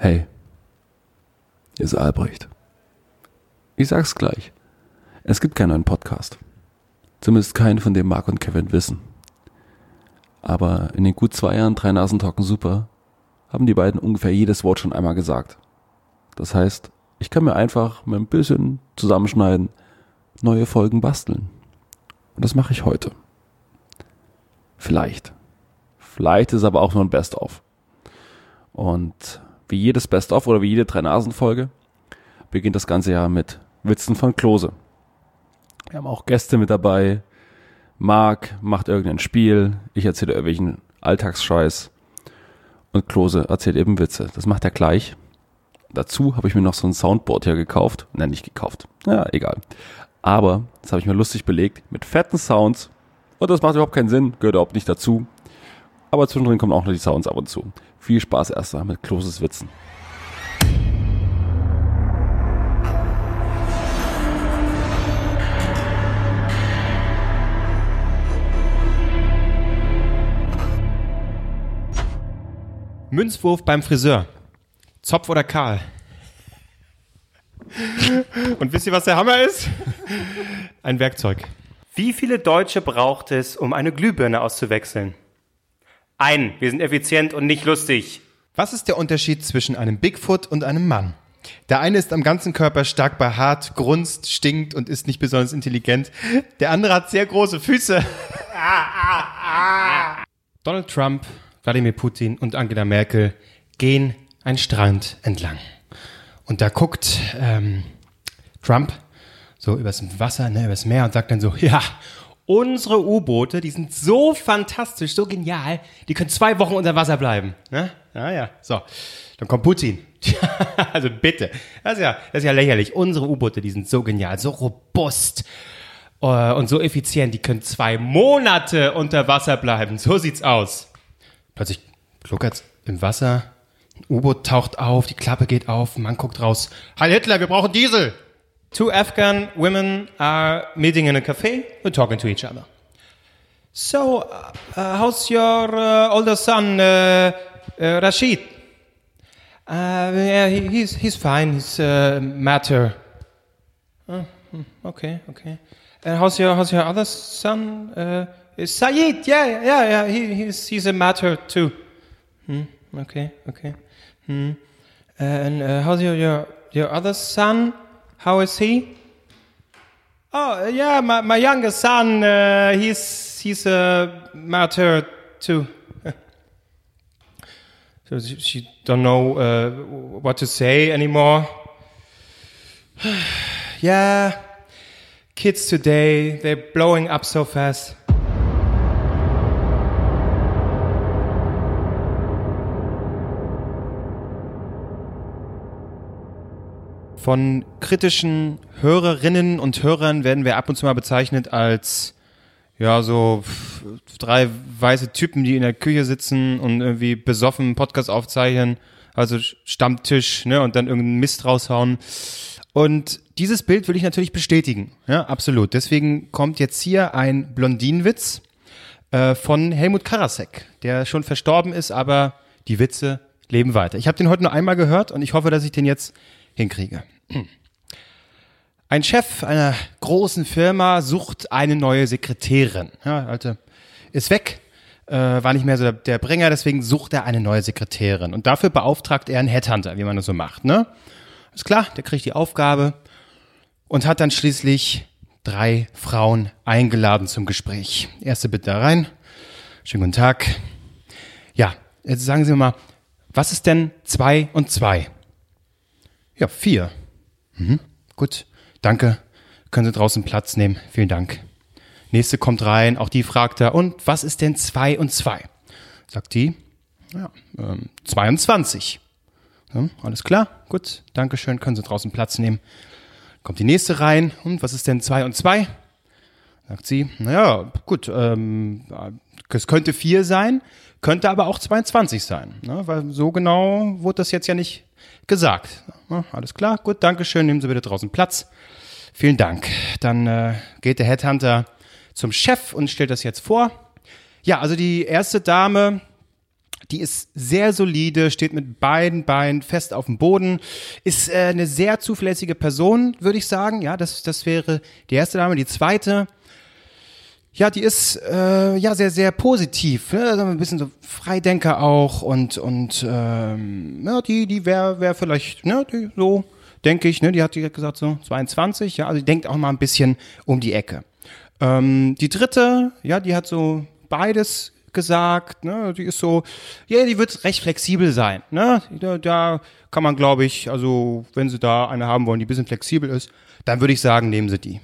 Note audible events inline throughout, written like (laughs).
Hey, hier ist Albrecht. Ich sag's gleich. Es gibt keinen neuen Podcast. Zumindest keinen, von dem Mark und Kevin wissen. Aber in den gut zwei Jahren drei Nasen talken super haben die beiden ungefähr jedes Wort schon einmal gesagt. Das heißt, ich kann mir einfach mit ein bisschen zusammenschneiden, neue Folgen basteln. Und das mache ich heute. Vielleicht. Vielleicht ist aber auch nur ein Best-of. Und wie jedes Best-of oder wie jede Drei-Nasen-Folge beginnt das ganze Jahr mit Witzen von Klose. Wir haben auch Gäste mit dabei. Marc macht irgendein Spiel, ich erzähle irgendwelchen Alltagsscheiß und Klose erzählt eben Witze. Das macht er gleich. Dazu habe ich mir noch so ein Soundboard hier gekauft. Nein, nicht gekauft. Ja, egal. Aber das habe ich mir lustig belegt mit fetten Sounds. Und das macht überhaupt keinen Sinn, gehört überhaupt nicht dazu. Aber zwischendrin kommen auch noch die Sounds ab und zu. Viel Spaß erst mit Kloses Witzen. Münzwurf beim Friseur. Zopf oder Karl? Und wisst ihr, was der Hammer ist? Ein Werkzeug. Wie viele Deutsche braucht es, um eine Glühbirne auszuwechseln? Ein. Wir sind effizient und nicht lustig. Was ist der Unterschied zwischen einem Bigfoot und einem Mann? Der eine ist am ganzen Körper stark behaart, grunzt, stinkt und ist nicht besonders intelligent. Der andere hat sehr große Füße. (laughs) Donald Trump Wladimir Putin und Angela Merkel gehen einen Strand entlang. Und da guckt ähm, Trump so übers Wasser, ne, übers Meer und sagt dann so, ja, unsere U-Boote, die sind so fantastisch, so genial, die können zwei Wochen unter Wasser bleiben. Ne? Ja, ja, so. Dann kommt Putin. (laughs) also bitte. Das ist, ja, das ist ja lächerlich. Unsere U-Boote, die sind so genial, so robust äh, und so effizient, die können zwei Monate unter Wasser bleiben. So sieht's aus. Plötzlich gluckert's im Wasser, ein U-Boot taucht auf, die Klappe geht auf, Mann guckt raus. Heil Hitler, wir brauchen Diesel! Two Afghan women are meeting in a cafe and talking to each other. So, uh, uh how's your uh, older son, uh, uh Rashid? Uh, yeah, he, he's, he's fine. He's a matter. Oh, hmm, okay, okay. And how's your, how's your other son? Saeed, yeah, yeah, yeah. He, he's he's a matter too. Hmm, okay, okay. Hmm. Uh, and uh, how's your, your your other son? How is he? Oh, yeah, my my youngest son. Uh, he's he's a martyr too. (laughs) so she don't know uh, what to say anymore. (sighs) yeah, kids today they're blowing up so fast. Von kritischen Hörerinnen und Hörern werden wir ab und zu mal bezeichnet als ja, so drei weiße Typen, die in der Küche sitzen und irgendwie besoffen Podcast aufzeichnen, also Stammtisch, ne, und dann irgendeinen Mist raushauen. Und dieses Bild will ich natürlich bestätigen, ja, absolut. Deswegen kommt jetzt hier ein Blondinenwitz äh, von Helmut Karasek, der schon verstorben ist, aber die Witze leben weiter. Ich habe den heute nur einmal gehört und ich hoffe, dass ich den jetzt hinkriege. Ein Chef einer großen Firma sucht eine neue Sekretärin. Ja, alte ist weg, äh, war nicht mehr so der, der, Bringer, deswegen sucht er eine neue Sekretärin. Und dafür beauftragt er einen Headhunter, wie man das so macht. Ne? Ist klar, der kriegt die Aufgabe und hat dann schließlich drei Frauen eingeladen zum Gespräch. Erste bitte da rein. Schönen guten Tag. Ja, jetzt sagen Sie mir mal, was ist denn zwei und zwei? Ja, vier. Mhm. Gut, danke. Können Sie draußen Platz nehmen. Vielen Dank. Nächste kommt rein, auch die fragt er, und was ist denn zwei und zwei? Sagt die, ja, ähm, 22. Ja, alles klar, gut, danke schön, können Sie draußen Platz nehmen. Kommt die nächste rein, und was ist denn zwei und zwei? Sagt sie, naja, gut, ähm, es könnte vier sein, könnte aber auch 22 sein, ne, weil so genau wurde das jetzt ja nicht gesagt. Alles klar, gut, Dankeschön, nehmen Sie bitte draußen Platz. Vielen Dank. Dann äh, geht der Headhunter zum Chef und stellt das jetzt vor. Ja, also die erste Dame Die ist sehr solide, steht mit beiden Beinen fest auf dem Boden, ist äh, eine sehr zuverlässige Person, würde ich sagen. Ja, das, das wäre die erste Dame. Die zweite, ja, die ist äh, ja sehr, sehr positiv. Ne? Also ein bisschen so Freidenker auch und, und ähm, ja, die, die wäre wär vielleicht, ne, die, so, denke ich, ne, die hat die gesagt so 22, ja, also die denkt auch mal ein bisschen um die Ecke. Ähm, die dritte, ja, die hat so beides gesagt, ne, die ist so, ja, die wird recht flexibel sein, ne, da, da kann man, glaube ich, also wenn sie da eine haben wollen, die ein bisschen flexibel ist, dann würde ich sagen, nehmen sie die.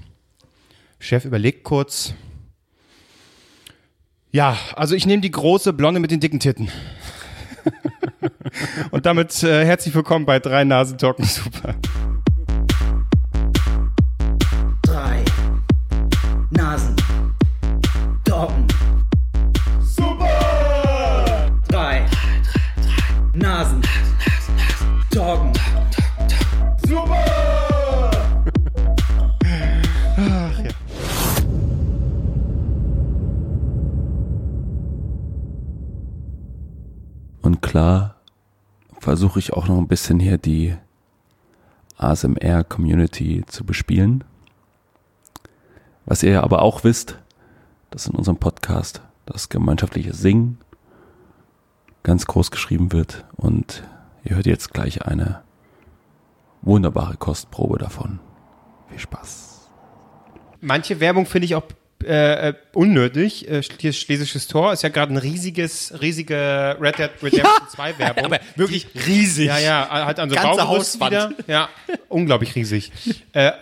Chef überlegt kurz. Ja, also ich nehme die große Blonde mit den dicken Titten. (laughs) Und damit äh, herzlich willkommen bei drei Nasen Talken Super. drei Nasen. Doggen. Versuche ich auch noch ein bisschen hier die ASMR-Community zu bespielen. Was ihr aber auch wisst, dass in unserem Podcast das gemeinschaftliche Singen ganz groß geschrieben wird und ihr hört jetzt gleich eine wunderbare Kostprobe davon. Viel Spaß. Manche Werbung finde ich auch äh, äh, unnötig. Äh, Schlesisches Tor ist ja gerade ein riesiges, riesige Red Dead Redemption 2 Werbung. Aber wirklich riesig. Ja, ja, halt an so Ganze Hauswand. wieder. Ja, unglaublich riesig. äh,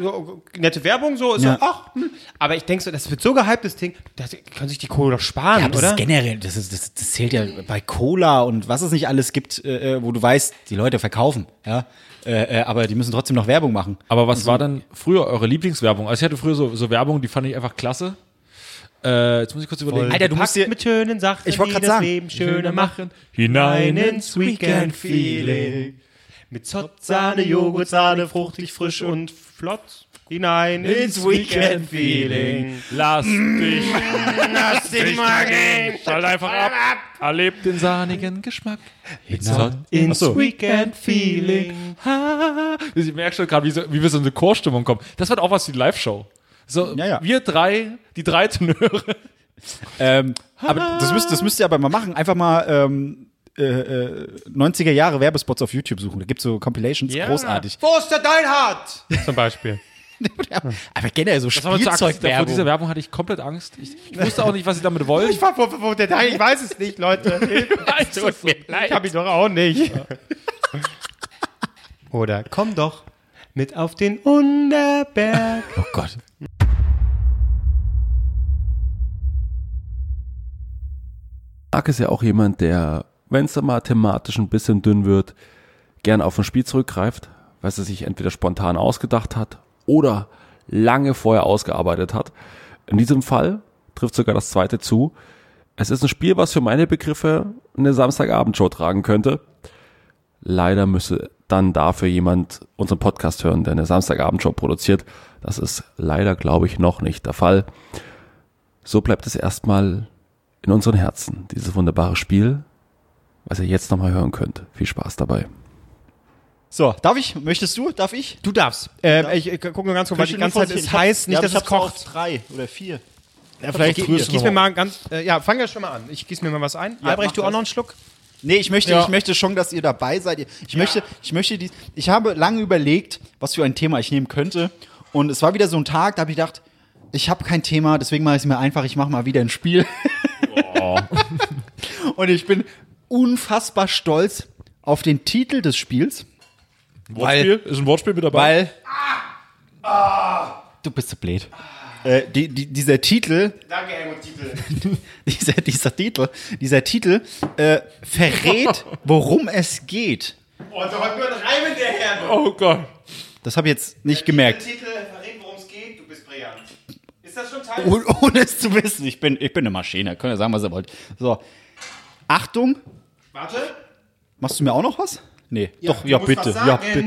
so, nette Werbung, so, ist Ja. so, ach, hm. aber ich denke so, das wird so gehypt, das Ding, das können sich die Kohle doch sparen, Ja, das oder? ist generell, das, ist, das, das zählt ja bei Cola und was es nicht alles gibt, äh, äh, wo du weißt, die Leute verkaufen, ja. Äh, äh, aber die müssen trotzdem noch Werbung machen. Aber was war dann früher eure Lieblingswerbung? Also ich hatte früher so, so Werbung, die fand ich einfach klasse. Äh, jetzt muss ich kurz überlegen. Alter, du musst dir, mit schönen Sachen, Ich wollte die das sagen. Leben schöner machen. Hinein ins Weekend-Feeling. Mit Zott, Sahne, Joghurt, Sahne, fruchtig, frisch und flott. Hinein ins Weekend-Feeling. Lass dich, Lass dich mal gehen. schalt einfach ab. Erlebt den sahnigen Geschmack. Hinein Ins Achso. Weekend-Feeling. Ha. Ich merke schon gerade, wie, so, wie wir so in eine Chorstimmung kommen. Das wird auch was wie die Live-Show. So, Ja, ja. wir drei, die drei Tenöre. ähm, aber das müsst, das müsst ihr aber mal machen. Einfach mal ähm, äh, äh, 90er Jahre Werbespots auf YouTube suchen. Da gibt's so Compilations, großartig. Wo ist der Deinhardt? (laughs) Zum Beispiel. (laughs) Aber generell so Das war zu Angst. Vor dieser Spielzeugwerbung. Werbung hatte ich komplett Angst. Ich, ich (laughs) wusste auch nicht, was sie damit wollen. Ich war wo, wo, wo der Dein, ich weiß es nicht, Leute. Tut mir Ich hab ihn doch auch nicht. Oder komm doch mit auf den Unterberg. Oh Gott. Marc ist ja auch jemand, der, wenn es dann mal thematisch ein bisschen dünn wird, gern auf ein Spiel zurückgreift, was er sich entweder spontan ausgedacht hat oder lange vorher ausgearbeitet hat. In diesem Fall trifft sogar das zweite zu. Es ist ein Spiel, was für meine Begriffe eine Samstagabendshow tragen könnte. Leider müsse dann dafür jemand unseren Podcast hören, der eine Samstagabendshow produziert. Das ist leider, glaube ich, noch nicht der Fall. So bleibt es erstmal in unseren Herzen, dieses wunderbare Spiel, was ihr jetzt nochmal hören könnt. Viel Spaß dabei. So, darf ich? Möchtest du? Darf ich? Du darfst. Ähm, ich, ich guck nur ganz kurz, weil die ganze Zeit ist heiß, nicht, dass es kocht. drei oder vier. Ja, vielleicht doch gieß mir mal ganz, äh, ja, fang ja schon mal an. Ich gieß mir mal was ein. Albrecht, mach du auch noch einen Schluck? Nee, ich möchte, Ja. ich möchte schon, dass ihr dabei seid. Ich möchte, ich möchte die, ich habe lange überlegt, was für ein Thema ich nehmen könnte. Und es war wieder so ein Tag, da habe ich gedacht, ich habe kein Thema, deswegen mache ich es mir einfach, ich mache mal wieder ein Spiel. (laughs) Und ich bin unfassbar stolz auf den Titel des Spiels, Wortspiel? ist ein Wortspiel mit dabei? weil du bist so blöd. Äh, die, die, dieser Titel, Danke, Helmut Titel. (laughs) dieser, dieser Titel, dieser Titel äh, verrät, (laughs) worum es geht. Oh, da hat nur ein Reim in der Herde. Oh Gott. Das habe ich jetzt nicht gemerkt. Titel verrät, worum es geht. Du bist brillant. Ist das schon Teil? ohne, ohne es zu wissen. Ich bin, ich bin eine Maschine. Könnt ihr sagen, was ihr wollt. So. Achtung. Warte. Machst du mir auch noch was? Nee, doch, ja, bitte. Ja, bitte.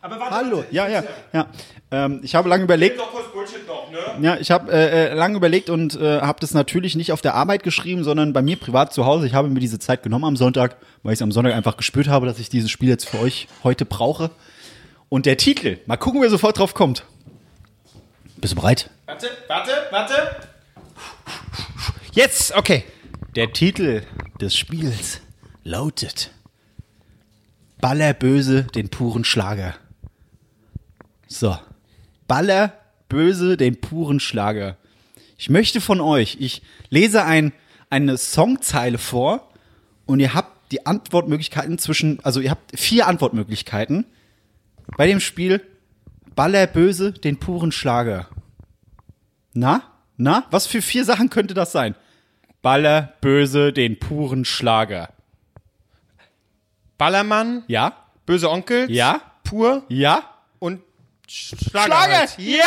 Aber warte, Hallo, ja, ja, ja. Ähm, ich habe lange überlegt. Doch kurz Bullshit noch, ne? Ja, ich habe äh, äh, lange überlegt und äh, habe das natürlich nicht auf der Arbeit geschrieben, sondern bei mir privat zu Hause. Ich habe mir diese Zeit genommen am Sonntag, weil ich am Sonntag einfach gespürt habe, dass ich dieses Spiel jetzt für euch heute brauche. Und der Titel, mal gucken, wer sofort drauf kommt. Bist du bereit? Warte, warte, warte. Jetzt, okay. Der Titel des Spiels lautet Ballerböse den puren Schlager. So. Ballerböse den puren Schlager. Ich möchte von euch, ich lese ein, eine Songzeile vor und ihr habt die Antwortmöglichkeiten zwischen, also ihr habt vier Antwortmöglichkeiten bei dem Spiel Ballerböse den puren Schlager. Na? Na? Was für vier Sachen könnte das sein? Baller, böse, den puren Schlager. Ballermann, Ja? böse Onkel, Ja? pur Ja? und Schlager. Schlager! Yes!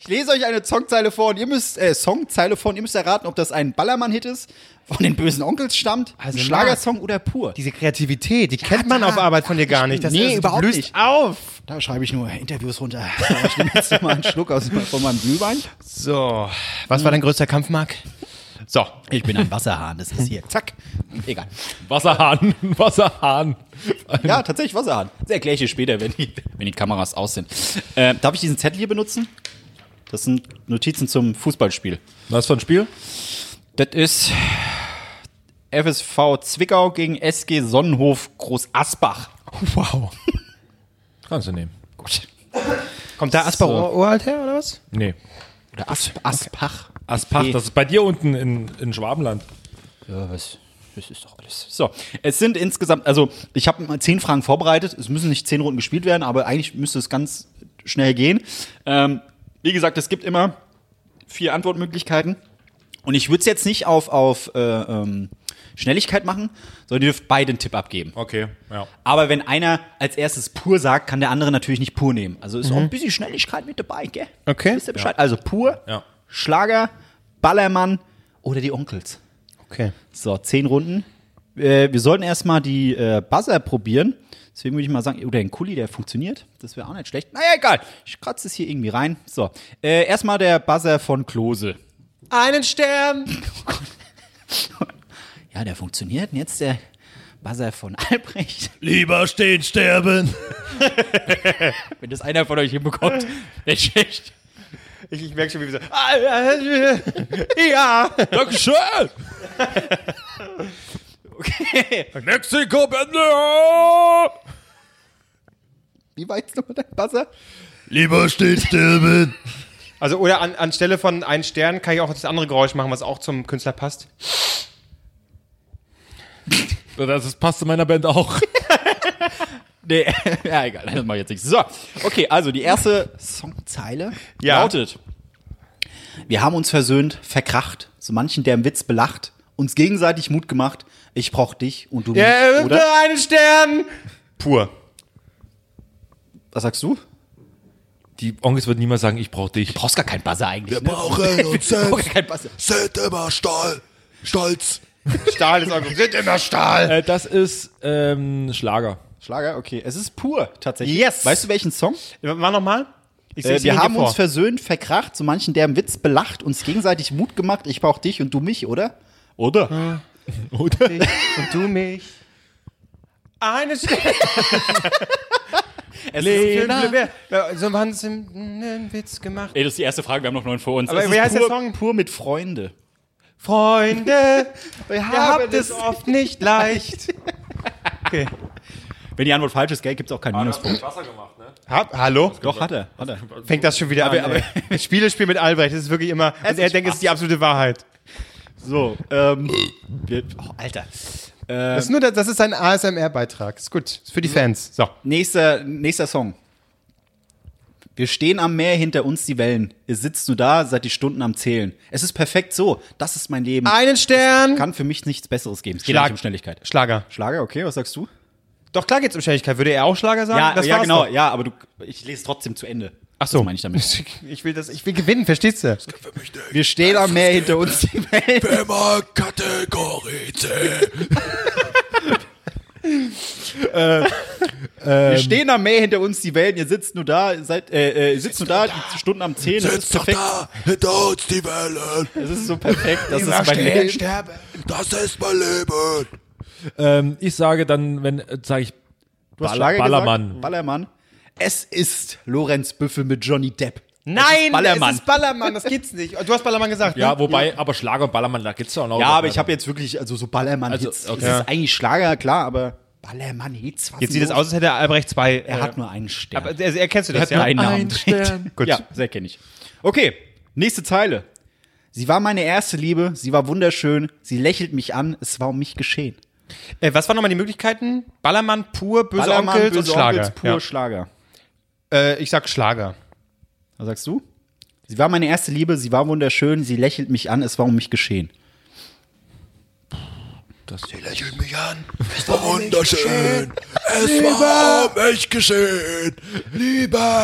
Ich lese euch eine Songzeile vor und ihr müsst, äh, Songzeile vor und ihr müsst erraten, ob das ein Ballermann-Hit ist, von den bösen Onkels stammt, Also, Schlagersong oder pur. Diese Kreativität, die kennt man auf Arbeit von dir gar nicht. Das Nee, ist, überhaupt nicht. auf. Da schreibe ich nur Interviews runter. (laughs) Ich nehme jetzt mal einen Schluck aus, von meinem Glühwein. So, was war dein größter Kampf, Marc? So, Ich bin ein Wasserhahn, das ist hier. (laughs) Zack. Egal. Wasserhahn, (laughs) Wasserhahn. Ja, tatsächlich Wasserhahn. Das erkläre ich dir später, wenn die, wenn die Kameras aus sind. Äh, darf ich diesen Zettel hier benutzen? Das sind Notizen zum Fußballspiel. Was für ein Spiel? Das ist FSV Zwickau gegen SG Sonnenhof Groß Asbach. wow. (laughs) Kannst du nehmen. Gut. Kommt da Asper uralt her, oder was? Nee. Oder As Aspach. Aspach, das ist bei dir unten in, in Schwabenland. Ja, was? Das ist doch alles. So, es sind insgesamt, also ich habe mal zehn Fragen vorbereitet. Es müssen nicht zehn Runden gespielt werden, aber eigentlich müsste es ganz schnell gehen. Ähm, wie gesagt, es gibt immer vier Antwortmöglichkeiten. Und ich würde es jetzt nicht auf, auf äh, ähm, Schnelligkeit machen, sondern ihr dürft beide einen Tipp abgeben. Okay, ja. Aber wenn einer als erstes pur sagt, kann der andere natürlich nicht pur nehmen. Also ist auch ein bisschen Schnelligkeit mit dabei, gell? Okay. Wisst ihr Bescheid? Also pur, Ja. Schlager, Ballermann oder die Onkels. Okay. So, zehn Runden. Äh, wir sollten erstmal die äh, Buzzer probieren. Deswegen würde ich mal sagen, oder den Kuli, der funktioniert. Das wäre auch nicht schlecht. Naja, egal. Ich kratze es hier irgendwie rein. So, äh, erstmal der Buzzer von Klose. Einen Stern. (laughs) Ja, der funktioniert. Und jetzt der Buzzer von Albrecht. Lieber stehen, sterben. (laughs) Wenn das einer von euch hinbekommt, (laughs) nicht schlecht. Ich, ich merke schon, wie wir so. Ah, äh, Ja. Dankeschön. (laughs) Okay. Mexiko, Bände. Wie war jetzt nochmal dein Buzzer? Lieber stehen, sterben. Also, oder an, anstelle von einen Stern kann ich auch das andere Geräusch machen, was auch zum Künstler passt. Das passt zu meiner Band auch. (laughs) Nee, (laughs) ja, egal, das mache ich jetzt nicht. So, okay, also die erste Songzeile Ja. lautet: Wir haben uns versöhnt, verkracht, so manchen, der im Witz belacht, uns gegenseitig Mut gemacht. Ich brauch dich und du mich, Ja, oder? einen Stern. Pur. Was sagst du? Die Onkels würden niemals sagen, ich brauche dich. Du brauchst gar keinen Buzzer eigentlich. Wir ne? brauchen (laughs) uns Du brauchst selbst. keinen Buzzer. Seid immer stol stolz. Stahl ist auch Sind immer Stahl. Äh, das ist ähm, Schlager. Schlager, okay. Es ist pur, tatsächlich. Yes. Weißt du welchen Song? War nochmal? Ich Äh, wir haben vor. uns versöhnt, verkracht, so manchen, der im Witz belacht, uns gegenseitig Mut gemacht. Ich brauch dich und du mich, oder? Oder? (laughs) Oder? und du mich. Eine Stern. (laughs) Es Lena. So haben sie einen Witz gemacht. Ey, das ist die erste Frage, wir haben noch neun vor uns. Aber Es wie ist heißt der pur, Song? Pur mit Freunde. Freunde, (laughs) Wir ihr habt es oft nicht leicht. Okay. Wenn die Antwort falsch ist, gell, gibt's auch keinen Minuspunkt. Wasser gemacht, ne? Hab, hallo? Doch, hat er. Hat er. Fängt das schon wieder an. aber- (laughs) ey. Spielespiel mit Albrecht, das ist wirklich immer. Und er denkt, es ist die absolute Wahrheit. So, ähm. Wir, oh, Alter. Das ist nur das, das ist ein ASMR-Beitrag. Ist gut. Ist für die Fans. So. Nächster, nächster Song. Wir stehen am Meer, hinter uns die Wellen. Ihr sitzt nur da, seid die Stunden am Zählen. Es ist perfekt so. Das ist mein Leben. Einen Stern. Kann für mich nichts Besseres geben. Es geht Schlag- nicht um Schnelligkeit. Schlager. Schlager, okay, was sagst du? Doch, klar geht's um Schnelligkeit. Würde er auch Schlager sagen? Ja, das ja genau, doch. ja, aber du, ich lese trotzdem zu Ende. Ach so. Das meine ich damit. (laughs) Ich will das, ich will gewinnen, verstehst du? Für mich nicht. Wir stehen am Meer, hinter uns die Wellen. Immer Kategorie C. (laughs) Wir stehen am Meer hinter uns, die Wellen, ihr sitzt nur da, ihr seid, äh, äh, ihr sitzt nur da, die Stunden am 10, das ist Sitzt doch perfekt. da, hinter uns die Wellen. Das ist so perfekt, das ist mein Leben. Das ist mein Leben. Ähm, ich sage dann, wenn, äh, sage ich, Du hast Ballermann. Gesagt? Ballermann. Es ist Lorenz Büffel mit Johnny Depp. Nein, Ballermann. es ist Ballermann, das gibt's nicht. Du hast Ballermann gesagt, ja, ne? wobei, aber Schlager und Ballermann, da geht's ja auch noch. Ja, aber ich habe jetzt wirklich, also so Ballermann-Hits. Also, okay. Das ist eigentlich Schlager, klar, aber Ballermann-Hits, was Jetzt ist sieht es aus, als hätte Albrecht zwei. Er hat nur einen Stern. Aber er, erkennst du er das, hat nur ja? einen Namen. Ein Stern. (laughs) Gut. Ja, sehr kenne ich. Okay, nächste Zeile. Sie war meine erste Liebe, sie war wunderschön, sie lächelt mich an, es war um mich geschehen. Äh, was waren nochmal die Möglichkeiten? Ballermann, pur, böse Ballermann, Onkels böse und Schlager. Onkels, pur ja. Schlager. äh, ich sag Schlager. Was sagst du? Sie war meine erste Liebe, sie war wunderschön, sie lächelt mich an, es war um mich geschehen. Sie lächelt mich an. Es war wunderschön. Es war um mich geschehen. Liebe. (laughs)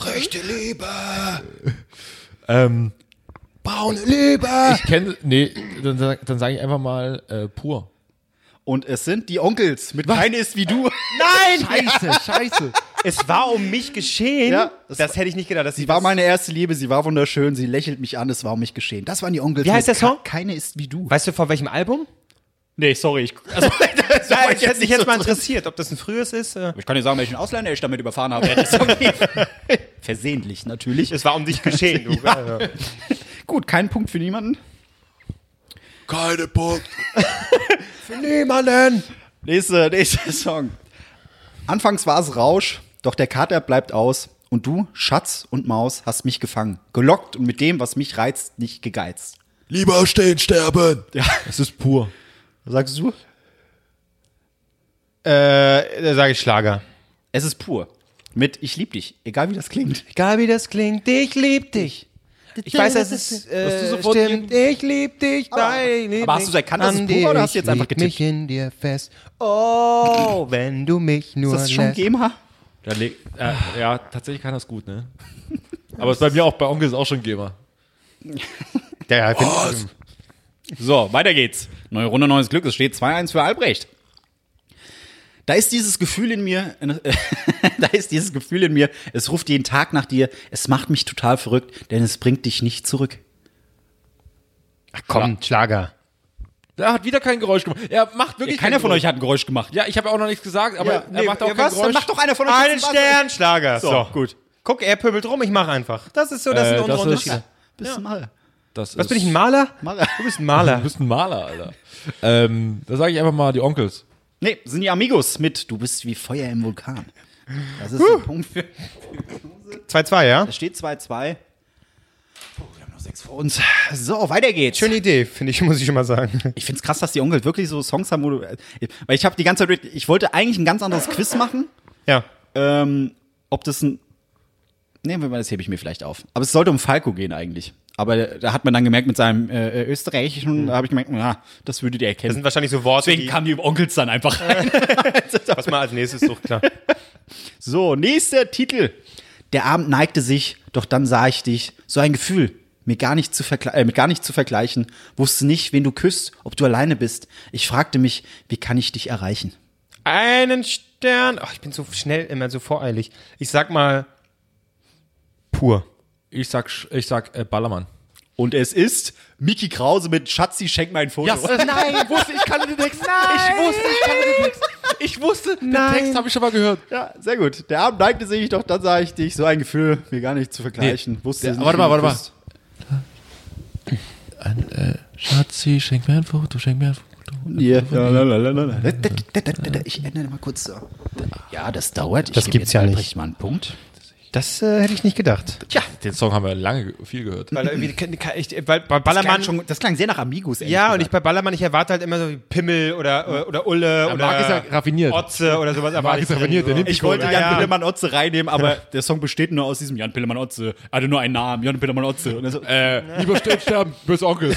Rechte Liebe. Ähm, Braune Liebe. ich kenne, nee, dann, dann sage ich einfach mal äh, pur. Und es sind die Onkels mit Keine ist wie du. Nein! (laughs) Scheiße, scheiße. Es war um mich geschehen. Ja, das, das hätte ich nicht gedacht. Dass Sie war meine erste Liebe, sie war wunderschön, sie lächelt mich an, es war um mich geschehen. Das waren die Onkels. Wie heißt der Song? Keine ist wie du. Weißt du, von welchem Album? Nee, sorry. Ich, also, (laughs) das Ja, war ich hätte mich jetzt so mal interessiert, ob das ein frühes ist. Äh, Ich kann dir sagen, welchen Ausländer ich damit überfahren habe. (laughs) Versehentlich natürlich. es war um dich geschehen. Du. Ja. Gut, kein Punkt für niemanden. Keine Punkt. (laughs) Niemanden! Nächster, nächster (laughs) Song. Anfangs war es Rausch, doch der Kater bleibt aus. Und du, Schatz und Maus, hast mich gefangen. Gelockt und mit dem, was mich reizt, nicht gegeizt. Lieber stehen, sterben. Es ist pur. Was sagst du? Äh, da sage ich Schlager. Es ist pur. Mit Ich lieb dich, egal wie das klingt. Egal wie das klingt, ich lieb dich. Ich weiß, dass es äh, sofort stimmt. Ich lieb dich, dein aber hast du erkannt, dass es pur war, oder hast du jetzt einfach getippt? mich in dir fest. Oh, (laughs) wenn du mich nur Ist das schon lässt. GEMA? Da leg, äh, ja, tatsächlich kann das gut, ne? Aber ist bei mir auch, bei Onkel ist auch schon Gamer. Ja, ja, find- So, weiter geht's. Neue Runde, neues Glück. Es steht 2-1 für Albrecht. Da ist dieses Gefühl in mir, (laughs) da ist dieses Gefühl in mir, es ruft jeden Tag nach dir, es macht mich total verrückt, denn es bringt dich nicht zurück. Ach, komm, Schlager. Der hat wieder kein Geräusch gemacht. Er macht wirklich Keiner kein von Geräusch. euch hat ein Geräusch gemacht. Ja, ich habe auch noch nichts gesagt, aber Ja, er macht auch ja, kein was? Geräusch. Dann macht doch einer von euch Ein jetzt was. Stern, Schlager. So, So, gut. Guck, er pöbelt rum, ich mach einfach. Das ist so, das Äh, sind unsere das ist- Unterschiede. Bist du mal. Das Was ist, bin ich, ein Maler? Maler. Du bist ein Maler. (laughs) Du bist ein Maler, Alter. ähm, da sage ich einfach mal die Onkels. Nee, sind die Amigos mit Du bist wie Feuer im Vulkan. Das ist ein Punkt für. 2-2, ja? Es steht 2-2. Oh, wir haben noch sechs vor uns. So, weiter geht's. Schöne Idee, finde ich, (laughs) muss ich schon mal sagen. Ich find's krass, dass die Onkels wirklich so Songs haben, wo du. Weil ich habe die ganze Zeit. Ich wollte eigentlich ein ganz anderes Quiz machen. Ja. Ähm, ob das ein. Nee, das hebe ich mir vielleicht auf. Aber es sollte um Falco gehen eigentlich. Aber da hat man dann gemerkt mit seinem äh, österreichischen, da habe ich gemerkt, ja, das würdet ihr Das erkennen. sind wahrscheinlich so Worte, Deswegen die, kamen die Onkels dann einfach (laughs) rein. was man als nächstes sucht, klar. (laughs) So, nächster Titel. Der Abend neigte sich, doch dann sah ich dich. So ein Gefühl, mir gar nicht zu äh, mit gar nicht zu vergleichen. Wusste nicht, wen du küsst, ob du alleine bist. Ich fragte mich, wie kann ich dich erreichen? Einen Stern. Ach, ich bin so schnell, immer so voreilig. Ich sag mal pur. Ich sag, ich sag äh, Ballermann. Und es ist Miki Krause mit Schatzi, schenk mir ein Foto. (laughs) nein, ich wusste, ich kannte den Text. Ich wusste, ich kannte den Text. Ich wusste, den Text habe ich schon mal gehört. Ja, sehr gut. Der Abend neigte sich, doch dann sah ich dich. So ein Gefühl, mir gar nicht zu vergleichen. Wusste Der- nicht, warte mal, warte mal. küsst. Schatzi, schenk mir ein Foto, schenk mir ein Foto. Ich ändere mal kurz so. Ja, das dauert. Ich Das gibt's jetzt ja nicht. Mal einen Punkt. Das äh, hätte ich nicht gedacht. Tja, den Song haben wir lange viel gehört. Weil irgendwie, ich, weil bei Das Ballermann. klang, schon, das klang sehr nach Amigos. ja, und ich bei Ballermann, ich erwarte halt immer so wie Pimmel oder, äh, oder Ulle oder Marc ist ja raffiniert. Otze oder sowas. erwarte ist raffiniert, der nimmt Ich wollte Ja, Jan ja. Pillemann Otze reinnehmen, aber (laughs) der Song besteht nur aus diesem Jan Pillemann Otze. Er hatte nur einen Namen, Jan Pillemann Otze. Und er so, Äh, (laughs) lieber stehen, sterben, böse Onkel.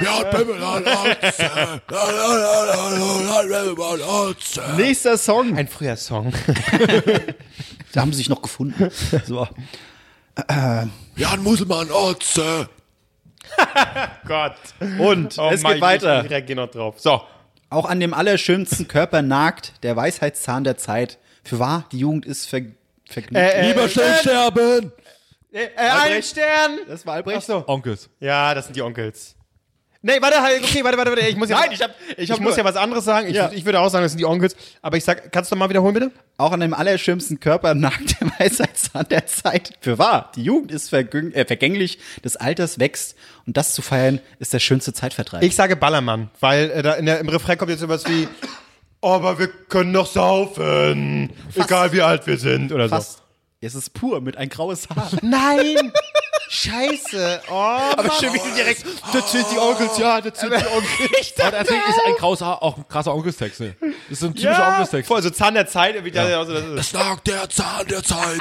Ja, Pimmel an Otze. (laughs) La, la, la, la, la, la, Pimmel an Otze. nächster Song. Ein früher Song. Da haben sie sich noch gefunden. (laughs) So. Jan Muselmann Otze. (laughs) Gott. Und Oh es Mann, geht weiter. Ich, reagiere noch drauf. So. Auch an dem allerschönsten Körper nagt der Weisheitszahn der Zeit. Für wahr, die Jugend ist ver vergnügt. Äh, Lieber schnell sterben! Äh, äh, ein Stern! das war Albrecht. Ach so. Onkels. Ja, das sind die Onkels. Nee, warte, halt, okay, warte, warte, warte. Ich muss ja, Nein, ich hab- ich ich, hab muss nur- ja was anderes sagen. Ich, Ja. ich würde auch sagen, das sind die Onkels. Aber ich sag, kannst du mal wiederholen, bitte? Auch an dem allerschönsten Körper nagt der Weisheitszahn der Zeit. Für wahr, die Jugend ist vergüng äh, vergänglich, des Alters wächst und das zu feiern ist der schönste Zeitvertreib. Ich sage Ballermann, weil äh, da in der, im Refrain kommt jetzt sowas wie, aber wir können doch saufen, egal wie alt wir sind oder Fast. Es ist pur mit ein graues Haar. so. Nein! (laughs) Scheiße! Oh, aber schön, wie du direkt, das sind die Onkels, ja, das sind die Onkels. (laughs) Aber deswegen ist ein krasser, auch ein krasser Onkelstext. Ne? Das ist so ein typischer ja, Onkelstext. voll, so Zahn der Zeit. Irgendwie da, also, das ist, Es lag der Zahn der Zeit.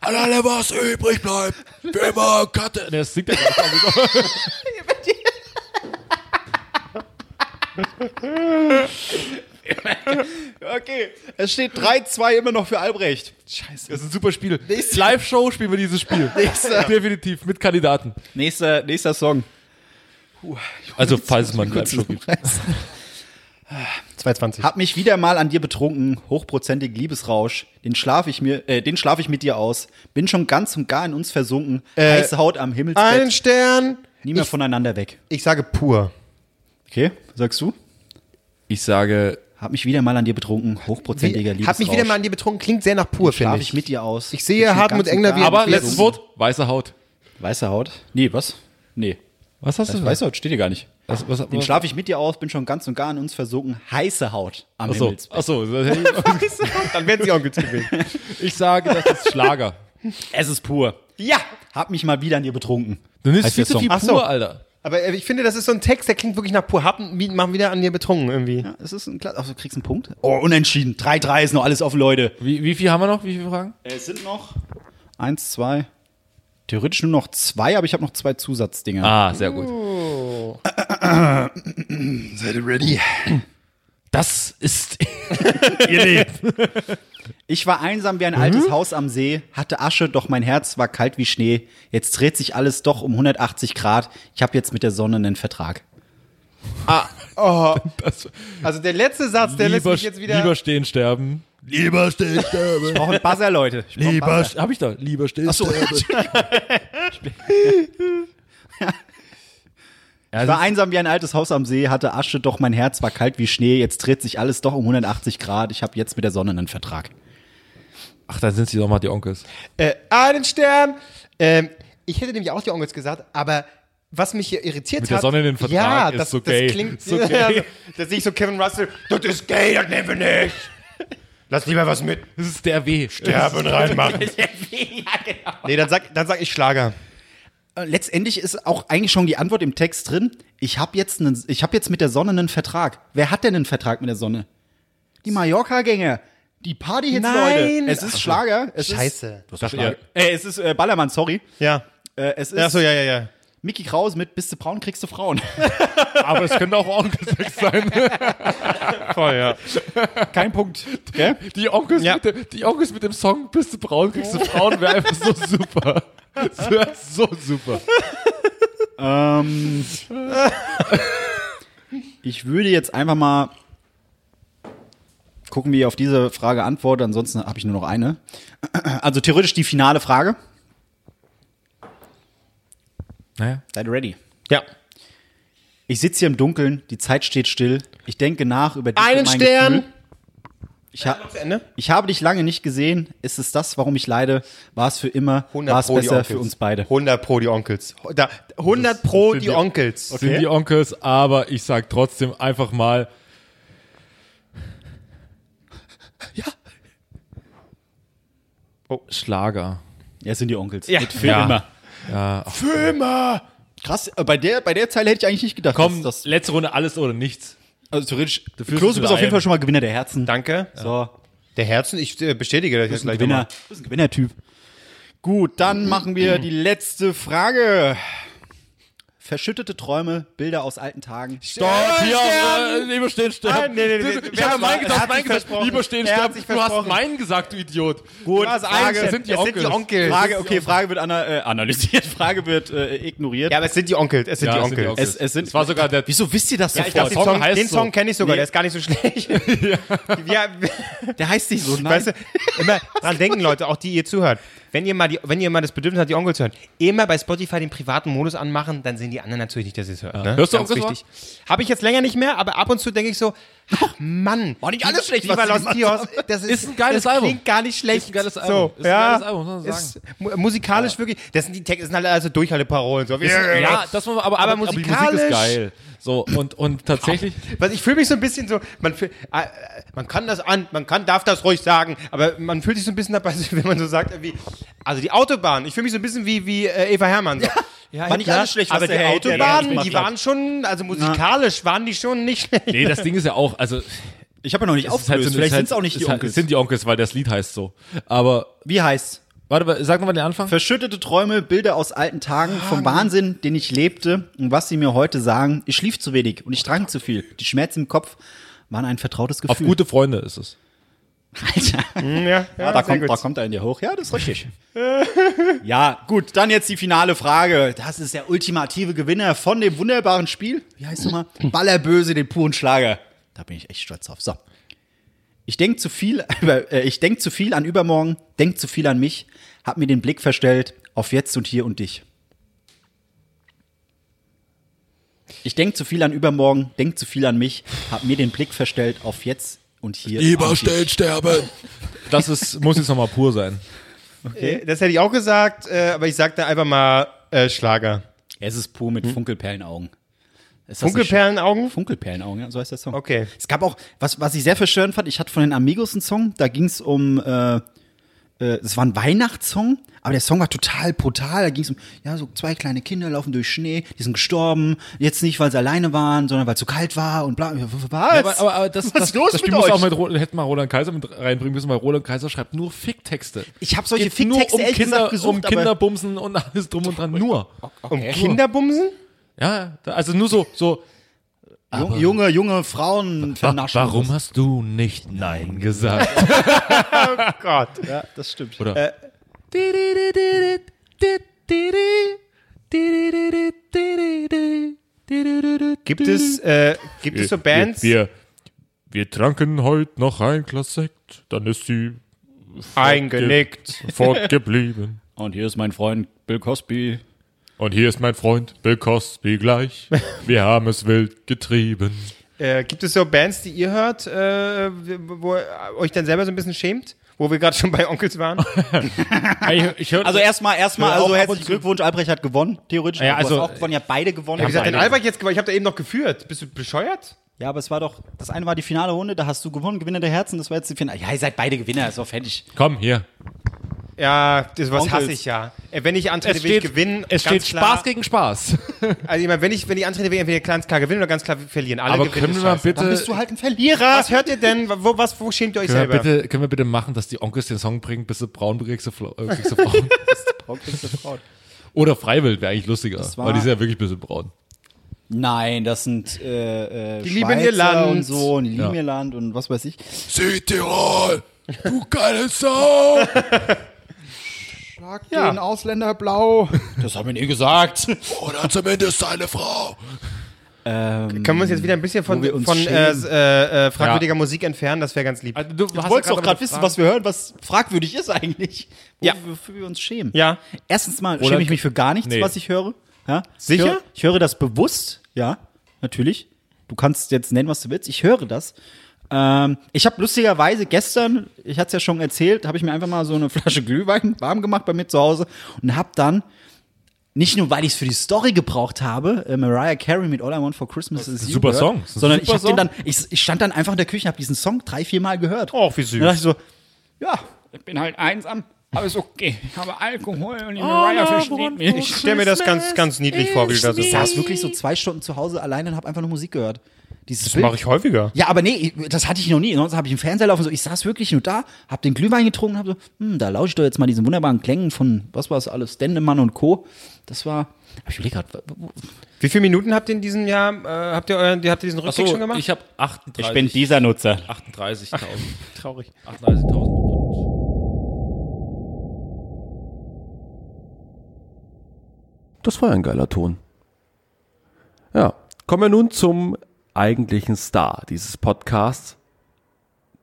An alle, was übrig bleibt. Für immer Katte. Ne, das singt ja gar nicht. (laughs) (laughs) (laughs) Okay, es steht 3-2 immer noch für Albrecht. Das ist ein super Spiel. Live-Show spielen wir dieses Spiel. (laughs) Definitiv, mit Kandidaten. Nächster, nächster Song. Also, falls es mal ein Live-Show gibt. 220. Hab mich wieder mal an dir betrunken, hochprozentig Liebesrausch. Den schlaf ich mir, äh, den schlaf ich mit dir aus. Bin schon ganz und gar in uns versunken. Heiße Haut am Ein Himmelsbett. Stern. Nie mehr Ich, voneinander weg. ich sage pur. Okay, was sagst du? Ich sage, Hab mich wieder mal an dir betrunken, hochprozentiger Liebesrausch. Hab mich wieder mal an dir betrunken, klingt sehr nach pur, finde ich ich. mit dir aus. Ich sehe Hartmut Engler wie- Aber letztes Wort, weiße Haut. Weiße Haut? Nee, was? Nee. Was hast du Weiße Haut steht hier gar nicht. Was, was, Den schlaf ich mit dir aus, bin schon ganz und gar in uns versunken. Heiße Haut am Achso, Himmelsbett. achso. (laughs) Dann werden sie Onkels gewesen. Ich sage, das ist Schlager. Es ist pur. ja! Hab mich mal wieder an dir betrunken. Du nimmst viel zu viel Ach so. pur, Alter. Aber äh, ich finde, das ist so ein Text, der klingt wirklich nach pur. Hab machen wieder an dir betrunken irgendwie. Ja, es ist ein Kla Ach, du kriegst einen Punkt. Oh, unentschieden. 3-3 ist noch alles offen, Leute. Wie, wie viel haben wir noch? Wie viele Fragen? Es sind noch eins, zwei. Theoretisch nur noch zwei, aber ich habe noch zwei Zusatzdinge. Ah, sehr gut. (clears throat) Seid ihr ready? Das ist (laughs) Ich war einsam wie ein altes Haus am See, hatte Asche, doch mein Herz war kalt wie Schnee. Jetzt dreht sich alles doch um 180 Grad. Ich habe jetzt mit der Sonne einen Vertrag. (laughs) Also der letzte Satz, der lässt mich jetzt wieder. lieber stehen, sterben. Lieber still sterben. Ich brauche einen Buzzer, Leute. Ich Lieber, Buzzer. Hab ich doch. lieber still sterben. (laughs) Ja, Ich war einsam wie ein altes Haus am See, hatte Asche, doch mein Herz war kalt wie Schnee. Jetzt dreht sich alles doch um 180 Grad. Ich habe jetzt mit der Sonne einen Vertrag. Ach, da sind sie doch mal die Onkels. Äh, einen Stern. Ähm, ich hätte nämlich auch die Onkels gesagt, aber was mich hier irritiert Mit hat. der Sonne in den Vertrag ja, ist das, so (laughs) das gay. klingt So gay. Das sehe ich so Kevin Russell. Das ist gay, das nehmen wir nicht. Lass lieber was mit Das ist der W. Sterben reinmachen. (laughs) Nee, dann sag, dann sag ich Schlager. Äh, Letztendlich ist auch eigentlich schon die Antwort im Text drin. Ich habe jetzt, einen- ich hab jetzt mit der Sonne einen Vertrag. Wer hat denn einen Vertrag mit der Sonne? Die Mallorca-Gänger. Die Partyhits, Nein. Leute. Es ist Schlager. Es Scheiße. Ist, Schlager. Äh, es ist äh, Ballermann, sorry. Ja. Äh, es ist Achso, ja, ja, ja. Mickey Kraus mit Bist du braun, kriegst du Frauen. (laughs) Aber es könnte auch Onkelsex sein. (laughs) Voll, ja. Kein Punkt. Okay? Die Onkels, Ja. mit, dem, die Onkels mit dem Song Bist du braun, kriegst du Frauen, wäre einfach so super. Das wäre so super. Ähm, ich würde jetzt einfach mal gucken, wie ich auf diese Frage antworte. Ansonsten habe ich nur noch eine. Also theoretisch die finale Frage. Naja. Seid ready? Ja. Ich sitze hier im Dunkeln, die Zeit steht still. Ich denke nach über dich Einen Stern. Gefühl. Ich, ha ich habe dich lange nicht gesehen. Ist es das, warum ich leide? War es für immer? 100 War es pro die besser Onkels. für uns beide? 100 pro die Onkels. Da, 100 pro sind die die- Onkels. Sind die Onkels, aber ich sag trotzdem einfach mal. Ja. Oh, Schlager. Ja, es sind die Onkels. Ja. Mit für Ja. immer. Ja, ach, Für immer. Krass, äh, bei der, bei der Zeile hätte ich eigentlich nicht gedacht. komm, dass das, letzte Runde alles oder nichts. also theoretisch, fühlst Klose, du bist auf jeden. Fall schon mal Gewinner der Herzen. Danke. So, Der Herzen, ich äh, bestätige das du jetzt gleich Gewinner. Du bist ein Gewinnertyp. Gut, dann machen wir die letzte Frage. Verschüttete Träume, Bilder aus alten Tagen. Stopp, hier, äh, lieber stehen, sterben. Nein, nee, nee, nee, Ich habe meinen gesagt, sich gesagt. Lieber stehen, Er sterben. Du hast meinen gesagt, du Idiot. Gut, Du Frage, es sind die es sind die Onkels. Onkels. Frage, okay, Frage wird ana äh, analysiert, (laughs) Frage wird äh, ignoriert. Ja, aber es sind die Onkels. Es sind Ja, die es sind die Onkels. Onkels. es, es sind, Es war sogar der- Wieso wisst ihr das Ja, ich sofort? glaube, den Song Song, heißt den so. Song kenne ich sogar, Nee. der ist gar nicht so schlecht. (laughs) ja. Der heißt nicht so. Nein. Weißt du, immer dran denken, Leute, auch die ihr zuhört. Wenn ihr mal die, wenn ihr mal das Bedürfnis habt, die Onkel zu hören, immer bei Spotify den privaten Modus anmachen, dann sehen die anderen natürlich nicht, dass ihr es hört. Ne? Hörst du Ganz Onkels. Habe ich jetzt länger nicht mehr, aber ab und zu denke ich so, ach Mann, War nicht alles schlecht, Viva was Los Tios, das ist, Ist ein geiles das Album. Klingt gar nicht schlecht. Ist ein geiles So, Album. Ist ein ja, geiles Album, muss man ist mu musikalisch wirklich. Das sind die Texte, das sind halt also Durchhalteparolen. So. Ja, das muss man, aber, aber, Aber aber die Musik musikalisch- ist geil. So, und, und tatsächlich, Weil ich fühle mich so ein bisschen so, man, fühl- äh, äh, man kann das an, man kann, darf das ruhig sagen, aber man fühlt sich so ein bisschen dabei, (laughs) wenn man so sagt, irgendwie, also die Autobahn, ich fühle mich so ein bisschen wie, wie äh, Eva Hermann. So. Ja, War nicht alles schlecht, was aber der die Autobahnen, die waren schon, also musikalisch waren die schon nicht schlecht. nee, das Ding ist ja auch, also, Ich habe ja noch nicht es halt aufgelöst. so- Vielleicht es sind es halt- auch nicht die es halt- Onkels. Es sind die Onkels, weil das Lied heißt so. Aber, Wie heißt? warte, mal, sag nochmal den Anfang. Verschüttete Träume, Bilder aus alten Tagen, vom Wahnsinn, den ich lebte und was sie mir heute sagen. Ich schlief zu wenig und ich trank zu viel. Die Schmerzen im Kopf waren ein vertrautes Auf Gefühl. gute Freunde ist es. Alter. Ja, ja, Ja, da, kommt, gut. da kommt er in dir hoch. Ja, das ist richtig. ja, gut, dann jetzt die finale Frage. Das ist der ultimative Gewinner von dem wunderbaren Spiel. Wie heißt nochmal? Ballerböse, den puren Schlager. Da bin ich echt stolz drauf. So. Ich denke zu viel, (laughs) äh, ich denk zu viel an übermorgen, denk zu viel an mich, hab mir den Blick verstellt auf jetzt und hier und dich. Ich denk zu viel an übermorgen, denk zu viel an mich, hab mir den Blick verstellt auf jetzt und hier Lieber und dich. sterben. Das ist, muss jetzt nochmal pur sein. Äh, Das hätte ich auch gesagt, äh, aber ich sag da einfach mal äh, Schlager. Es ist pur mit Funkelperlenaugen. Funkelperlenaugen? Funkelperlenaugen, ja, so heißt der Song. Okay. Es gab auch, was, was ich sehr verstörend fand, ich hatte von den Amigos einen Song, da ging es um, äh, äh, es war ein Weihnachtssong, aber der Song war total brutal. Da ging es um, ja, so zwei kleine Kinder laufen durch Schnee, die sind gestorben. Jetzt nicht, weil sie alleine waren, sondern weil es zu kalt war und bla. Was? Aber, aber, aber das, Was das, ist los das Spiel muss auch mit, hätten mal Roland Kaiser mit reinbringen müssen, weil Roland Kaiser schreibt nur Ficktexte. Ich hab solche Geht nur Ficktexte um Kinder, gesucht, um Kinderbumsen und alles drum und dran. Nur. Um Kinderbumsen? Ja, also nur so, so. Jung, junge, junge Frauen Wa vernaschen. warum hast du nicht Nein gesagt? (laughs) Gott. Ja, das stimmt. Oder? Gibt es, äh, gibt es so Bands? Wir, wir, wir tranken heute noch ein Glas Sekt, dann ist sie Eingenickt. fortgeblieben. Und hier ist mein Freund Bill Cosby. Und hier ist mein Freund Bill Cosby gleich. (laughs) Wir haben es wild getrieben. Äh, gibt es so Bands, die ihr hört, äh, wo ihr euch dann selber so ein bisschen schämt? Wo wir gerade schon bei Onkels waren? (laughs) Ich, ich hör, Also erstmal, erstmal, auch also herzlichen. Glückwunsch, Albrecht hat gewonnen, theoretisch. Ja, Du also- hast auch gewonnen, ja beide gewonnen. Wie gesagt, den beide. Albert jetzt gewonnen. Ich habe da eben noch geführt. Bist du bescheuert? Ja, aber es war doch, das eine war die finale Runde, da hast du gewonnen, Gewinner der Herzen, das war jetzt die Finale. Ja, ihr seid beide Gewinner, ist doch fertig. Komm, hier. Ja, das was Onkels. hasse ich ja. Äh, Wenn ich antrete, Es will ich steht, gewinnen. es steht klar. Spaß gegen Spaß. (laughs) Also ich meine, wenn ich, wenn ich antrete, will ich entweder ganz klar gewinnen oder ganz klar verlieren. Alle Aber gewinnen können wir mal bitte, Dann bist du halt ein Verlierer. Was hört ihr denn? (laughs) Wo, was, wo schämt ihr euch können, wir selber? bitte, können wir bitte machen, dass die Onkels den Song bringen, bis sie braun kriegst du Fla- äh, (laughs) kriegst du braun. Oder Freiwild wäre eigentlich lustiger, weil die sind ja wirklich ein bisschen braun. Nein, das sind äh, äh, Die lieben ihr Land. und so, und die lieben Ja. ihr Land und was weiß ich. Südtirol, du geile Sau. Schlag Ja. den Ausländer blau. (laughs) Das haben wir nie gesagt. Oder zumindest seine Frau. ähm, Können wir uns jetzt wieder ein bisschen von, von äh, äh, äh, fragwürdiger Musik entfernen? Das wäre ganz lieb. Also, du du wolltest doch gerade wissen, was wir hören, was fragwürdig ist eigentlich. Ja. Wofür wir uns schämen. Ja. Erstens mal Oder- schäme ich mich für gar nichts, Nee. was ich höre. Ja? Sicher? Ich höre, ich höre das bewusst, ja, natürlich. Du kannst jetzt nennen, was du willst. Ich höre das. Ähm, ich habe lustigerweise gestern, ich hatte es ja schon erzählt, habe ich mir einfach mal so eine Flasche Glühwein (laughs) warm gemacht bei mir zu Hause und habe dann nicht nur, weil ich es für die Story gebraucht habe, äh, Mariah Carey mit All I Want for Christmas is You super gehört, Song. Das ist ein sondern super ich habe den Song. dann, ich, ich stand dann einfach in der Küche, habe diesen Song drei, vier Mal gehört. Oh, wie süß. Und dann dachte ich so, ja, ich bin halt einsam, aber ist okay. Ich habe Alkohol und die Mariah versteht mich. Ich stelle mir das ganz, ganz niedlich vor, wie du da so Ich saß wirklich so zwei Stunden zu Hause alleine und habe einfach nur Musik gehört. Dieses Das Bild. mache ich häufiger. Ja, aber nee, das hatte ich noch nie. Sonst habe ich einen Fernseher laufen, so ich saß wirklich nur da, hab den Glühwein getrunken, hab so, hm, da lausche ich doch jetzt mal diesen wunderbaren Klängen von, was war es alles, Dendemann und Co. Das war, hab ich überlegt gerade, Wie viele Minuten habt ihr in diesem Jahr, äh, habt ihr euren, habt ihr diesen Rückblick Achso, schon gemacht? ich habe 38. ich bin dieser Nutzer. 38.000. (laughs) Traurig. 38.000 und Das war ein geiler Ton. Ja, kommen wir nun zum eigentlichen Star dieses Podcasts,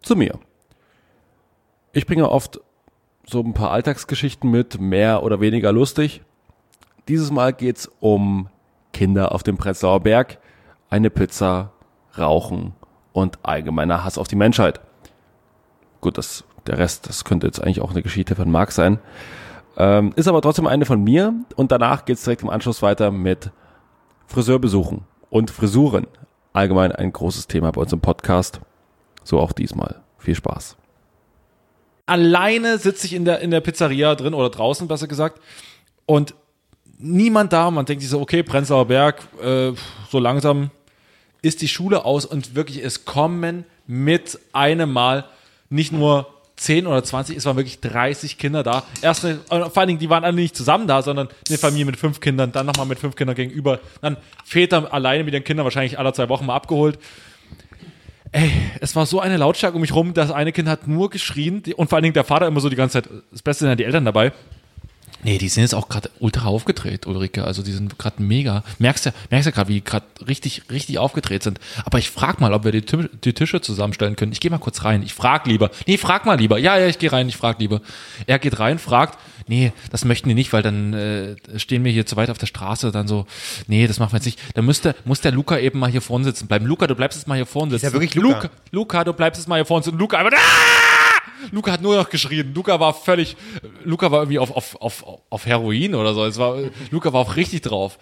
zu mir. Ich bringe oft so ein paar Alltagsgeschichten mit, mehr oder weniger lustig. Dieses Mal geht's um Kinder auf dem Prenzlauer Berg, eine Pizza, Rauchen und allgemeiner Hass auf die Menschheit. Gut, das, der Rest, das könnte jetzt eigentlich auch eine Geschichte von Marc sein. Ähm, ist aber trotzdem eine von mir und danach geht's direkt im Anschluss weiter mit Friseurbesuchen und Frisuren. Allgemein ein großes Thema bei uns im Podcast. So auch diesmal. Viel Spaß. alleine sitze ich in der, in der Pizzeria drin oder draußen, besser gesagt, und niemand da. Man denkt sich so, okay, Prenzlauer Berg, äh, so langsam ist die Schule aus und wirklich, es kommen mit einem Mal nicht nur 10 oder 20, es waren wirklich 30 Kinder da. Erst, äh, vor allen Dingen, die waren alle nicht zusammen da, sondern eine Familie mit fünf Kindern, dann nochmal mit fünf Kindern gegenüber, dann Väter alleine mit ihren Kindern wahrscheinlich alle zwei Wochen mal abgeholt. Ey, es war so eine Lautstärke um mich rum, das eine Kind hat nur geschrien und vor allen Dingen der Vater immer so die ganze Zeit, das Beste sind ja die Eltern dabei. Nee, die sind jetzt auch gerade ultra aufgedreht, Ulrike. Also die sind gerade mega. Merkst ja, merkst ja gerade, wie die gerade richtig, richtig aufgedreht sind. Aber ich frag mal, ob wir die, die Tische zusammenstellen können. Ich gehe mal kurz rein. Ich frag lieber. Nee, frag mal lieber. Ja, ja, ich gehe rein, ich frag lieber. Er geht rein, fragt, nee, das möchten die nicht, weil dann äh, stehen wir hier zu weit auf der Straße. Dann so, nee, das machen wir jetzt nicht. Dann müsste, muss der Luca eben mal hier vorne sitzen bleiben. Luca, du bleibst jetzt mal hier vorne sitzen. ja wirklich Luca. Luca, Luca, du bleibst jetzt mal hier vorne sitzen. Luca einfach, ah! Luca hat nur noch geschrien. Luca war völlig, Luca war irgendwie auf, auf, auf, auf Heroin oder so. Es war, Luca war auch richtig drauf.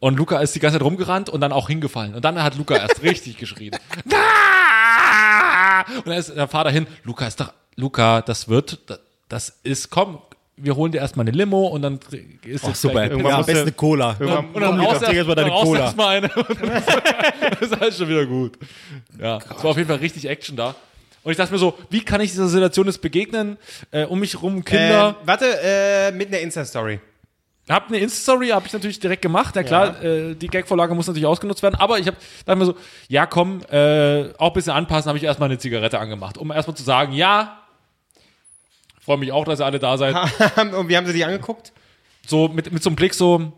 Und Luca ist die ganze Zeit rumgerannt und dann auch hingefallen. Und dann hat Luca erst richtig geschrien. (laughs) Ah! Und dann ist der Vater hin, Luca ist doch, Luca, das wird, das ist, komm, wir holen dir erstmal eine Limo und dann ist jetzt super. Irgendwann Ja, am besten eine Cola. irgendwann- und dann Komm, Luca, raus trink erst mal deine dann Cola. eine. Und dann ist, ist alles schon wieder gut. Ja, es war auf jeden Fall richtig Action da. Und ich dachte mir so, wie kann ich dieser Situation jetzt begegnen? Äh, um mich rum Kinder. Äh, warte, äh, mit einer Insta-Story. Hab eine Insta-Story, habe ich natürlich direkt gemacht. Ja klar, äh, die Gag-Vorlage muss natürlich ausgenutzt werden. Aber ich habe dachte mir so, ja komm, äh, auch ein bisschen anpassen, habe ich erstmal eine Zigarette angemacht. Um erstmal zu sagen, ja, freue mich auch, dass ihr alle da seid. (laughs) Und wie haben sie die angeguckt? so mit, mit so einem Blick so,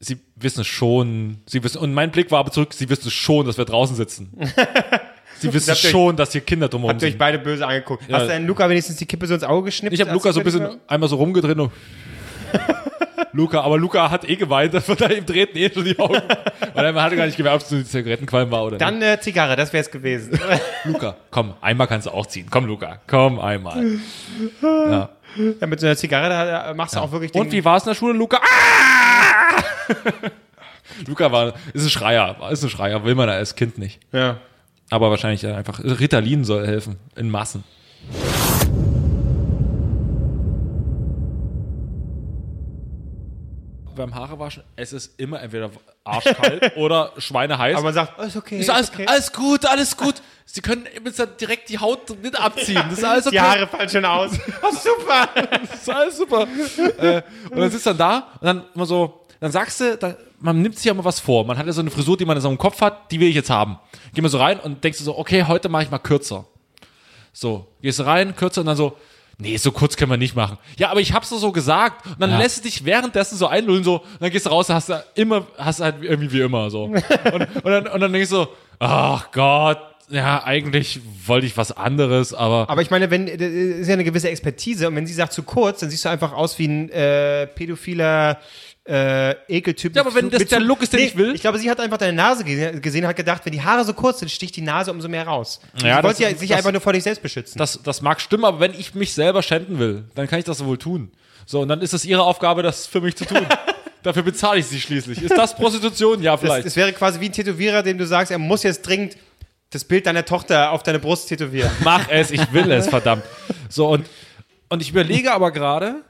sie wissen es schon, sie wissen, und mein Blick war aber zurück, sie wissen es schon, dass wir draußen sitzen. (laughs) sie wissen Habt ihr euch- schon, dass hier Kinder drumherum Habt ihr euch sind. beide böse angeguckt? Ja. Hast du denn Luca wenigstens die Kippe so ins Auge geschnippt? Ich habe Luca so ein bisschen einmal so rumgedreht und (laughs) Luca, aber Luca hat eh geweint, das wird da ihm treten eh schon die Augen. Weil er hatte gar nicht gemerkt, ob es die Zigarettenqualm war oder war? Dann äh, Zigarre, das wäre es gewesen. (laughs) Luca, komm, einmal kannst du auch ziehen. Komm, Luca, komm einmal. Ja. ja, mit so einer Zigarre da machst du auch wirklich den, Und wie war es in der Schule, Luca? Ah! (laughs) Luca war, ist ein Schreier, ist ein Schreier, will man als Kind nicht. Ja. Aber wahrscheinlich einfach, Ritalin soll helfen, in Massen. Beim Haarewaschen, es ist immer entweder arschkalt (laughs) oder schweineheiß. Aber man sagt, ist okay. ist alles, okay. alles gut, alles gut. Sie können jetzt direkt die Haut nicht abziehen. Das ist alles (laughs) okay. Die Haare fallen schon aus. (laughs) Oh, super. Das ist alles super. äh, und dann sitzt dann da und dann immer so, dann sagst du, dann, man nimmt sich ja immer was vor. Man hat ja so eine Frisur, die man in so einem Kopf hat, die will ich jetzt haben. Geh mal so rein und denkst du so, okay, heute mache ich mal kürzer. So, gehst du rein, kürzer und dann so, nee, so kurz können wir nicht machen. Ja, aber ich hab's doch so gesagt. Und dann lässt du dich währenddessen so einlullen, so, und dann gehst du raus, hast du immer, hast halt irgendwie wie immer, so. Und, und, dann, und dann denkst du so, ach Gott, ja, eigentlich wollte ich was anderes, aber Aber ich meine, wenn das ist ja eine gewisse Expertise und wenn sie sagt zu kurz, dann siehst du einfach aus wie ein äh, pädophiler äh, Ekeltyp. Ja, aber mit wenn das der Look ist, den ich will. Ich glaube, sie hat einfach deine Nase gesehen, gesehen und hat gedacht, wenn die Haare so kurz sind, sticht die Nase umso mehr raus. Ja, sie wollte ja sich das- einfach nur vor dich selbst beschützen. das, das mag stimmen, aber wenn ich mich selber schänden will, dann kann ich das wohl tun. So, und dann ist es ihre Aufgabe, das für mich zu tun. (laughs) Dafür bezahle ich sie schließlich. Ist das Prostitution? Ja, vielleicht. das wäre quasi wie ein Tätowierer, dem du sagst, er muss jetzt dringend das Bild deiner Tochter auf deine Brust tätowieren. Mach es, ich will es, verdammt. So, und, und ich überlege aber gerade,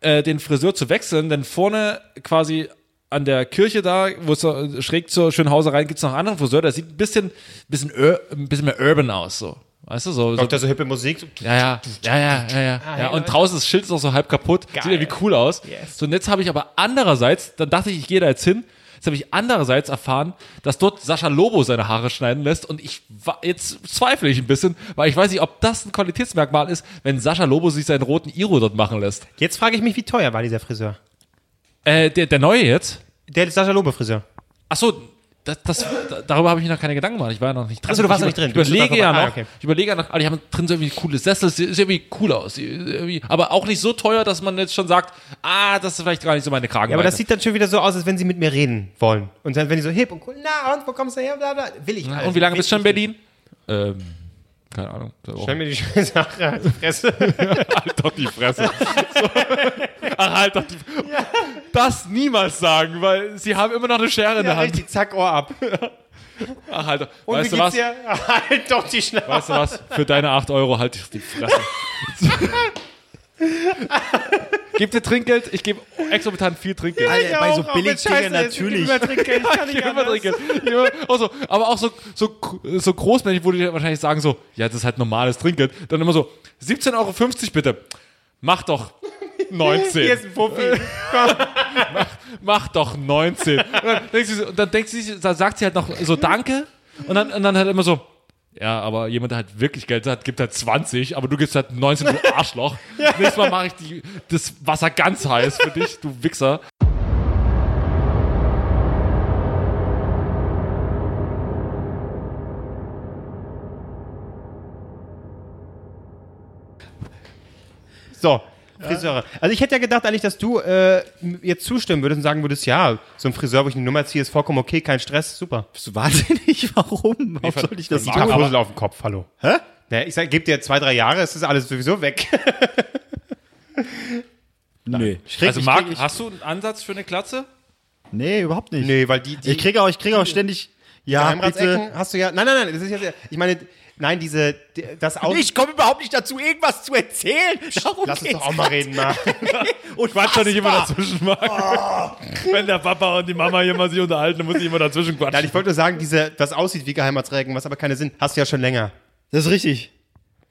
äh, den Friseur zu wechseln, denn vorne quasi an der Kirche da, wo es so schräg zur Schönhauser rein gibt's noch einen anderen Friseur, der sieht ein bisschen, bisschen, ein bisschen mehr urban aus, so. Weißt du, so, so Kommt da so hippe Musik? So, ja, ja, ja, ja, ja, ja. ja. Und draußen das Schild ist auch so halb kaputt. Sieht irgendwie cool aus. So, und jetzt habe ich aber andererseits, dann dachte ich, ich gehe da jetzt hin. Jetzt habe ich andererseits erfahren, dass dort Sascha Lobo seine Haare schneiden lässt. Und ich jetzt zweifle ich ein bisschen, weil ich weiß nicht, ob das ein Qualitätsmerkmal ist, wenn Sascha Lobo sich seinen roten Iro dort machen lässt. Jetzt frage ich mich, wie teuer war dieser Friseur? Äh, der, der neue jetzt? Der Sascha Lobe Friseur. Ach so, das, das, darüber habe ich mir noch keine Gedanken gemacht. Ich war ja noch nicht drin. Ach so, du warst ich noch nicht drin. Ich überlege ja vorbei. noch. Ah, okay. Ich überlege ja noch. Ah, die haben drin so irgendwie coole Sessel. Sieht irgendwie cool aus. Irgendwie, aber auch nicht so teuer, dass man jetzt schon sagt, ah, das ist vielleicht gar nicht so meine Kragen. Ja, aber das sieht dann schon wieder so aus, als wenn sie mit mir reden wollen. Und dann, wenn die so hip und cool, na und, wo kommst du her, bla bla, will ich alles. Und wie lange bist du schon in Berlin? Ähm, keine Ahnung. Stell mir die schöne Sache an die Fresse. (laughs) halt doch die Fresse. (laughs) So. Ach, halt doch die Das niemals sagen, weil sie haben immer noch eine Schere in der Ja, Hand. richtig, zack, Ohr ab. (laughs) Ach, halt doch. Und weißt wie du geht's was? dir? (laughs) Halt doch die Schnauze. Weißt du was? Für deine 8 Euro halt ich die Fresse. (laughs) Gib dir Trinkgeld, ich gebe exorbitant viel Trinkgeld. Alter, bei so auch, Scheiße ist, natürlich. Ich Trinkgeld, ich kann nicht Ich immer. Trinkgeld. Ich gebe immer- auch so, aber auch so, so, so großmännlich, wo die wahrscheinlich sagen so, ja, das ist halt normales Trinkgeld. Dann immer so, 17,50 Euro bitte. Mach doch 19. Hier ist ein Fuffi. Komm. Mach doch 19. Und dann, denkt sie und dann denkt sie, da sagt sie halt noch so Danke und dann, und dann halt immer so, ja, aber jemand, der halt wirklich Geld hat, gibt halt 20, aber du gibst halt 19, du (laughs) Arschloch. Nächstes Mal mache ich die, das Wasser ganz heiß für dich, du Wichser. So, Friseure. Also ich hätte ja gedacht eigentlich, dass du äh, jetzt zustimmen würdest und sagen würdest, ja, so ein Friseur, wo ich eine Nummer ziehe, ist vollkommen okay, kein Stress, super. Bist du wahnsinnig? (laughs) Warum? Warum soll ich das Die tun? Fussel auf dem Kopf, hallo. Hä? Ja, ich sag, gib dir zwei, drei Jahre, es ist alles sowieso weg. (laughs) Nee. Ich krieg, Also Marc, krieg, ich, hast du einen Ansatz für eine Klatze? nee, überhaupt nicht. nee, weil die, die Ich kriege auch, ich kriege auch ständig, ja, bitte. Hast du ja, nein, nein, nein, das ist jetzt, ich meine, nein, diese, die- das Auto, Ich komme überhaupt nicht dazu, irgendwas zu erzählen. Darum lass uns doch auch mal reden, mal. (laughs) Und Quatsch doch nicht immer dazwischen, Marc. Wenn der Papa und die Mama hier mal sich unterhalten, dann muss ich immer dazwischen quatschen. Nein, ich wollte nur sagen, diese, das aussieht wie Geheimratsrecken, was aber keine Sinn, hast du ja schon länger. Das ist richtig.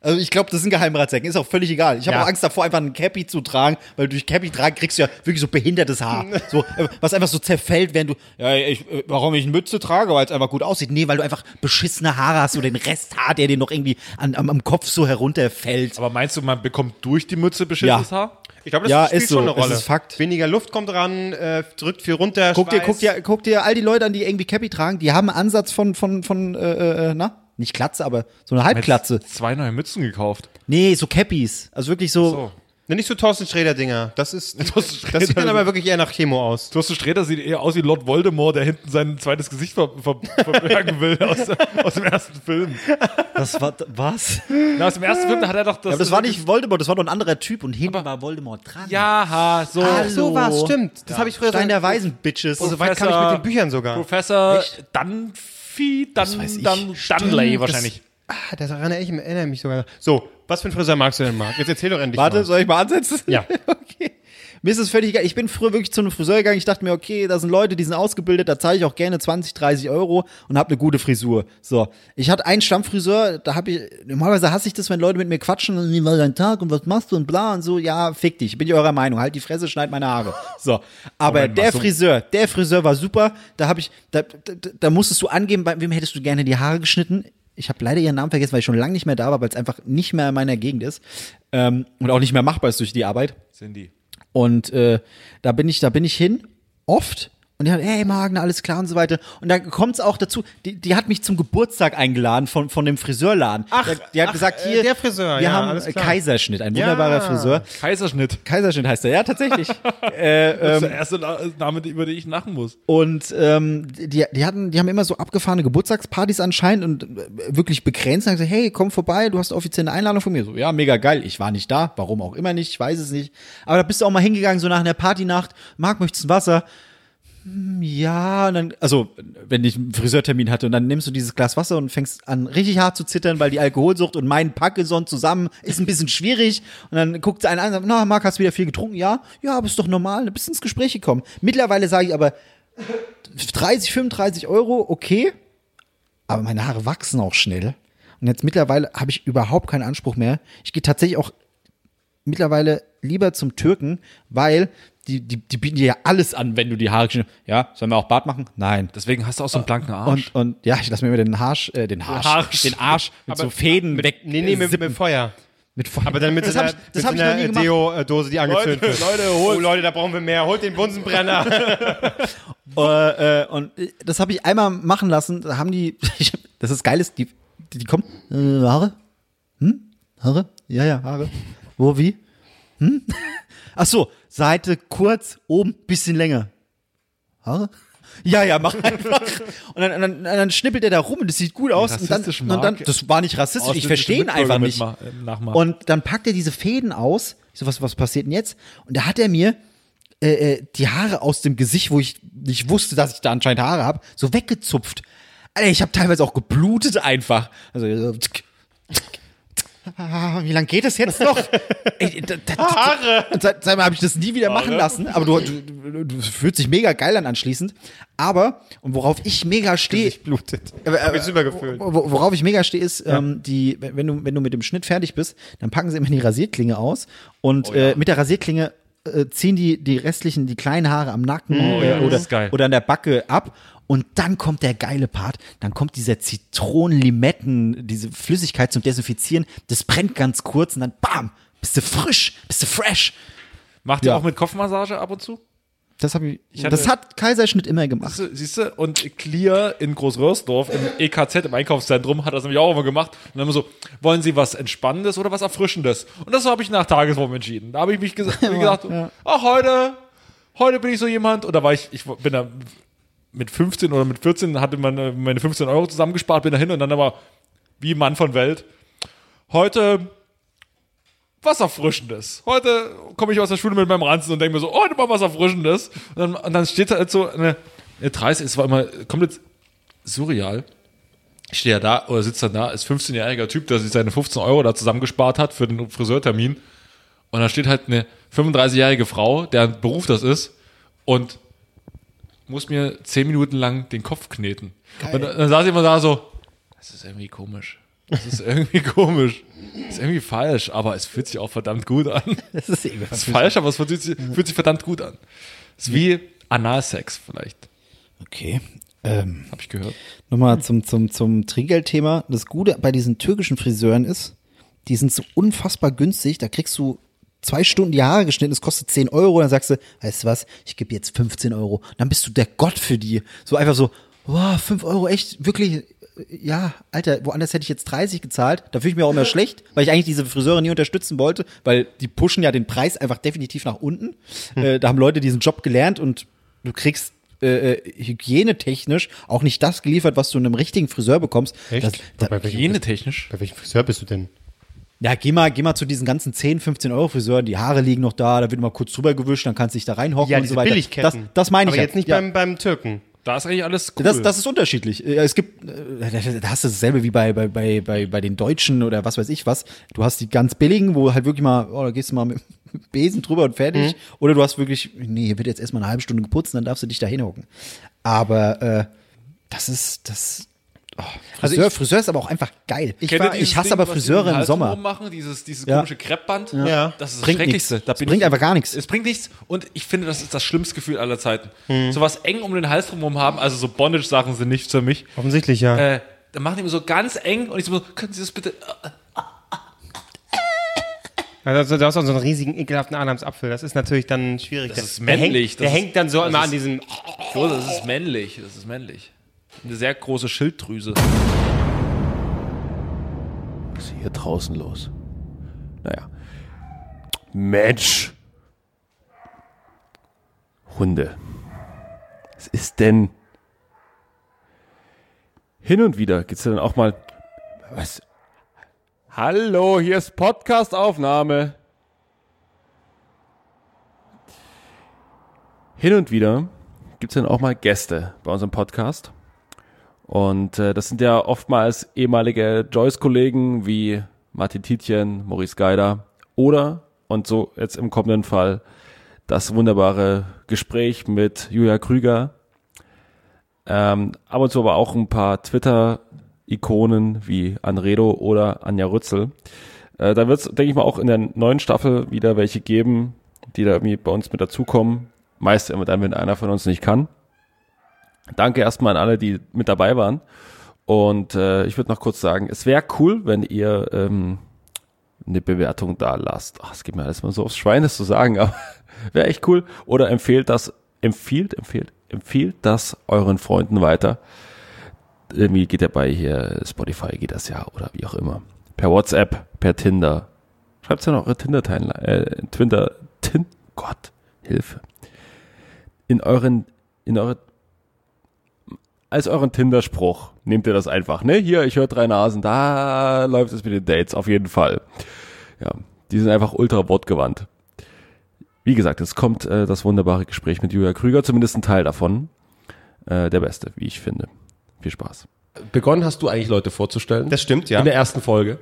Also ich glaube, das sind Geheimratsecken. Ist auch völlig egal. Ich habe Ja. auch Angst davor, einfach einen Cappy zu tragen, weil durch Cappy tragen kriegst du ja wirklich so behindertes Haar. (laughs) So, äh, was einfach so zerfällt, wenn du, ja, ich, äh, warum ich eine Mütze trage, weil es einfach gut aussieht. Nee, weil du einfach beschissene Haare hast, so den Resthaar, der dir noch irgendwie an, am, am Kopf so herunterfällt. aber meinst du, man bekommt durch die Mütze beschissenes Ja. Haar? Ich glaube, das Ja, spielt ist so, schon eine Rolle. ist Fakt. Weniger Luft kommt ran, äh, drückt viel runter. Guck dir, guck dir, guck dir all die Leute an, die irgendwie Cappy tragen, die haben einen Ansatz von, von, von, äh, äh, na? Nicht Klatze, aber so eine Halbklatze. Zwei neue Mützen gekauft. Nee, so Cappies. Also wirklich so, So. Ne, nicht so Thorsten Sträder-Dinger. Das ist, (laughs) Thorsten das sieht dann Sträder- aber wirklich eher nach Chemo aus. Thorsten Sträter sieht eher aus wie Lord Voldemort, der hinten sein zweites Gesicht ver ver verbergen will (laughs) aus, aus dem ersten Film. das war, was? Na, aus dem ersten Film, da hat er doch das. Ja, aber das war nicht Voldemort, das war doch ein anderer Typ und hinten war Voldemort dran. Ja, ha, so. Hallo. So war's, stimmt. Das habe ich früher Stein so. der Weisen, Bitches. So weit kam ich mit den Büchern sogar. Professor Dunphy, Weiß ich. Dun, Dunley wahrscheinlich. Ah, das erinnere ich, erinnere mich sogar. So, was für ein Friseur magst du denn, Marc? Jetzt erzähl doch endlich Warte, mal. soll ich mal ansetzen? Ja. (laughs) okay. Mir ist es völlig egal. Ich bin früher wirklich zu einem Friseur gegangen. Ich dachte mir, okay, da sind Leute, die sind ausgebildet, da zahle ich auch gerne 20, 30 Euro und habe eine gute Frisur. So. Ich hatte einen Stammfriseur, da habe ich, normalerweise hasse ich das, wenn Leute mit mir quatschen und wie war dein Tag und was machst du und bla und so. Ja, fick dich. Bin ich eurer Meinung. Halt die Fresse, schneid meine Haare. So. Aber Moment der Friseur, der Friseur war super. Da habe ich, da, da, da musstest du angeben, bei wem hättest du gerne die Haare geschnitten. Ich habe leider ihren Namen vergessen, weil ich schon lange nicht mehr da war, weil es einfach nicht mehr in meiner Gegend ist. Ähm, und auch nicht mehr machbar ist durch die Arbeit. Cindy. Und äh, da bin ich, da bin ich hin, oft. Und die hat, hey Magen, alles klar und so weiter. Und dann kommt es auch dazu, die, die hat mich zum Geburtstag eingeladen von, von dem Friseurladen. Ach, die, die hat ach, gesagt, äh, hier, der Friseur, wir ja, haben alles äh, klar. Kaiserschnitt, ein Ja. wunderbarer Friseur. Kaiserschnitt. Kaiserschnitt heißt er, ja, tatsächlich. (laughs) äh, Das ist ähm, der erste Na- Name, über den ich lachen muss. und ähm, die, die hatten, die haben immer so abgefahrene Geburtstagspartys anscheinend und äh, wirklich begrenzt. Und haben gesagt, hey, komm vorbei, du hast offiziell eine Einladung von mir. So, ja, mega geil. Ich war nicht da, warum auch immer nicht, ich weiß es nicht. Aber da bist du auch mal hingegangen, so nach einer Partynacht. Marc, möchtest du ein Wasser? Hm, ja, und dann, also, wenn ich einen Friseurtermin hatte und dann nimmst du dieses Glas Wasser und fängst an richtig hart zu zittern, weil die Alkoholsucht und mein Parkinson zusammen ist ein bisschen schwierig. Und dann guckt einer an und sagt, na, Marc, hast du wieder viel getrunken? Ja, ja, aber ist doch normal, du bist ins Gespräch gekommen. Mittlerweile sage ich aber 30, 35 Euro, okay, aber meine Haare wachsen auch schnell. Und jetzt mittlerweile habe ich überhaupt keinen Anspruch mehr. Ich gehe tatsächlich auch mittlerweile lieber zum Türken, weil die, die, die bieten dir ja alles an, wenn du die Haare geschnitten Ja, sollen wir auch Bart machen? Nein. Deswegen hast du auch so einen blanken Arsch. Und, und ja, ich lasse mir immer den Arsch, äh, den Arsch, Arsch. den Arsch mit so Fäden mit, weg. Nee, nee, mit, mit Feuer. mit Feuer. Aber dann mit das so habe einer, ich, das mit hab ich so noch nie einer gemacht. Deo-Dose, die angezündet wird. Leute, Oh Leute, da brauchen wir mehr. Holt den Bunsenbrenner. (laughs) (laughs) Äh, äh, und äh, das habe ich einmal machen lassen. Da haben die, (laughs) das ist geil, ist, die, die, die kommen, äh, Haare? Hm? Haare? Ja, ja, Haare. Wo, wie? Hm? Ach so, Seite kurz, oben, bisschen länger. Haare? Ja, ja, mach einfach. (laughs) Und dann, dann, dann schnippelt er da rum und das sieht gut aus. Und dann, und dann, das war nicht rassistisch, ich verstehe ihn einfach nicht. Nachmachen. Und dann packt er diese Fäden aus. Ich so, was, was passiert denn jetzt? Und da hat er mir äh, äh, die Haare aus dem Gesicht, wo ich nicht wusste, dass ich da anscheinend Haare habe, so weggezupft. Alter, ich habe teilweise auch geblutet einfach. Also so, tsk, tsk, tsk. Ah, (laughs) wie lange geht es jetzt noch? (laughs) Ey, da, da, Haare! Seit, seit mal habe ich das nie wieder machen lassen, aber du, du, du, fühlst dich mega geil an anschließend. Aber, und worauf ich mega stehe, blutet. äh, Hab ich super gefühlt. wo- Worauf ich mega stehe, ist, ähm, die, wenn du, wenn du mit dem Schnitt fertig bist, dann packen sie immer die Rasierklinge aus und äh, mit der Rasierklinge äh, ziehen die die restlichen, die kleinen Haare am Nacken das oder, ist geil. oder an der Backe ab. Und dann kommt der geile Part, dann kommt dieser Zitronen-Limetten, diese Flüssigkeit zum Desinfizieren, das brennt ganz kurz und dann bam, bist du frisch, bist du fresh. Macht ihr Ja. auch mit Kopfmassage ab und zu? Das, hab ich, hatte- das hat Kaiserschnitt immer gemacht. Siehst du? Und Clear in Großröhrsdorf im EKZ, im Einkaufszentrum, hat das nämlich auch immer gemacht. Und dann immer so, wollen Sie was Entspannendes oder was Erfrischendes? Und das habe ich nach Tagesform entschieden. Da habe ich mich gesagt, hab ich (laughs) gesagt ach, heute, heute bin ich so jemand. Und da war ich, ich bin da mit 15 oder mit 14, hatte meine, meine 15 Euro zusammengespart, bin da hin und dann aber wie Mann von Welt. Heute was Erfrischendes. Heute komme ich aus der Schule mit meinem Ranzen und denke mir so, oh, heute mal was Erfrischendes. Und dann, und dann steht da halt so eine, eine 30, es war immer komplett surreal. Ich stehe ja da oder sitze dann da, ist 15-jähriger Typ, der sich seine 15 Euro da zusammengespart hat für den Friseurtermin. Und da steht halt eine 35-jährige Frau, deren Beruf das ist, und muss mir 10 Minuten lang den Kopf kneten. Und dann, dann saß ich immer da so, das ist irgendwie komisch. Das ist irgendwie (laughs) komisch. Das ist irgendwie falsch, aber es fühlt sich auch verdammt gut an. (laughs) Das ist eben Das ist falsch, aber es fühlt sich, fühlt sich verdammt gut an. Das ist wie Analsex vielleicht, Okay. Ähm, habe ich gehört. Nochmal zum, zum, zum Trinkgeldthema. Das Gute bei diesen türkischen Friseuren ist, die sind so unfassbar günstig. Da kriegst du zwei Stunden die Haare geschnitten, es kostet 10 Euro. Dann sagst du, weißt du was, ich gebe jetzt 15 Euro. Dann bist du der Gott für die. So einfach so, wow, 5 Euro, echt, wirklich, ja, Alter, woanders hätte ich jetzt 30 gezahlt. Da fühle ich mich auch immer (laughs) schlecht, weil ich eigentlich diese Friseure nie unterstützen wollte, weil die pushen ja den Preis einfach definitiv nach unten. Äh, da haben Leute diesen Job gelernt und du kriegst äh, äh, hygienetechnisch auch nicht das geliefert, was du in einem richtigen Friseur bekommst. Echt? Das, da, bei, welchem, Hygienetechnisch. bei welchem Friseur bist du denn? ja, geh mal, geh mal zu diesen ganzen 10, 15 Euro Friseuren, die Haare liegen noch da, da wird mal kurz drüber gewischt, dann kannst du dich da reinhocken und so weiter. Das, das meine ich Aber ja. jetzt nicht ja. beim, beim Türken. Da ist eigentlich alles cool. Das, das ist unterschiedlich. Äh, Es gibt, äh, da hast du dasselbe wie bei, bei, bei, bei, bei den Deutschen oder was weiß ich was. Du hast die ganz billigen, wo halt wirklich mal, oh, da gehst du mal mit (laughs) Besen drüber und fertig. Oder du hast wirklich, nee, hier wird jetzt erstmal eine halbe Stunde geputzt, dann darfst du dich da hinhocken. Aber äh, das ist, das. Oh, Friseur, ich- Friseur ist aber auch einfach geil. Ich, war, ich hasse Ding, aber Friseure im Sommer. rummachen, dieses, dieses Ja. komische Kreppband. Ja. Das ist das Bringt Schrecklichste. Da Es bringt ich, einfach gar nichts. Es bringt nichts und ich finde, das ist das schlimmste Gefühl aller Zeiten. Hm. So was eng um den Hals drumherum haben, also so Bondage-Sachen sind nichts für mich. Offensichtlich, ja. Äh, dann machen die mir so ganz eng und ich so, können Sie das bitte. Also, du hast auch so einen riesigen, ekelhaften Adamsapfel. Das ist natürlich dann schwierig. Das ist Der männlich. hängt, der Das ist- hängt dann so immer ist- an diesem. So, das ist männlich. Das ist männlich. Eine sehr große Schilddrüse. Was ist hier draußen los? Naja. Mensch. Hunde. Was ist denn? Hin und wieder geht's dann auch mal. Was? Hallo, hier ist Podcast-Aufnahme. Hin und wieder gibt es dann auch mal Gäste bei unserem Podcast. Und äh, das sind ja oftmals ehemalige Joyce-Kollegen wie Martin Tietjen, Maurice Geider oder, und so jetzt im kommenden Fall, das wunderbare Gespräch mit Julia Krüger. Ähm, ab und zu aber auch ein paar Twitter-Ikonen wie Anredo oder Anja Rützel. Äh, da wird es, denke ich mal, auch in der neuen Staffel wieder welche geben, die da irgendwie bei uns mit dazukommen. Meist immer dann, wenn einer von uns nicht kann. Danke erstmal an alle, die mit dabei waren. Und äh, ich würde noch kurz sagen, es wäre cool, wenn ihr ähm, eine Bewertung da lasst. Ach, es geht mir alles mal so aufs Schwein, das zu sagen, aber (laughs) wäre echt cool. Oder empfehlt das, empfiehlt, empfiehlt, empfiehlt das euren Freunden weiter. Irgendwie geht ja bei hier Spotify geht das ja oder wie auch immer. Per WhatsApp, per Tinder. Schreibt's ja noch eure Tinder-Timeline, äh, Twitter, Tin, Gott, Hilfe. In euren, in eure als euren Tinder-Spruch nehmt ihr das einfach, ne? Hier, ich höre drei Nasen, da läuft es mit den Dates, auf jeden Fall. Ja, die sind einfach ultra wortgewandt. Wie gesagt, es kommt äh, das wunderbare Gespräch mit Julia Krüger, zumindest ein Teil davon. Äh, der beste, wie ich finde. Viel Spaß. Begonnen hast du eigentlich Leute vorzustellen. Das stimmt, ja. In der ersten Folge.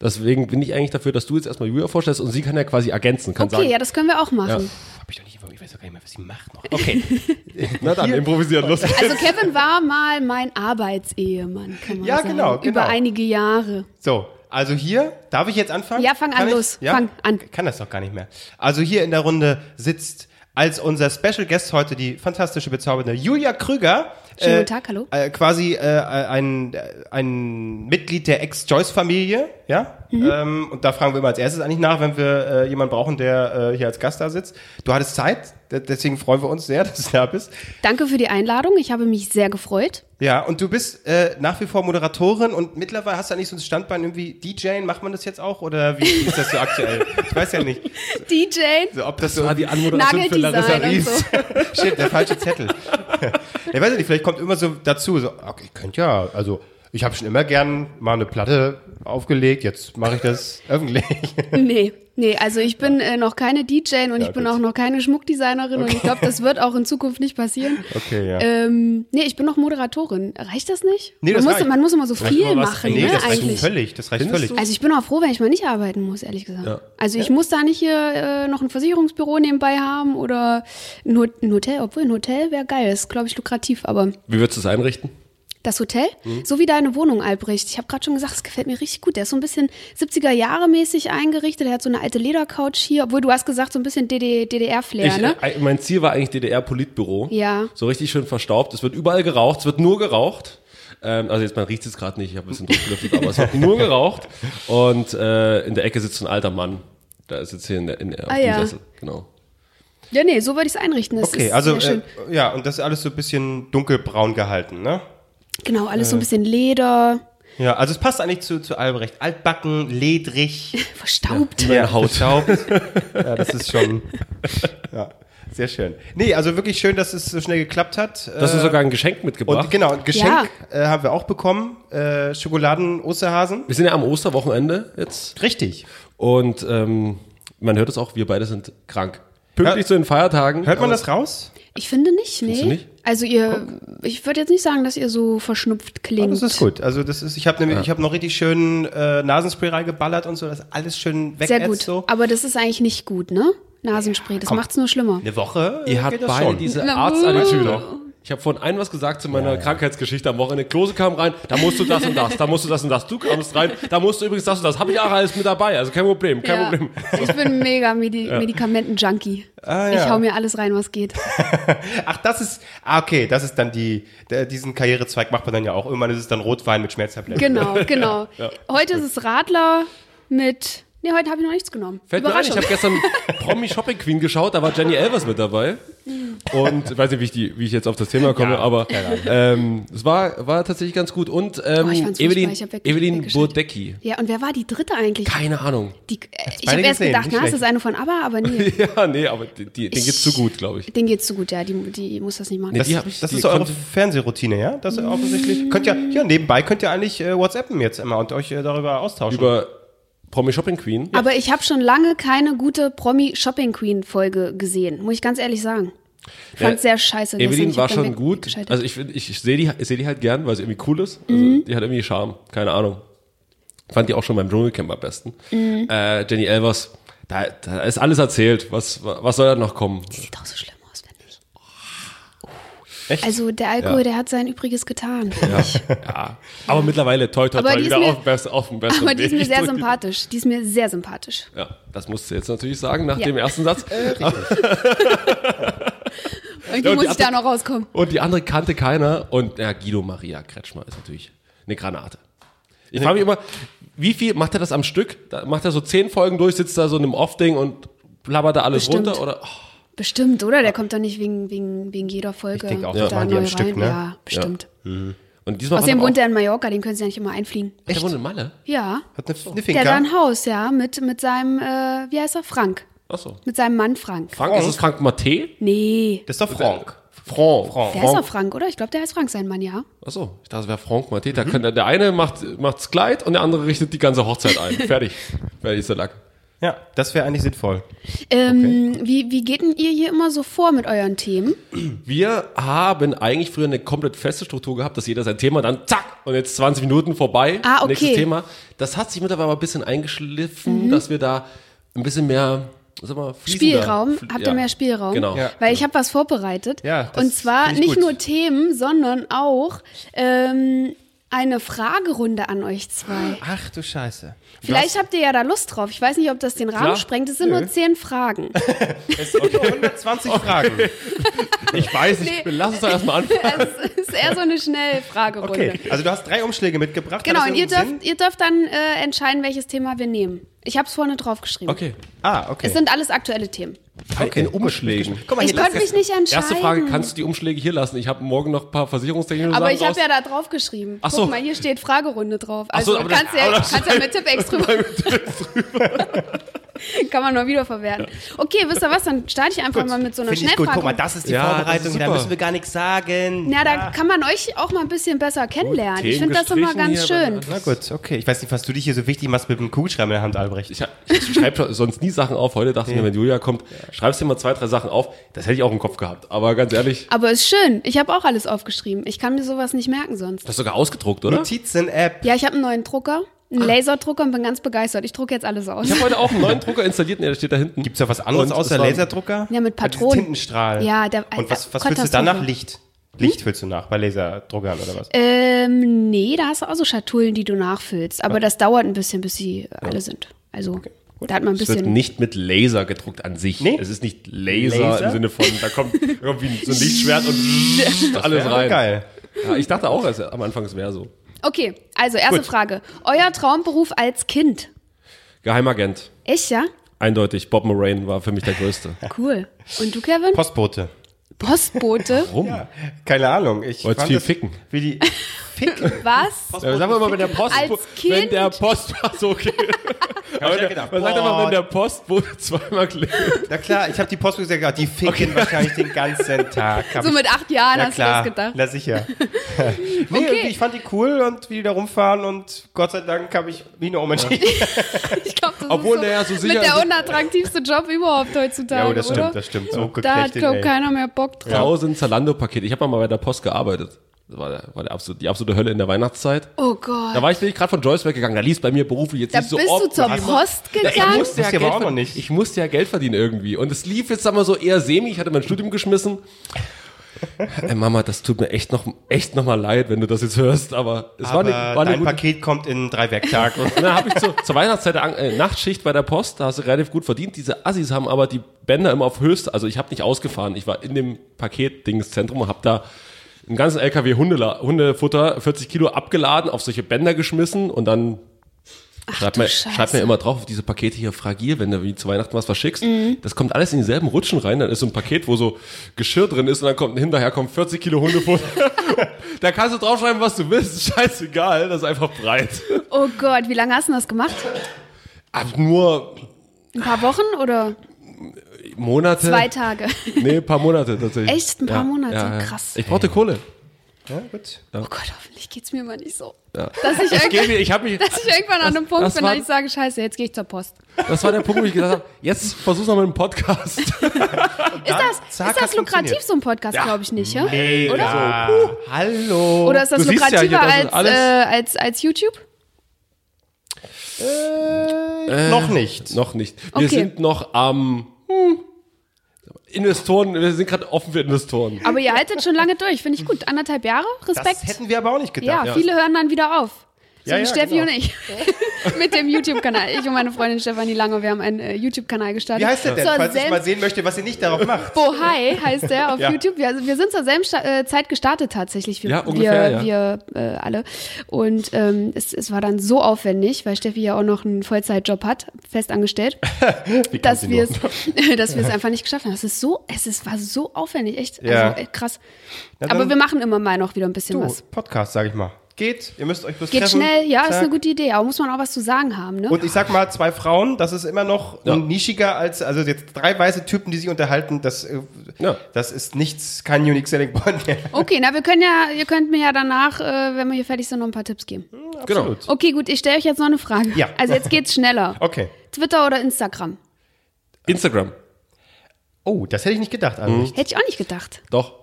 Deswegen bin ich eigentlich dafür, dass du jetzt erstmal Julia vorstellst und sie kann ja quasi ergänzen, kann Okay, sagen. ja, das können wir auch machen. Hab ich doch nicht, ich weiß doch gar nicht mehr, was sie macht noch. Okay. (laughs) Na dann, improvisieren, los. Also Kevin war mal mein Arbeitsehemann, kann man Ja, sagen. genau, genau. Über einige Jahre. So, also hier, darf ich jetzt anfangen? Ja, fang an, Kann ich? los. Fang an. Ich kann das doch gar nicht mehr. Also hier in der Runde sitzt als unser Special Guest heute die fantastische, bezaubernde Julia Krüger. Schönen guten Tag, hallo. Äh, quasi äh, ein, äh, ein Mitglied der Ex-Joyce-Familie, ja? Mhm. Ähm, und da fragen wir immer als erstes eigentlich nach, wenn wir äh, jemanden brauchen, der äh, hier als Gast da sitzt. Du hattest Zeit, deswegen freuen wir uns sehr, (laughs) dass du da bist. Danke für die Einladung. Ich habe mich sehr gefreut. Ja, und du bist äh, nach wie vor Moderatorin und mittlerweile hast du eigentlich so ein Standbein irgendwie DJing, macht man das jetzt auch oder wie, wie ist das so aktuell? Ich weiß ja nicht, (laughs) DJ, so, ob das so war die Anmoderation für Larissa Ries. so. (laughs) Shit, der falsche Zettel. ich weiß ja nicht, vielleicht kommt immer so dazu, so, okay, ich könnte ja, also ich habe schon immer gern mal eine Platte aufgelegt, jetzt mache ich das (laughs) öffentlich. Nee, nee, also ich bin äh, noch keine DJ und ich bin gut. auch noch keine Schmuckdesignerin und ich glaube, das wird auch in Zukunft nicht passieren. (laughs) Okay, ja. Ähm, nee, ich bin noch Moderatorin. Reicht das nicht? Nee, man, das muss, reicht. man muss immer so viel machen, nee, ne, das reicht eigentlich. völlig, das reicht Findest völlig. Also ich bin auch froh, wenn ich mal nicht arbeiten muss, ehrlich gesagt. Also ich muss da nicht hier äh, noch ein Versicherungsbüro nebenbei haben oder ein Hotel, obwohl ein Hotel wäre geil, ist glaube ich lukrativ, aber Wie würdest du es einrichten? Das Hotel, Mhm. so wie deine Wohnung, Albrecht. Ich habe gerade schon gesagt, es gefällt mir richtig gut. Der ist so ein bisschen 70er Jahre mäßig eingerichtet. Er hat so eine alte Ledercouch hier, obwohl du hast gesagt, so ein bisschen DD DDR-Flair, ne? äh, mein Ziel war eigentlich DDR-Politbüro. Ja. So richtig schön verstaubt. Es wird überall geraucht, es wird nur geraucht. Ähm, also jetzt, man riecht es gerade nicht, ich habe ein bisschen durchgelüftet, aber es wird nur (laughs) geraucht. Und äh, in der Ecke sitzt so ein alter Mann. Da ist jetzt hier in der, in der auf Ah, dem ja. Sessel. Genau. Ja, nee, so würde ich es einrichten. Das Okay, also äh, ja, und das ist alles so ein bisschen dunkelbraun gehalten, ne? Genau, alles äh. so ein bisschen Leder, Ja, also es passt eigentlich zu, zu Albrecht. Altbacken, ledrig, (laughs) verstaubt. ja, Haut. (laughs) ja, das ist schon, ja, sehr schön. Nee, also wirklich schön, dass es so schnell geklappt hat. Du hast Äh, sogar ein Geschenk mitgebracht. Und genau, ein Geschenk Ja. äh, haben wir auch bekommen. Äh, Schokoladen-Osterhasen. Wir sind ja am Osterwochenende jetzt. Richtig. Und ähm, man hört es auch, wir beide sind krank. Pünktlich Hört- zu den Feiertagen. Hört man das raus? Ich finde nicht, nee. du nicht? Also ihr, ich würde jetzt nicht sagen, dass ihr so verschnupft klingt. Das ist gut. Also das ist, ich habe nämlich, ich habe noch richtig schön äh, Nasenspray reingeballert und so, das alles schön weg. Sehr gut. So. Aber das ist eigentlich nicht gut, ne? Nasenspray, das macht's nur schlimmer. Eine Woche. Ihr geht habt das beide schon. diese Arztattitüde. Ich habe vorhin ein was gesagt zu meiner Krankheitsgeschichte am Wochenende. Klose kam rein, da musst du das und das, da musst du das und das. Du kamst rein, da musst du übrigens das und das. Habe ich auch alles mit dabei, also kein Problem, kein Ja. Problem. Ich bin mega Medi Medikamenten-Junkie. Ah, Ich ja. hau mir alles rein, was geht. (laughs) Ach, das ist, ah, okay, das ist dann die, diesen Karrierezweig macht man dann ja auch. Irgendwann ist es dann Rotwein mit Schmerztabletten. Genau, genau. (laughs) Heute ist es Radler mit. Nee, heute habe ich noch nichts genommen. Fällt mir ein, ich habe gestern (laughs) Promi Shopping Queen geschaut, da war Jenny Elvers mit dabei. Und ich weiß nicht, wie ich, die, wie ich jetzt auf das Thema komme, aber ähm, es war, war tatsächlich ganz gut. Und ähm, Oh, fand's furchtbar, Evelyn, Evelyn. Bodecki. ja, und wer war die dritte eigentlich? Keine Ahnung. Die, äh, ich habe erst gedacht, na, ist das eine von ABBA, aber (laughs) nee. Ja, nee, aber die, die, denen geht's zu gut, glaube ich. Den geht's zu gut, ja. Die, die muss das nicht machen. Das, ich- das die ist eure konnte- Fernsehroutine, ja? Das ist offensichtlich. Könnt ja, ja, nebenbei könnt ihr eigentlich äh, WhatsAppen jetzt immer und euch äh, darüber austauschen. Über Promi Shopping Queen. Aber ich habe schon lange keine gute Promi-Shopping-Queen-Folge gesehen, muss ich ganz ehrlich sagen. Ich fand's sehr scheiße. Evelyn war schon gut. Also ich, ich, ich sehe die, ich seh die halt gern, weil sie irgendwie cool ist. Also Mhm. Die hat irgendwie Charme. Keine Ahnung. Fand die auch schon beim Dschungelcamp am besten. Mhm. Äh, Jenny Elvers, da, da ist alles erzählt. Was, was soll da noch kommen? Sieht auch so schlimm. Echt? Also der Alkohol, der hat sein Übriges getan. ich. Ja. Aber mittlerweile toi toi Aber toi ist wieder mir- auf, dem best, auf dem besten Aber die ist Weg. mir sehr (laughs) sympathisch. Die ist mir sehr sympathisch. Ja, das musst du jetzt natürlich sagen nach Ja. dem ersten Satz. (laughs) Irgendwie und muss die ich da andere- noch rauskommen. Und die andere kannte keiner. Und ja, Guido Maria Kretschmer ist natürlich eine Granate. Ich frage mich immer, wie viel macht er das am Stück? Da macht er so zehn Folgen durch, sitzt da so in einem Off-Ding und blabbert da alles Bestimmt. runter? Oder? Oh, Bestimmt, oder? Der kommt doch nicht wegen, wegen, wegen jeder Folge. Ich denk auch, da das machen die am neu Stück, rein. ne? Ja, bestimmt. und diesmal Außerdem wohnt er in Mallorca, den können sie ja nicht immer einfliegen. er der wohnt in Malle. Ja. Hat eine, eine Der Finca. hat da ein Haus, ja, mit, mit seinem, äh, wie heißt er? Frank. Achso. Mit seinem Mann Frank. Frank, ist es Frank Matte? Nee. Das ist doch Frank. Frank. Frank. Der ist doch Frank, oder? Ich glaube, der heißt Frank, sein Mann, ja. Achso, ich dachte, es wäre Frank. Da könnte, der eine macht, macht's Kleid und der andere richtet die ganze Hochzeit ein. (laughs) Fertig. Fertig ist der Lack. Ja, das wäre eigentlich sinnvoll. Ähm, wie, wie geht denn ihr hier immer so vor mit euren Themen? Wir haben eigentlich früher eine komplett feste Struktur gehabt, dass jeder sein Thema dann zack und jetzt 20 Minuten vorbei. Ah, okay. Nächstes Thema. Das hat sich mittlerweile aber ein bisschen eingeschliffen, dass wir da ein bisschen mehr, sag mal, Spielraum? fl- Habt ja. ihr mehr Spielraum? Genau. Ja. Weil ich habe was vorbereitet. Ja, das Und zwar nicht gut. nur Themen, sondern auch ähm, eine Fragerunde an euch zwei. Ach du Scheiße. Vielleicht habt ihr ja da Lust drauf. Ich weiß nicht, ob das den Rahmen Klar. sprengt. Es sind nur zehn Fragen. (laughs) Es sind nur 120 Fragen. Ich weiß nicht, Nee. lass uns doch erstmal (laughs) anfangen. es ist eher so eine Schnellfragerunde. Okay, also du hast drei Umschläge mitgebracht. Genau, das und ihr dürft, ihr dürft dann äh, entscheiden, welches Thema wir nehmen. Ich habe es vorne draufgeschrieben. Okay. Ah, okay. Es sind alles aktuelle Themen. okay. In Umschlägen. Guck mal, Ich konnte mich nicht entscheiden. Erste Frage, kannst du die Umschläge hier lassen? Ich habe morgen noch ein paar versicherungstechnische aber Sachen ich habe ja da drauf geschrieben. Ach so. Guck mal, hier steht Fragerunde drauf. Ach so, Also aber das- kannst, ja, kannst ja mit (laughs) Tippex drüber. (laughs) Kann man nur wiederverwerten. Okay, wisst ihr was? Dann starte ich einfach mal mit so einer Finde ich gut. Guck mal, Schnellfrage. das ist die Ja, Vorbereitung. ist Da müssen wir gar nichts sagen. Ja, da kann man euch auch mal ein bisschen besser kennenlernen. ich Themen finde das immer ganz schön. Na gut, okay. Ich weiß nicht, was du dich hier so wichtig machst mit dem Kugelschreiber in der Hand, Albrecht. Ich, ich schreibe sonst nie Sachen auf. Heute dachte ich mir, wenn Julia kommt, schreibst dir mal zwei, drei Sachen auf. Das hätte ich auch im Kopf gehabt. Aber ganz ehrlich, Aber ist schön. Ich habe auch alles aufgeschrieben. Ich kann mir sowas nicht merken sonst. das ist sogar ausgedruckt, oder? Notizen-App. Ja, ich habe einen neuen Drucker, einen Laserdrucker und bin ganz begeistert. Ich drucke jetzt alles aus. Ich habe heute auch einen neuen Drucker installiert. Nee, der steht da hinten. Gibt's da was anderes Und außer es Laserdrucker? Ja, mit Ah, Patronen. Tintenstrahl. Ja, der- Und was, was äh, füllst du danach? Licht. Licht füllst du nach bei Laserdruckern oder was? Ähm, nee, da hast du auch so Schatullen, die du nachfüllst. Aber das dauert ein bisschen, bis sie alle sind. Also, da hat man ein Es wird bisschen. nicht mit Laser gedruckt an sich. Nee? Es ist nicht Laser, Laser? im Sinne von, da kommt irgendwie so ein (laughs) Lichtschwert und alles Ja, rein. Geil. Ja, ich dachte auch es, am Anfang, es wäre so. Okay, also erste Gut. Frage. Euer Traumberuf als Kind? Geheimagent. Echt, ja? Eindeutig, Bob Moraine war für mich der Größte. (laughs) Cool. Und du, Kevin? Postbote. Postbote? Warum? Keine Ahnung. Ich Wolltest viel das- ficken? Wie die (laughs) Ficken. (laughs) Was? Ja, sagen wir mal, wenn der Post, Als Kind? wenn der Post, (laughs) so, okay. (laughs) Aber ich der, gedacht, man sagt immer, wenn der Postbote zweimal klingelt. Na klar, ich habe die Postbote gesagt, die ficken wahrscheinlich den ganzen Tag. Hab So ich- mit acht Jahren hast klar, du das gedacht. na sicher. nee, Okay. irgendwie, ich fand die cool und wie die da rumfahren und Gott sei Dank habe ich mich noch umentschieden. Ich glaube, das Obwohl, ist so naja, so sicher- mit der unattraktivste Job überhaupt heutzutage, Ja, oh, das oder? stimmt, das stimmt. So Da hat, glaube keiner mehr Bock drauf. Tausend Zalando-Pakete. Ich habe mal bei der Post gearbeitet. Das war, der, war der absolute, die absolute Hölle in der Weihnachtszeit. Oh Gott. Da war ich, bin ich gerade von Joyce weggegangen. Da lief bei mir beruflich jetzt Da nicht so bist du oft. zur Ja, Post ich gegangen? musste ja Wusste ich aber Geld auch noch verdienen. nicht. Ich musste ja Geld verdienen irgendwie. Und es lief jetzt, sagen wir so, eher semi. Ich hatte mein Studium geschmissen. Ey, Mama, das tut mir echt noch, echt noch mal leid, wenn du das jetzt hörst. Aber es war Aber eine, war eine dein gute Paket kommt in drei Werktagen. (laughs) Und dann habe ich zu, zur Weihnachtszeit äh, Nachtschicht bei der Post, da hast du relativ gut verdient. Diese Assis haben aber die Bänder immer auf höchst, also ich habe nicht ausgefahren. Ich war in dem Paketdingszentrum und habe da einen ganzen LKW Hundela Hundefutter, 40 Kilo abgeladen, auf solche Bänder geschmissen und dann schreibt mir, schreibt mir immer drauf, auf diese Pakete hier fragil, wenn du wie zu Weihnachten was verschickst. Mhm. Das kommt alles in dieselben Rutschen rein. Dann ist so ein Paket, wo so Geschirr drin ist und dann kommt hinterher kommt 40 Kilo Hundefutter. (laughs) da kannst du draufschreiben, was du willst. Scheißegal, das ist einfach breit. Oh Gott, wie lange hast du das gemacht? Aber nur Ein paar Wochen oder Monate. zwei Tage? (laughs) Nee, ein paar Monate tatsächlich. Echt? Ein paar Monate? Krass. Ich brauchte Kohle. Ja, gut. Oh Gott, hoffentlich geht's mir mal nicht so. Ja. Dass, ich Es geht irgendwann, mir, ich mich, dass ich irgendwann an einem Punkt das bin, war- wo ich sage, scheiße, jetzt gehe ich zur Post. das war der Punkt, wo ich gesagt habe, jetzt versuch's noch mit dem Podcast. (laughs) Ist das, zack, ist das lukrativ, so ein Podcast, glaube ich nicht, ja? Mega. Hallo. Oder ist das Du siehst ja lukrativer hier, das als, äh, als, als YouTube? Äh, noch nicht. noch nicht. Wir Okay. sind noch am hm, Investoren, wir sind gerade offen für Investoren. Aber ihr haltet schon lange durch, finde ich gut. Anderthalb Jahre, Das Respekt. hätten wir aber auch nicht gedacht. Ja, viele hören dann wieder auf. So Ja, wie ja, Steffi genau. und ich. (laughs) Mit dem YouTube-Kanal. Ich und meine Freundin Stefanie Lange, wir haben einen äh, YouTube-Kanal gestartet. Wie heißt der denn, Zur falls ich mal sehen möchte, was ihr nicht darauf macht? Bohai heißt der auf Ja. YouTube. Wir, also wir sind zur selben Sta äh, Zeit gestartet tatsächlich. Wir, Ja, ungefähr, wir, wir äh, alle. Und ähm, es, es war dann so aufwendig, weil Steffi ja auch noch einen Vollzeitjob hat, festangestellt, (laughs) dass wir es (laughs) dass wir es einfach nicht geschafft haben. Es ist so, es ist, war so aufwendig, echt. Ja. Also, krass. Na Aber wir machen immer mal noch wieder ein bisschen Du, was. Podcast, sag ich mal. Geht, ihr müsst euch bloß Geht treffen. schnell, ja, ist Zack. eine gute Idee. Aber muss man auch was zu sagen haben, ne? Und ich sag mal, zwei Frauen, das ist immer noch Ja. nischiger als, also jetzt drei weiße Typen, die sich unterhalten, das, äh, Ja. das ist nichts, kein Unique Selling Point mehr. (laughs) Okay, na, wir können ja, ihr könnt mir ja danach, äh, wenn wir hier fertig sind, noch ein paar Tipps geben. Genau. Okay, gut, ich stelle euch jetzt noch eine Frage. Ja. Also jetzt geht's schneller. (laughs) Okay. Twitter oder Instagram? Instagram. Oh, das hätte ich nicht gedacht, Albrecht. Hätte ich auch nicht gedacht. Doch.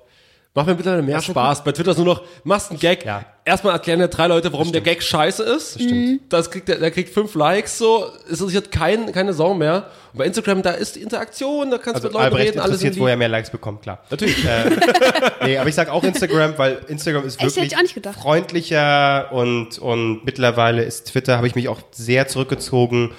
Macht mir bitte mehr Spaß. Bei Twitter ist nur noch, machst einen Gag. Ja. Erstmal erklären dir drei Leute, warum der Gag scheiße ist. stimmt. Das kriegt der, der kriegt fünf Likes, so. Es interessiert kein, keine Sau mehr. Und bei Instagram, da ist die Interaktion, da kannst Also du mit Leuten Albrecht reden, alles in wo er mehr Likes bekommt, klar. Natürlich. (laughs) Nee, aber ich sag auch Instagram, weil Instagram ist wirklich freundlicher und, und mittlerweile ist Twitter, habe ich mich auch sehr zurückgezogen,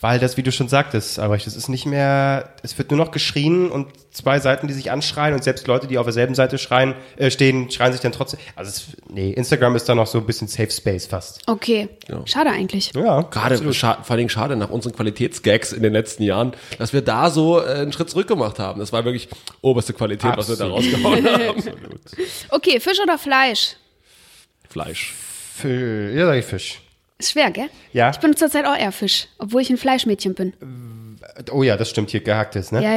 weil das, wie du schon sagtest, Albrecht, es ist nicht mehr, es wird nur noch geschrien und zwei Seiten, die sich anschreien und selbst Leute, die auf derselben Seite schreien, äh, stehen, schreien sich dann trotzdem. Also es, nee, Instagram ist da noch so ein bisschen Safe Space fast. Okay. Schade eigentlich. Ja, Gerade, scha vor allen Dingen schade nach unseren Qualitätsgags in den letzten Jahren, dass wir da so äh, einen Schritt zurück gemacht haben. Das war wirklich oberste Qualität, was wir da rausgehauen (laughs) haben. Okay, Fisch oder Fleisch? Fleisch. Für, ja, sag ich Fisch. Ist schwer, gell? Ja. Ich bin zurzeit auch eher Fisch, obwohl ich ein Fleischmädchen bin. Oh ja, das stimmt hier, gehacktes, ne? Ja,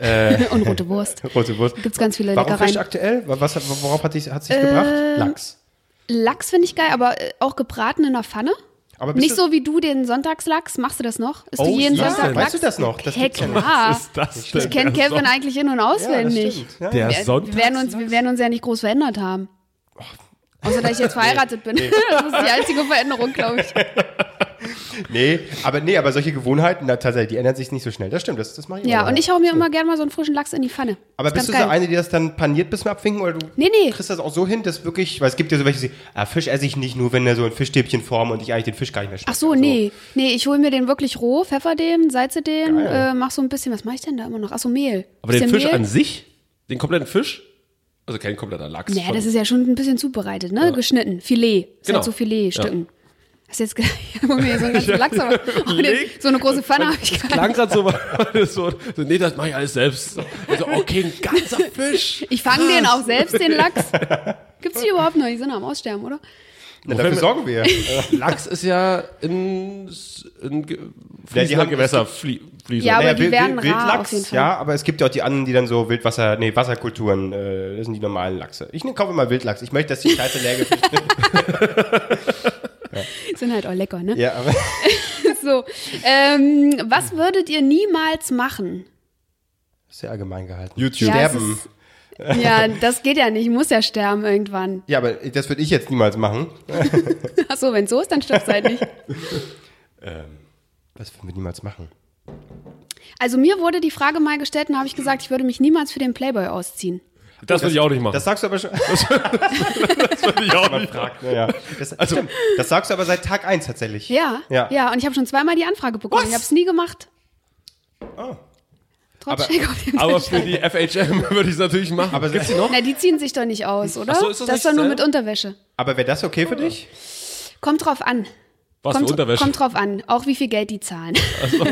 ja. (laughs) Und rote Wurst. (laughs) Rote Wurst. Gibt's ganz viele Warum Leckereien. Fisch aktuell? Was, worauf hat sich, hat sich Äh, gebracht? Lachs. Lachs finde ich geil, aber äh, auch gebraten in der Pfanne. Aber Nicht so wie du den Sonntagslachs. Machst du das noch? Isst Oh, du jeden ja, Sonntag weißt Lachs? du das noch? Das hey, ja klar. Ich kenne Kevin eigentlich in- und auswendig. Ja. Der wir, wir, Sonntag. werden uns, wir werden uns ja nicht groß verändert haben. Außer, dass ich jetzt verheiratet bin. (laughs) das ist die einzige Veränderung, glaube ich. (laughs) Nee, aber nee, aber solche Gewohnheiten, na, tatsächlich, die ändern sich nicht so schnell. Das stimmt, das, das mache ich Ja, und ich hau mir immer gerne mal so einen frischen Lachs in die Pfanne. Aber Ist bist du so geil. eine, die das dann paniert bis zum Abwinken oder du Nee, nee. kriegst das auch so hin, dass wirklich, weil es gibt ja so welche, die sagen, ah, Fisch esse ich nicht nur, wenn er so in Fischstäbchenform und ich eigentlich den Fisch gar nicht mehr schmecke. Ach so, Also, nee. Nee, ich hole mir den wirklich roh, pfeffer den, salze den, äh, mach so ein bisschen, was mache ich denn da immer noch? Ach so, Mehl. Aber den Fisch Mehl. an sich, den kompletten Fisch, also kein kompletter Lachs. Naja, das ist ja schon ein bisschen zubereitet, ne? Geschnitten. Filet. Ist Genau. halt so Filetstücken. Hast du jetzt (laughs) ich mir so einen ganzen Lachs, aber (laughs) oh, den, so eine große Pfanne habe ich gar klang gerade so, (laughs) so, so, nee, das mache ich alles selbst. Also, okay, ein ganzer Fisch. Ich fange den auch selbst, den Lachs. Gibt's die überhaupt noch? Die sind am Aussterben, oder? Na, dafür sorgen wir. (laughs) Lachs ist ja in, in fließender haben- Gewässer flie fließen. Ja, aber Naja, die Wild- werden Wild- Wildlachs, ja, aber es gibt ja auch die anderen, die dann so Wildwasser, nee, Wasserkulturen, äh, das sind die normalen Lachse. Ich ne, kaufe immer Wildlachs. Ich möchte, dass die Scheiße leer gefischt wird. (laughs) Sind halt auch lecker, ne? Ja, aber (laughs) So. Ähm, was würdet ihr niemals machen? sehr allgemein gehalten. YouTube. Ja, Sterben. (laughs) Ja, das geht ja nicht. Ich muss ja sterben irgendwann. Ja, aber das würde ich jetzt niemals machen. (laughs) Ach so, wenn so ist, dann stirbst du halt nicht. (laughs) Das würden wir niemals machen. Also mir wurde die Frage mal gestellt und habe ich gesagt, ich würde mich niemals für den Playboy ausziehen. Das würde ich auch nicht machen. Das sagst du aber schon. Das würde ich auch nicht machen. Naja. Das, stimmt. das sagst du aber seit Tag 1 tatsächlich. Ja, Ja. ja. und ich habe schon zweimal die Anfrage bekommen. Ich habe es nie gemacht. Oh. Trotz Aber- Aber für die FHM (laughs) würde ich es natürlich machen. Aber, Gibt's die noch? Na, die ziehen sich doch nicht aus, oder? Ach so, ist das das ist doch nur mit Unterwäsche. aber wäre das okay für dich? Kommt drauf an. Was für Kommt, Unterwäsche? kommt drauf an, auch wie viel Geld die zahlen.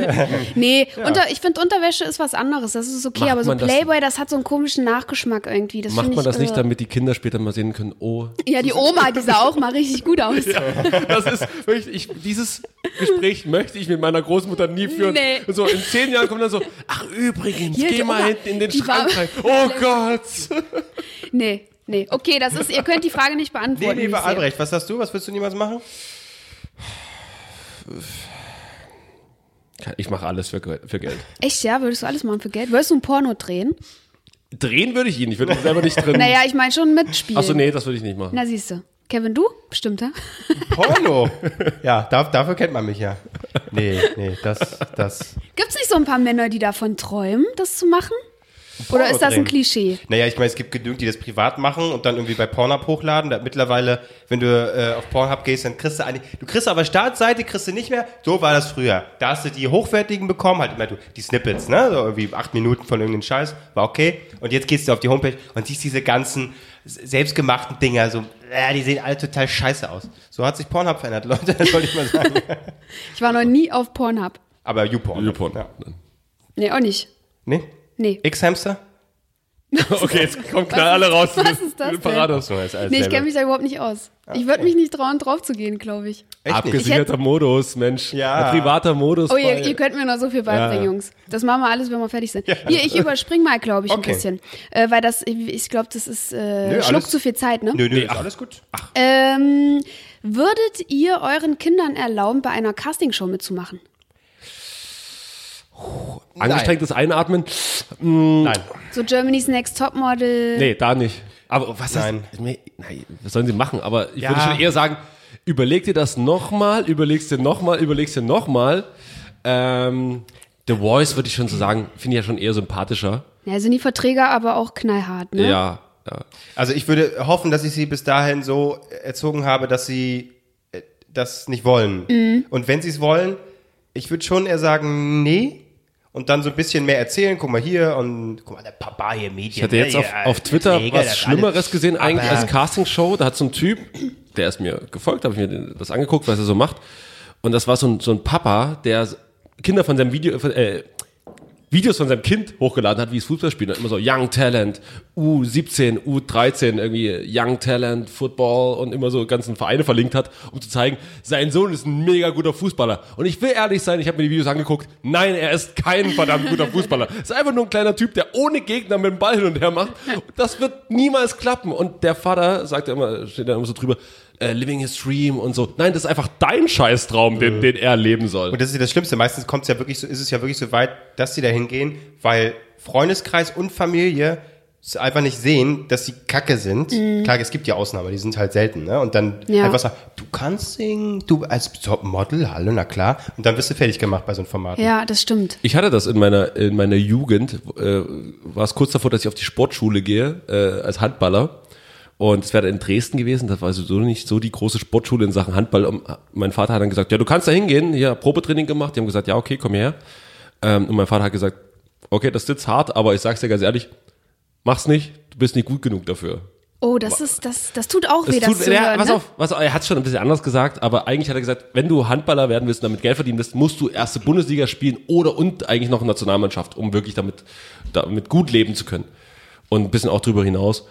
(laughs) nee, unter, ich finde Unterwäsche ist was anderes, das ist okay, Macht aber so man das- Playboy, das hat so einen komischen Nachgeschmack irgendwie. Das Macht man ich, das nicht, äh, damit die Kinder später mal sehen können, oh, Ja, die Oma, die sah auch mal richtig gut aus. das ist wirklich, ich, dieses Gespräch möchte ich mit meiner Großmutter nie führen. Nee. Und so in zehn Jahren kommt dann so, ach übrigens, Hier, geh mal Oma, hinten in den Schrank rein. (laughs) Oh Gott. Nee, Nee, okay, das ist, ihr könnt die Frage nicht beantworten. nee, sehe. Albrecht, was sagst du? Was willst du niemals machen? Ich mache alles für, für Geld. Echt, ja? Würdest du alles machen für Geld? Würdest du ein Porno drehen? Drehen würde ich ihn, ich würde ihn selber nicht drin. Naja, ich meine schon mitspielen. Achso, nee, das würde ich nicht machen. Na, siehst du. Kevin, du? Bestimmt, ja? Porno. (laughs) ja, da, dafür kennt man mich ja. Nee, nee, das, das. Gibt's nicht so ein paar Männer, die davon träumen, das zu machen? Oder ist das ein. Klischee? Naja, ich meine, es gibt genügend, die das privat machen und dann irgendwie bei Pornhub hochladen. Da, mittlerweile, wenn du äh, auf Pornhub gehst, dann kriegst du eine, du kriegst aber Startseite, kriegst du nicht mehr. So war das früher. Da hast du die hochwertigen bekommen, halt immer du, die Snippets, ne? So irgendwie acht Minuten von irgendeinem Scheiß, war okay. Und jetzt gehst du auf die Homepage und siehst diese ganzen selbstgemachten Dinger, so, äh, die sehen alle total scheiße aus. So hat sich Pornhub verändert, (laughs) Leute, das wollte ich mal sagen. (laughs) Ich war noch nie auf Pornhub. Aber YouPorn. YouPorn. Ja. Nee, auch nicht. Nee? Nee. X-Hamster? (laughs) Okay, jetzt kommen klar alle raus. was ist das alles Nee, ich kenne mich da überhaupt nicht aus. Ich würde mich nicht trauen, drauf zu gehen, glaube ich. Echt nicht? Abgesicherter Modus, Mensch. Ja. Ein privater Modus. Oh, ihr, ihr könnt mir noch so viel beibringen, Ja. Jungs. Das machen wir alles, wenn wir fertig sind. Hier, ich überspring mal, glaube ich, Okay. ein bisschen. Äh, weil das, ich, ich glaube, das ist äh, Nö, schluckt alles- zu viel Zeit, ne? Nö, nö, ist alles gut. Ähm, würdet ihr euren Kindern erlauben, bei einer Castingshow mitzumachen? Angestrengtes Einatmen. Nein. So Germany's Next Topmodel. Nee, da nicht. Aber was Nein. heißt, nein, was sollen sie machen? Aber ich Ja. würde schon eher sagen, überleg dir das nochmal, überlegst dir nochmal, überlegst dir nochmal. Ähm, The Voice würde ich schon so sagen, finde ich ja schon eher sympathischer. Ja, sind die Verträge aber auch knallhart, ne? Ja, ja. Also ich würde hoffen, dass ich sie bis dahin so erzogen habe, dass sie äh, das nicht wollen. Mhm. Und wenn sie es wollen, ich würde schon eher sagen, nee. Und dann so ein bisschen mehr erzählen, guck mal hier und guck mal, der Papa hier Medien. Ich hatte jetzt ne, auf, hier, auf Twitter das was alles. Schlimmeres gesehen, eigentlich als Castingshow. Da hat so ein Typ, der ist mir gefolgt, habe ich mir das angeguckt, was er so macht. Und das war so ein, so ein Papa, der Kinder von seinem Video, äh, Videos von seinem Kind hochgeladen hat, wie es Fußball spielt. Und Immer so Young Talent, U17, U13, irgendwie Young Talent, Football und immer so ganzen Vereine verlinkt hat, um zu zeigen, sein Sohn ist ein mega guter Fußballer. Und ich will ehrlich sein, ich habe mir die Videos angeguckt. Nein, er ist kein verdammt guter Fußballer. (laughs) ist einfach nur ein kleiner Typ, der ohne Gegner mit dem Ball hin und her macht. Das wird niemals klappen. Und der Vater sagt ja immer, steht da immer so drüber, äh, living his dream und so. Nein, das ist einfach dein Scheißtraum, den, den er leben soll. Und das ist ja das Schlimmste. Meistens kommt es ja wirklich so, ist es ja wirklich so weit, dass sie da hingehen, weil Freundeskreis und Familie es einfach nicht sehen, dass sie kacke sind. Klar, es gibt ja Ausnahmen, die sind halt selten, ne? Und dann Ja. einfach sagen, du kannst singen, du als Topmodel, hallo, na klar. Und dann wirst du fertig gemacht bei so einem Format. Ja, das stimmt. Ich hatte das in meiner, in meiner Jugend, äh, war es kurz davor, dass ich auf die Sportschule gehe, äh, als Handballer. Und es wäre in Dresden gewesen, das war sowieso nicht so die große Sportschule in Sachen Handball. Und mein Vater hat dann gesagt, ja, du kannst da hingehen, hier Probetraining gemacht. Die haben gesagt, ja, okay, komm her. Ähm, und mein Vater hat gesagt, okay, das sitzt hart, aber ich sag's dir ganz ehrlich, mach's nicht, du bist nicht gut genug dafür. Oh, das ist, das, das tut auch weh, das tut, zu ja, hören, pass ne? auf, pass auf, er hat es schon ein bisschen anders gesagt, aber eigentlich hat er gesagt, wenn du Handballer werden willst und damit Geld verdienen willst, musst du erste Bundesliga spielen oder und eigentlich noch Nationalmannschaft, um wirklich damit, damit gut leben zu können. Und ein bisschen auch drüber hinaus.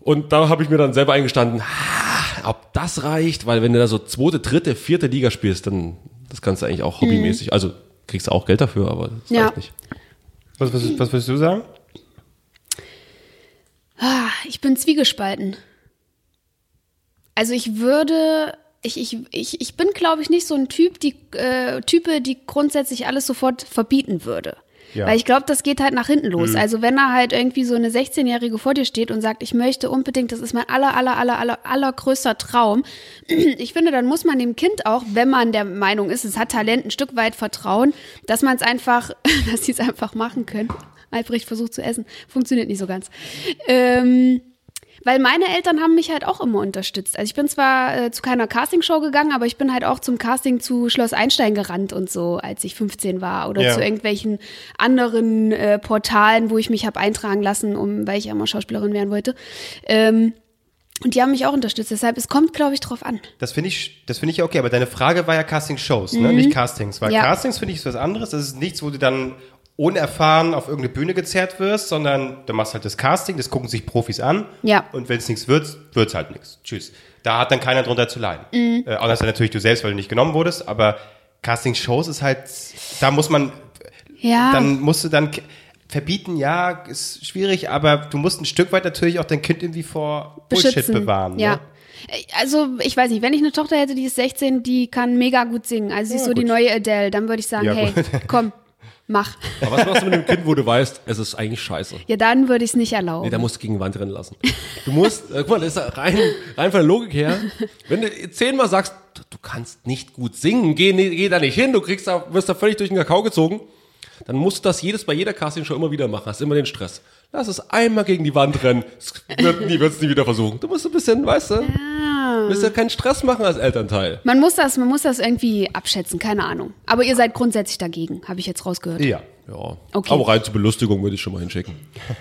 Und da habe ich mir dann selber eingestanden, ah, ob das reicht, weil wenn du da so zweite, dritte, vierte Liga spielst, dann das kannst du eigentlich auch hobbymäßig. Also kriegst du auch Geld dafür, aber das Ja. reicht nicht. Was, was, was würdest du sagen? Ah, ich bin zwiegespalten. Also ich würde, ich, ich, ich, ich bin, glaube ich, nicht so ein Typ, die äh, Type, die grundsätzlich alles sofort verbieten würde. Ja. Weil ich glaube, das geht halt nach hinten los. Also wenn da halt irgendwie so eine 16-Jährige vor dir steht und sagt, ich möchte unbedingt, das ist mein aller, aller, aller, aller, allergrößter Traum. (clears throat) Ich finde, dann muss man dem Kind auch, wenn man der Meinung ist, es hat Talent, ein Stück weit vertrauen, dass man es einfach, (laughs) dass sie es einfach machen können. Albrecht versucht zu essen. Funktioniert nicht so ganz. Ähm, weil meine Eltern haben mich halt auch immer unterstützt. Also ich bin zwar äh, zu keiner Castingshow gegangen, aber ich bin halt auch zum Casting zu Schloss Einstein gerannt und so, als ich 15 war. Oder Ja. zu irgendwelchen anderen äh, Portalen, wo ich mich habe eintragen lassen, um, weil ich ja immer Schauspielerin werden wollte. Ähm, und die haben mich auch unterstützt. Deshalb, es kommt, glaube ich, drauf an. Das finde ich, das finde ich ja okay, aber deine Frage war ja Casting-Shows, ne? nicht Castings. Weil Mhm. Ja. Castings finde ich was anderes. Das ist nichts, wo du dann unerfahren auf irgendeine Bühne gezerrt wirst, sondern du machst halt das Casting, das gucken sich Profis an. Ja. Und wenn es nichts wird, wird's halt nichts. Tschüss. Da hat dann keiner drunter zu leiden. Mhm. Äh, außer natürlich du selbst, weil du nicht genommen wurdest, aber Casting-Shows ist halt, da muss man, Ja. dann musst du dann, verbieten, ja, ist schwierig, aber du musst ein Stück weit natürlich auch dein Kind irgendwie vor Bullshit beschützen. bewahren. Ja. Ne? Also, ich weiß nicht, wenn ich eine Tochter hätte, die ist 16, die kann mega gut singen. Also, sie ist so die neue Adele, dann würde ich sagen, Ja, hey, gut. komm, (laughs) mach. Aber was machst du mit dem Kind, wo du weißt, es ist eigentlich scheiße? Ja, dann würde ich es nicht erlauben. Nee, da musst du gegen die Wand rennen lassen. Du musst, äh, guck mal, das ist rein, rein von der Logik her, wenn du zehnmal sagst, du kannst nicht gut singen, geh, geh da nicht hin, du kriegst da, wirst da völlig durch den Kakao gezogen, dann musst du das jedes bei jeder Castingshow immer wieder machen, hast immer den Stress. Lass es einmal gegen die Wand rennen, wird nie, wird's nie wieder versuchen. Du musst ein bisschen, weißt du, Ah. musst ja keinen Stress machen als Elternteil. Man muss das, man muss das irgendwie abschätzen, keine Ahnung. Aber ihr seid grundsätzlich dagegen, habe ich jetzt rausgehört. Ja. Ja, Okay. aber rein zur Belustigung würde ich schon mal hinschicken.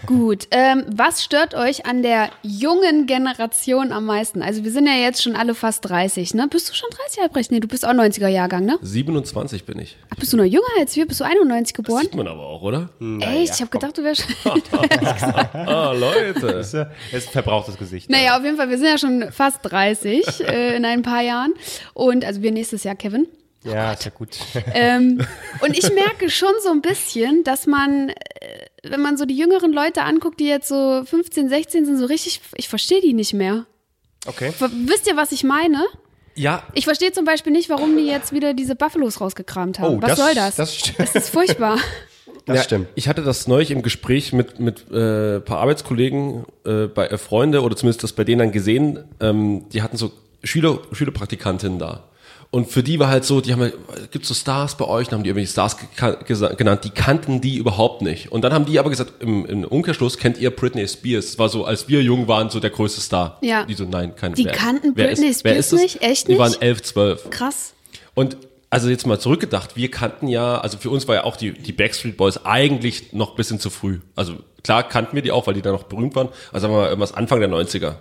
Gut. Ähm, was stört euch an der jungen Generation am meisten? Also wir sind ja jetzt schon alle fast 30, ne? Bist du schon 30, Albrecht? Nee, du bist auch 90er Jahrgang, ne? 27 bin ich. Ach, bist du noch jünger als wir? Bist du 91 geboren? Sieht man aber auch, oder? Echt? Ich habe gedacht, du wärst schon. (laughs) (laughs) Ah, Leute. Das ist ein verbrauchtes Gesicht. naja, auf jeden Fall, wir sind ja schon fast 30 äh, in ein paar Jahren. Und also wir nächstes Jahr, Kevin. Ja, ist ja gut. Ähm, und ich merke schon so ein bisschen, dass man, äh, wenn man so die jüngeren Leute anguckt, die jetzt so 15, 16 sind, so richtig, ich verstehe die nicht mehr. Okay. Wisst ihr, was ich meine? Ja, Ich verstehe zum Beispiel nicht, warum die jetzt wieder diese Buffalos rausgekramt haben. Oh, was das- soll das? das st- das ist furchtbar. (laughs) Das Ja, stimmt. Ich hatte das neulich im Gespräch mit mit äh, ein paar Arbeitskollegen, äh, bei äh, Freunde oder zumindest das bei denen dann gesehen. Ähm, die hatten so Schüler Schülerpraktikantinnen da. Und für die war halt so, die haben, halt, gibt's so Stars bei euch? Dann haben die irgendwelche Stars genannt, die kannten die überhaupt nicht. Und dann haben die aber gesagt, im, im Umkehrschluss kennt ihr Britney Spears. Es war so, als wir jung waren, so der größte Star. Ja. Die so, nein, kein Die kannten Britney Spears das? nicht? Echt Die nicht? waren elf, zwölf. Krass. Und also jetzt mal zurückgedacht, wir kannten ja, also für uns war ja auch die, die Backstreet Boys eigentlich noch ein bisschen zu früh. Also klar kannten wir die auch, weil die da noch berühmt waren. Also sagen wir mal irgendwas Anfang der 90er.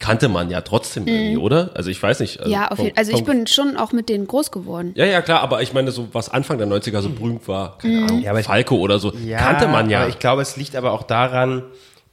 Kannte man ja trotzdem irgendwie, oder? Also ich weiß nicht. Also Mhm. Ja, auf jeden Also ich bin schon auch mit denen groß geworden. Ja, ja, klar, aber ich meine, so was Anfang der 90er so berühmt war, keine Mhm. Ahnung, Ja, Falco oder so, kannte man ja. Aber ich glaube, es liegt aber auch daran,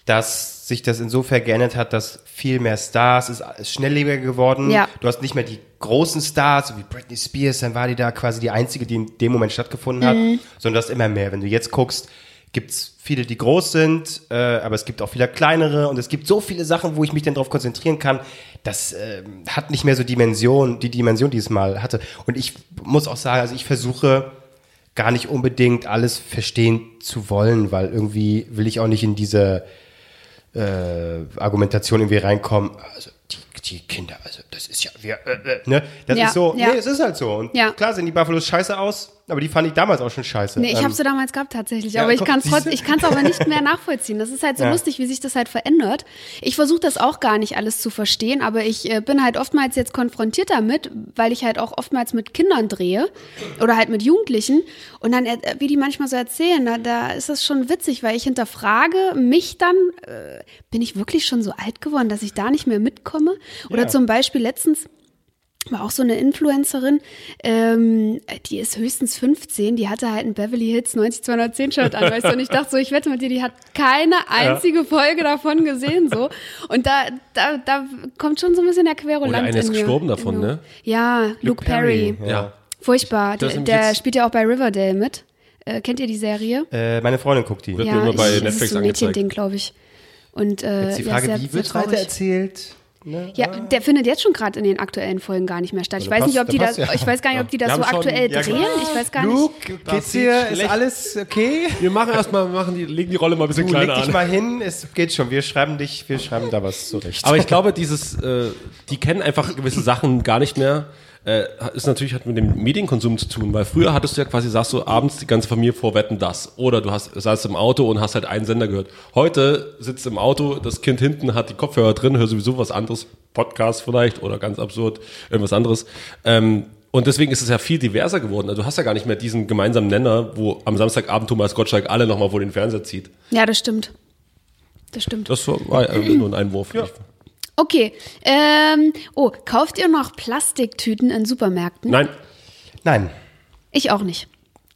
dass sich das insofern geändert hat, dass viel mehr Stars ist, ist schnelllebiger geworden. Ja. Du hast nicht mehr die großen Stars, so wie Britney Spears, dann war die da quasi die einzige, die in dem Moment stattgefunden hat, Mhm. sondern du hast immer mehr. Wenn du jetzt guckst, gibt's viele, die groß sind, äh, aber es gibt auch viele kleinere und es gibt so viele Sachen, wo ich mich dann darauf konzentrieren kann. Das ähm, hat nicht mehr so Dimension, die Dimension, die es mal hatte. Und ich muss auch sagen, also ich versuche gar nicht unbedingt alles verstehen zu wollen, weil irgendwie will ich auch nicht in diese äh, Argumentation irgendwie reinkommen. Also die, die Kinder, also das ist ja, wir, äh, äh, ne? Das Ja, ist so, ja. nee, es ist halt so. Und Ja. klar sehen die Buffalos scheiße aus, aber die fand ich damals auch schon scheiße. Nee, ich Ähm, habe sie damals gehabt tatsächlich, ja, aber ich kann es ich kann's aber nicht mehr (laughs) nachvollziehen. Das ist halt so Ja. lustig, wie sich das halt verändert. Ich versuche das auch gar nicht alles zu verstehen, aber ich äh, bin halt oftmals jetzt konfrontiert damit, weil ich halt auch oftmals mit Kindern drehe oder halt mit Jugendlichen und dann, äh, wie die manchmal so erzählen, da, da ist das schon witzig, weil ich hinterfrage mich dann, äh, bin ich wirklich schon so alt geworden, dass ich da nicht mehr mitkomme? Oder zum Beispiel letztens war auch so eine Influencerin, ähm, die ist höchstens 15, die hatte halt einen Beverly Hills 90210 Shirt an, weißt du, und ich dachte so, ich wette mit dir, die hat keine einzige Folge davon gesehen, so. Und da, da, da kommt schon so ein bisschen der Querulant Oder einer ist mir. gestorben davon, mir. ne? Ja, Luke, Perry. ja. Furchtbar. Das Der, der spielt ja auch bei Riverdale mit. Äh, kennt ihr die Serie? äh, meine Freundin guckt die. Wird ja, mir immer bei ich, das Netflix ist so ein angezeigt. Mädchending, glaube ich. Und äh, Jetzt die ja, Frage, sehr, wie wird weiter erzählt? Ne? Ja, der findet jetzt schon gerade in den aktuellen Folgen gar nicht mehr statt. Ich weiß nicht, passt- ob die da das, ja. ich weiß gar nicht, ob die das so schon- aktuell ja, drehen. genau. Ich weiß gar nicht. Luke, geht's dir? Ist alles okay? Wir machen erstmal, machen die, legen die Rolle mal ein bisschen Du, leg kleiner dich an. mal hin, es geht schon. Wir schreiben dich, wir schreiben da was zurecht. Aber ich glaube, dieses, äh, die kennen einfach gewisse Sachen gar nicht mehr. Äh, ist natürlich hat mit dem Medienkonsum zu tun, weil früher hattest du ja quasi, sagst du abends die ganze Familie vor Wetten das. Oder du hast, saßt im Auto und hast halt einen Sender gehört. Heute sitzt im Auto, das Kind hinten hat die Kopfhörer drin, hört sowieso was anderes, Podcast vielleicht oder ganz absurd, irgendwas anderes. Ähm, und deswegen ist es ja viel diverser geworden. Also du hast ja gar nicht mehr diesen gemeinsamen Nenner, wo am Samstagabend Thomas Gottschalk alle nochmal vor den Fernseher zieht. Ja, das stimmt. Das stimmt. Das war äh, nur ein Einwurf. Okay. Ähm, oh, kauft ihr noch Plastiktüten in Supermärkten? Nein, Nein. Ich auch nicht.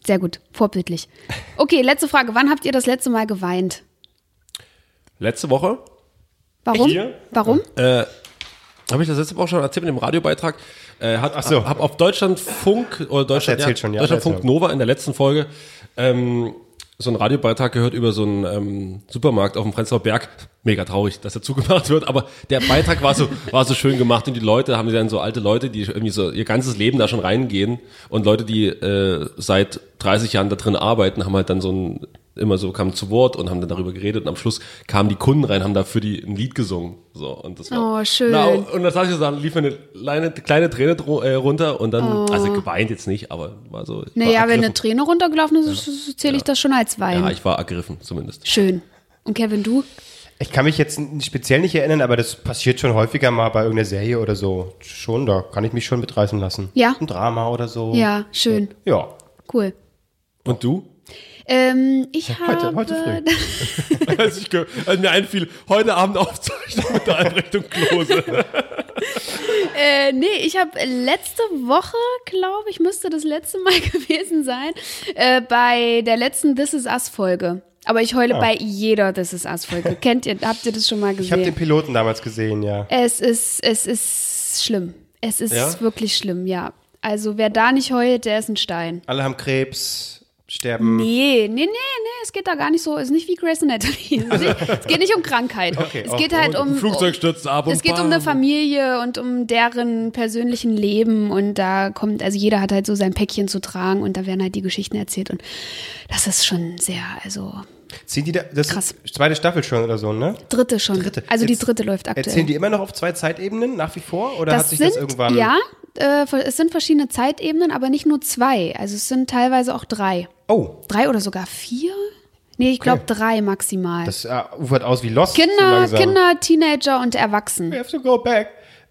Sehr gut. Vorbildlich. Okay, letzte Frage. Wann habt ihr das letzte Mal geweint? letzte Woche Warum? Hier? Warum? Habe ich das letzte Woche auch schon erzählt mit dem Radiobeitrag? Äh, hat, Ach so. Hab auf Deutschlandfunk oder Deutschland, erzählt schon, ja, Deutschlandfunk. Nova in der letzten Folge ähm, so einen Radiobeitrag gehört über so einen ähm, Supermarkt auf dem Prenzlauer Berg. Mega traurig, dass er zugemacht wird, aber der Beitrag war so, war so schön gemacht und die Leute haben dann so alte Leute, die irgendwie so ihr ganzes Leben da schon reingehen und Leute, die äh, seit 30 Jahren da drin arbeiten, haben halt dann so ein immer so kamen zu Wort und haben dann darüber geredet und am Schluss kamen die Kunden rein, haben da für die ein Lied gesungen. So, und das war, Oh, schön. Na, und das saß ich so, dann lief mir eine kleine, kleine Träne dro- äh, runter und dann, also geweint jetzt nicht, aber war so. ich war Oh. Naja, wenn eine. Träne runtergelaufen ist, zähle ich das schon als Wein. Ja, ich war ergriffen zumindest. Schön. Und Kevin, du? Ich kann mich jetzt speziell nicht erinnern, aber das passiert schon häufiger mal bei irgendeiner Serie oder so. Schon, da kann ich mich schon mitreißen lassen. Ja. Ein Drama oder so. Ja, schön. Ja. Cool. Und du? Ähm, ich Heute- habe heute früh. (laughs) als, ich, als mir einfiel, heute Abend Aufzeichnung mit der Einrichtung Klose. (laughs) Äh, nee, ich habe letzte Woche, glaube ich, müsste das letzte Mal (laughs) gewesen sein, äh, bei der letzten This Is Us Folge. Aber ich heule bei jeder This Is Us Folge. Kennt ihr, habt ihr das schon mal Ich habe den gesehen? Piloten damals gesehen, ja. Es ist, es ist schlimm. Es ist Ja? wirklich schlimm, ja. Also wer da nicht heult, der ist ein Stein. Alle haben Krebs, sterben. Nee, nee, nee, nee, es geht da gar nicht so, es ist nicht wie Grey's Anatomy. Es, geht nicht um Krankheit. (laughs) Okay, es auch geht halt um, Flugzeug stürzt ab und es geht um eine Familie und um deren persönlichen Leben und da kommt, also jeder hat halt so sein Päckchen zu tragen und da werden halt die Geschichten erzählt und das ist schon sehr, also Ziehen die da, das Krass. ist zweite Staffel schon oder so, ne? dritte schon. Dritte. Also die Jetzt dritte läuft aktuell. Erzählen die immer noch auf zwei Zeitebenen nach wie vor? Oder hat das sich sind, das irgendwann. ja, äh, es sind verschiedene Zeitebenen, aber nicht nur zwei. Also es sind teilweise auch drei. Oh, Drei oder sogar vier? Nee, ich glaube drei maximal. das äh, ufert aus wie Lost. so Kinder, langsam. Kinder, Teenager und Erwachsene. We have to go back.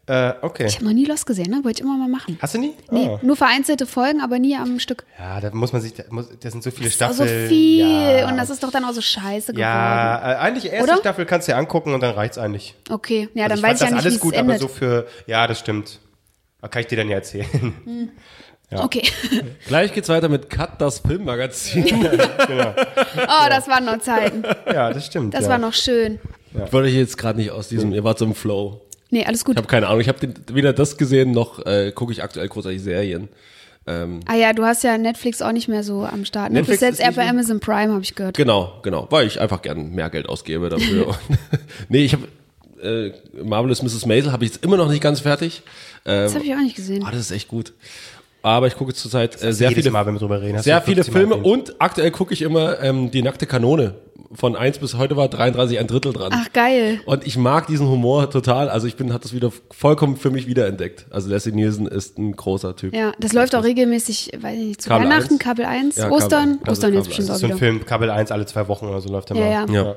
Äh, okay. Ich habe noch nie Lost gesehen, ne? Wollte ich immer mal machen. Hast du nie? Nee, Ah. nur vereinzelte Folgen, aber nie am Stück. Ja, da muss man sich, da, muss, das sind so viele Das ist Staffeln. so viel Ja, und das ist doch dann auch so scheiße ja geworden. äh, eigentlich erste Oder? Staffel kannst du dir angucken und dann reicht's eigentlich. Okay, ja, Also dann weiß ich ja das nicht, wie alles es gut, aber so für, ja, das stimmt. Da kann ich dir dann ja erzählen. Okay. (laughs) Gleich geht's weiter mit Cut, das Filmmagazin. (laughs) Oh, das waren noch Zeiten. ja, das stimmt. Das ja. war noch schön. Ich wollte ich jetzt gerade nicht aus diesem, ihr wart so im Flow. Nee, alles gut. Ich habe keine Ahnung, ich habe weder das gesehen, noch äh, gucke ich aktuell großartig Serien. Ähm, Ah ja, du hast ja Netflix auch nicht mehr so am Start. Ne? Du Netflix bist jetzt eher bei Amazon Prime, habe ich gehört. genau, genau, weil ich einfach gern mehr Geld ausgebe dafür. (laughs) Nee, ich habe äh, Marvelous Mrs. Maisel habe ich jetzt immer noch nicht ganz fertig. Ähm, Das habe ich auch nicht gesehen. ah, das ist echt gut. Aber ich gucke zurzeit äh, sehr viele Mal, wenn wir drüber reden. sehr viele 15 Mal Filme und aktuell gucke ich immer ähm, die nackte Kanone. Von 1 bis heute war 33 ein Drittel dran. Ach, geil. Und ich mag diesen Humor total. Also ich bin, hat das wieder vollkommen für mich wiederentdeckt. Also Leslie Nielsen ist ein großer Typ. Ja, das läuft auch regelmäßig, weiß ich nicht, zu Kabel Weihnachten, 1. Kabel 1, Ja, Kabel Ostern, 1. Also Ostern jetzt Kabel bestimmt 1. auch So ein wieder. Film, Kabel 1 alle zwei Wochen oder so läuft der Ja, mal. ja. Ja.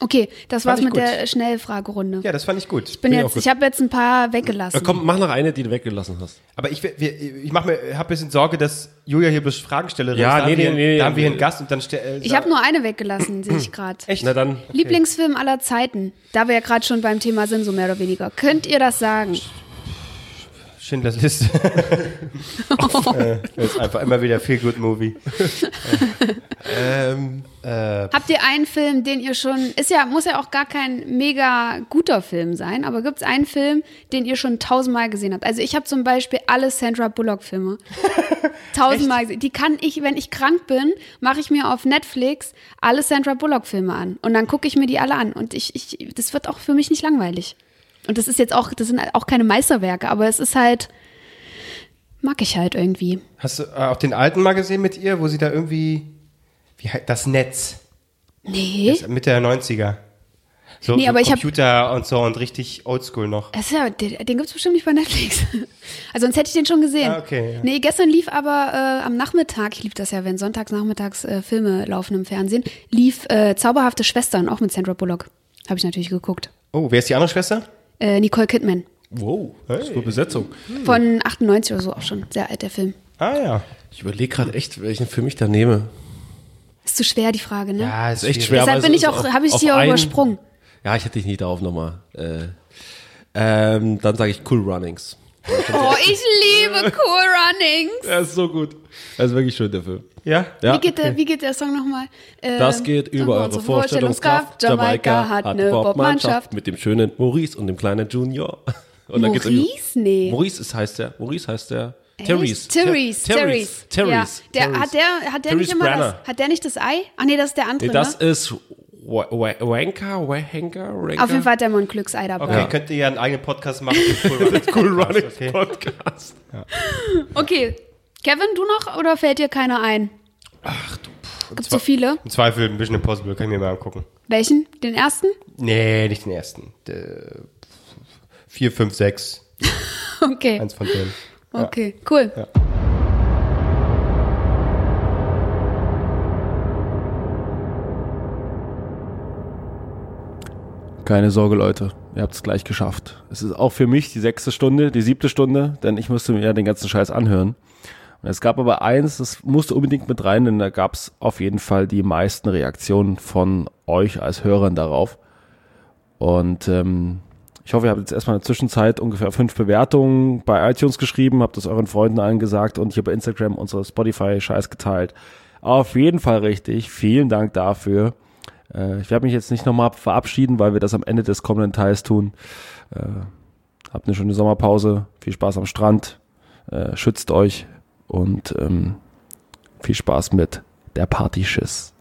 Okay, das Fand war's ich mit gut. der Schnellfragerunde. Ja, das fand ich gut. ich bin ich auch jetzt, gut. ich habe jetzt ein paar Ja, weggelassen. komm, mach noch eine, die du weggelassen hast. Aber ich, wir, ich mach mir, hab ein bisschen Sorge, dass Julia hier bloß Fragenstellerin Ja, ist. Da nee, nee, nee, Da haben wir hier nee. einen Gast und dann äh, Ich habe nur eine weggelassen, sehe ich gerade. Echt? Na dann, Lieblingsfilm aller Zeiten. Da wir ja gerade schon beim Thema sind, so mehr oder weniger. Könnt ihr das sagen? Schindlers Liste. (laughs) äh, das ist einfach immer wieder Feel Good Movie. ähm, Habt ihr einen Film, den ihr schon, ist ja, muss ja auch gar kein mega guter Film sein, aber gibt es einen Film, den ihr schon tausendmal gesehen habt? Also ich habe zum Beispiel alle Sandra Bullock-Filme (laughs) tausendmal gesehen. Die kann ich, wenn ich krank bin, mache ich mir auf Netflix alle Sandra Bullock-Filme an und dann gucke ich mir die alle an und ich, ich, das wird auch für mich nicht langweilig. Und das ist jetzt auch, das sind auch keine Meisterwerke, aber es ist halt, mag ich halt irgendwie. Hast du äh, auch den alten mal gesehen mit ihr, wo sie da irgendwie, wie heißt das Netz? Nee. Das, Mitte der 90er. So, Nee, so aber ich hab- Computer und so und richtig oldschool noch. Ist ja, den, den gibt es bestimmt nicht bei Netflix. (laughs) Also sonst hätte ich den schon gesehen. Ah, okay, ja. Nee, gestern lief aber äh, am Nachmittag, ich lieb das ja, wenn sonntags nachmittags äh, Filme laufen im Fernsehen, lief äh, Zauberhafte Schwestern, auch mit Sandra Bullock. Habe ich natürlich geguckt. Oh, wer ist die andere Schwester? Äh, Nicole Kidman. wow, das ist eine Besetzung. Von 98 oder so auch schon. Sehr alt, der Film. Ah ja. Ich überlege gerade echt, welchen Film ich da nehme. Ist zu schwer, die Frage, ne? Ja, ist echt schwer. Deshalb bin ich auch, habe ich sie auch übersprungen. Ja, ich hätte dich nie darauf nochmal. Äh, ähm, dann sage ich Cool Runnings. Oh, ich liebe Cool Runnings. (laughs) Er ist so gut. Er ist wirklich schön, der Film. Ja? Ja. Wie, geht der, wie geht der Song nochmal? Ähm, Das geht über eure unsere Vorstellungskraft. Jamaika hat eine Bobmannschaft. mit dem schönen Maurice und dem kleinen Junior. (laughs) Und dann geht's Maurice? Nee. Maurice ist, heißt der. Maurice heißt der. Therese. Therese, Therese. Therese. Therese. Ja. Der, hat der, hat der Therese nicht immer Branner. das, hat der nicht das Ei? Ach nee, das ist der andere, Nee, das ne? ist Wa- Wa- Wanker, Ranker. Auf jeden Fall hat der mal ein Glücksei dabei. Okay, könnt ihr ja einen eigenen Podcast machen. Cool (laughs) Running, Cool Running okay. Podcast. Okay. Kevin, du noch oder fällt dir keiner ein? Ach du. Gibt's so viele? Im Zweifel Mission Impossible, kann ich mir mal angucken. Welchen? Den ersten? Nee, nicht den ersten. Der, vier, fünf, sechs. (laughs) Okay. Eins von denen. Okay, cool. Keine Sorge, Leute. Ihr habt es gleich geschafft. Es ist auch für mich die sechste Stunde, die siebte Stunde, denn ich musste mir ja den ganzen Scheiß anhören. Es gab aber eins, das musste unbedingt mit rein, denn da gab es auf jeden Fall die meisten Reaktionen von euch als Hörern darauf. Und ähm, ich hoffe, ihr habt jetzt erstmal in der Zwischenzeit ungefähr fünf Bewertungen bei iTunes geschrieben, habt das euren Freunden allen gesagt und hier bei Instagram unsere Spotify-Scheiß geteilt. Auf jeden Fall richtig. Vielen Dank dafür. Äh, ich werde mich jetzt nicht nochmal verabschieden, weil wir das am Ende des kommenden Teils tun. Äh, habt eine schöne Sommerpause, viel Spaß am Strand, äh, schützt euch und ähm, viel Spaß mit der Partyschiss.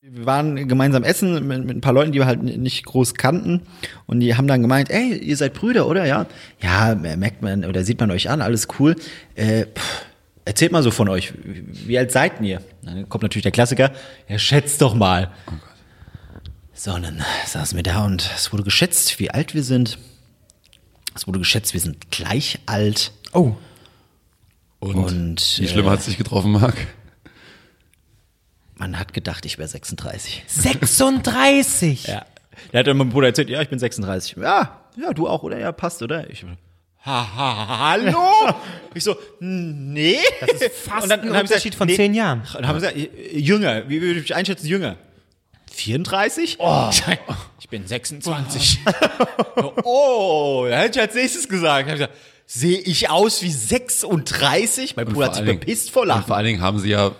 wir waren gemeinsam essen mit, mit ein paar Leuten, die wir halt nicht groß kannten. Und die haben dann gemeint, ey, ihr seid Brüder, oder? Ja. Ja, merkt man oder sieht man euch an, alles cool. Äh, pff, erzählt mal so von euch. Wie alt seid ihr? Dann kommt natürlich der Klassiker, ja, schätzt doch mal. So, und dann saßen wir da und es wurde geschätzt, wie alt wir sind. Es wurde geschätzt, wir sind gleich alt. Oh. Und, Und, wie schlimm äh, hat es sich getroffen, Marc? Man hat gedacht, ich wäre 36. 36. Ja. Der hat dann meinem Bruder erzählt, ja, ich bin 36. Ja, ja, du auch, oder? Ja, passt, oder? Ich, ha, ha, hallo? (laughs) ich so, nee. Das ist Fast ein Unterschied von zehn Jahren. Dann haben sie gesagt, jünger, wie würde ich einschätzen, jünger? 34? Oh. Ich bin 26. (laughs) oh, da hätte ich als nächstes gesagt. Hab ich gesagt, Sehe ich aus wie 36? Mein Bruder hat sich bepisst vor Und vor Lachen. allen Dingen haben sie ja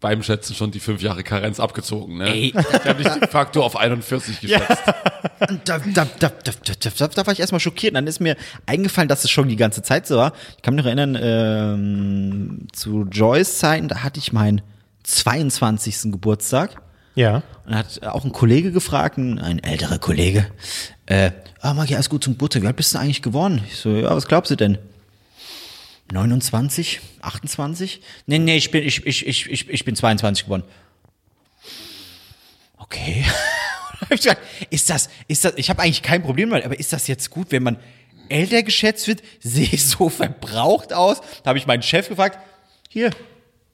beim Schätzen schon die fünf Jahre Karenz abgezogen. Ne? Ey. Die haben dich de facto auf 41 geschätzt. Und da, da, da, da, da, da, da war ich erstmal schockiert. Und dann ist mir eingefallen, dass es schon die ganze Zeit so war. Ich kann mich noch erinnern, ähm, zu Joyce Zeiten, da hatte ich meinen 22. Geburtstag. Ja. Und hat auch ein Kollege gefragt, ein, ein älterer Kollege, äh, ah, Magi, alles gut zum Geburtstag, wie alt bist du eigentlich geworden? Ich so, ja, was glaubst du denn? 29? 28? Nee, nee, ich bin, ich, ich, ich, ich, ich bin 22 geworden. Okay. (laughs) Ist das, ist das, ich habe eigentlich kein Problem damit, aber ist das jetzt gut, wenn man älter geschätzt wird? (laughs) Sehe ich so verbraucht aus? Da habe ich meinen Chef gefragt, hier,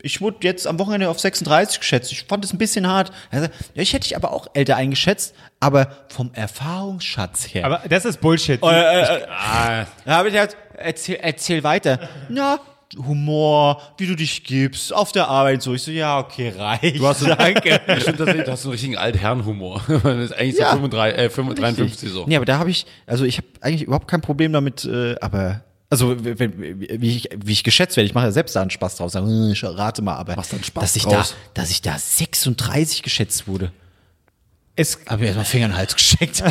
ich wurde jetzt am Wochenende auf 36 geschätzt. Ich fand es ein bisschen hart. Ja, ich hätte dich aber auch älter eingeschätzt, aber vom Erfahrungsschatz her. Aber das ist Bullshit. (laughs) Da habe ich gesagt, erzähl, erzähl weiter. Na, Humor, wie du dich gibst, auf der Arbeit so. Ich so, ja, okay, reicht. Du hast Danke. (laughs) Ich finde, du hast einen richtigen Altherrenhumor. (laughs) Das ist eigentlich Ja. so 35, äh, 55, 53 so. Nee, aber da habe ich, also ich habe eigentlich überhaupt kein Problem damit, äh, aber also wie, ich, wie ich geschätzt werde, ich mache ja selbst da einen Spaß draus, ich rate mal, aber Machst da einen Spaß dass ich draus. da, dass ich da 36 geschätzt wurde, Es, habe ich erstmal Finger in den Hals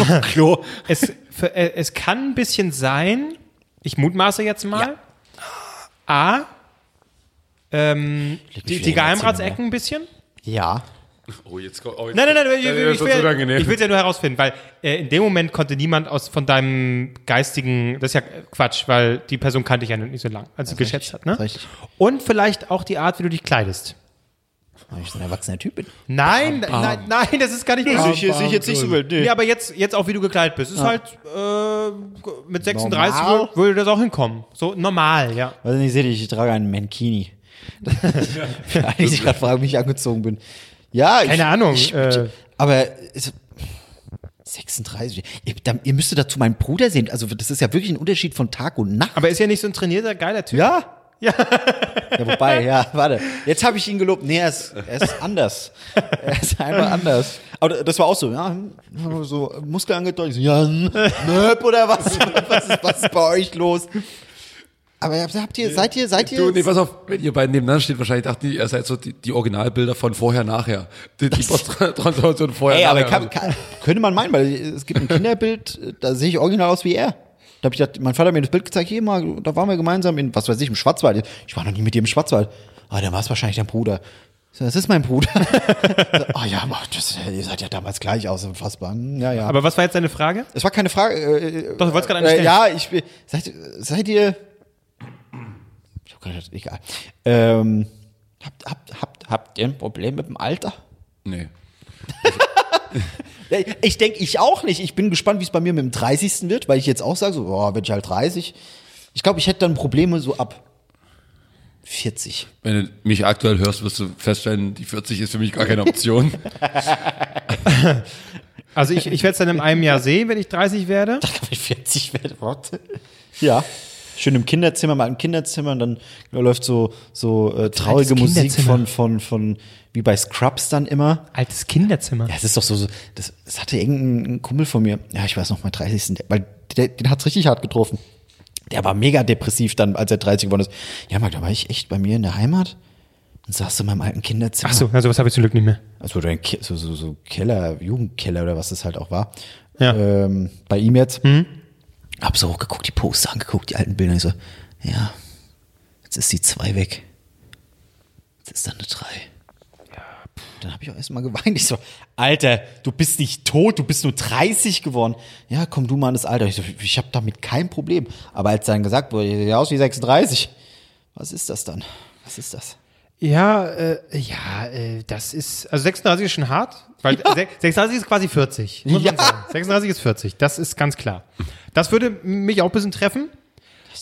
dem Klo. (laughs) es, für, äh, es kann ein bisschen sein, ich mutmaße jetzt mal, A, ähm, die, die Geheimratsecken ein bisschen. Ja. Oh, jetzt, kommt- oh, jetzt, Nein, nein, nein, ich, Das ich, ich, will, ich will es ja nur herausfinden, weil äh, in dem Moment konnte niemand aus von deinem geistigen, das ist ja Quatsch, weil die Person kannte ich ja nicht so lang, als sie geschätzt hat, ne? Richtig. Und vielleicht auch die Art, wie du dich kleidest. Weil ich so ein erwachsener Typ bin. Nein, nein, nein, das ist gar nicht Sehe ich, sehe ich jetzt nicht so wild. Nee. Nee, aber jetzt, jetzt auch wie du gekleidet bist, ist halt äh, mit 36 Normal. würde, würde das auch hinkommen. So normal, ja. Also ich sehe dich, ich trage einen Mankini. Für alle, die sich gerade fragen, wie ich angezogen bin. Ja, Keine ich, Ahnung, Ich, äh. aber es, 36. Ihr, da, ihr müsstet dazu meinen Bruder sehen. Also das ist ja wirklich ein Unterschied von Tag und Nacht. Aber ist ja nicht so ein trainierter, geiler Typ. Ja. Ja. ja, wobei, ja, warte. Jetzt habe ich ihn gelobt. Nee, er ist, er ist anders. Er ist einfach anders. Aber das war auch so, ja, so Muskel angedeutet. So, ja, nöp oder was? Was ist, was ist bei euch los? Aber habt ihr, seid ihr, seid ihr? Du, nee, pass auf, wenn ihr beiden nebeneinander steht, wahrscheinlich dachten die, ihr seid so die, die Originalbilder von vorher, nachher. Die, die Posttransformation vorher, Ey, aber nachher. kann, kann, könnte man meinen, weil es gibt ein Kinderbild, da sehe ich original aus wie er. Da habe ich gedacht, mein Vater hat mir das Bild gezeigt, hier mal, da waren wir gemeinsam in, was weiß ich, im Schwarzwald. Ich war noch nie mit dir im Schwarzwald. Ah, dann war es wahrscheinlich dein Bruder. So, Das ist mein Bruder. (laughs) Ah ja, aber das, ihr seid ja damals gleich aus, unfassbar. Hm, Ja, ja. Aber was war jetzt deine Frage? es war keine Frage. Äh, Doch, du wolltest gerade eine äh, stellen. Ja, ich bin. Seid, seid ihr. Egal. Ähm, habt, habt, habt, habt ihr ein Problem mit dem Alter? Nee. Ich denke, ich auch nicht. Ich bin gespannt, wie es bei mir mit dem 30. wird, weil ich jetzt auch sage, so, boah, wenn ich halt 30. Ich glaube, ich hätte dann Probleme so ab 40. Wenn du mich aktuell hörst, wirst du feststellen, die 40 ist für mich gar keine Option. (laughs) Also ich, ich werde es dann in einem Jahr sehen, wenn ich 30 werde. (laughs) Wenn ich 40 werde, warte. Ja. Schön im Kinderzimmer, mal im Kinderzimmer und dann läuft so, so äh, traurige Musik von, von, von, wie bei Scrubs dann immer. Altes Kinderzimmer. Ja, es ist doch so, so das, das hatte irgendein Kumpel von mir, ja, ich weiß noch, mein 30. Der, weil der, den hat's richtig hart getroffen. Der war mega depressiv dann, als er 30 geworden ist. Ja, Marc, da war ich echt bei mir in der Heimat und saß in meinem alten Kinderzimmer. Ach so, also was habe ich zum Glück nicht mehr. Also so, so, so Keller, Jugendkeller oder was das halt auch war. Ja. Ähm, bei ihm jetzt. Hab so hochgeguckt, die Poster angeguckt, die alten Bilder. Ich so, ja, jetzt ist die 2 weg. Jetzt ist da eine 3. Dann habe ich auch erstmal geweint. Ich so, Alter, du bist nicht tot, du bist nur 30 geworden. Ja, komm du mal in das Alter. Ich so, ich habe damit kein Problem. Aber als dann gesagt wurde, ich sehe aus wie 36. Was ist das dann? Was ist das? Ja, äh, ja, äh, das ist, also 36 ist schon hart, weil se- 36 ist quasi 40. Muss man Ja. sagen. 36 ist 40, das ist ganz klar. Das würde mich auch ein bisschen treffen,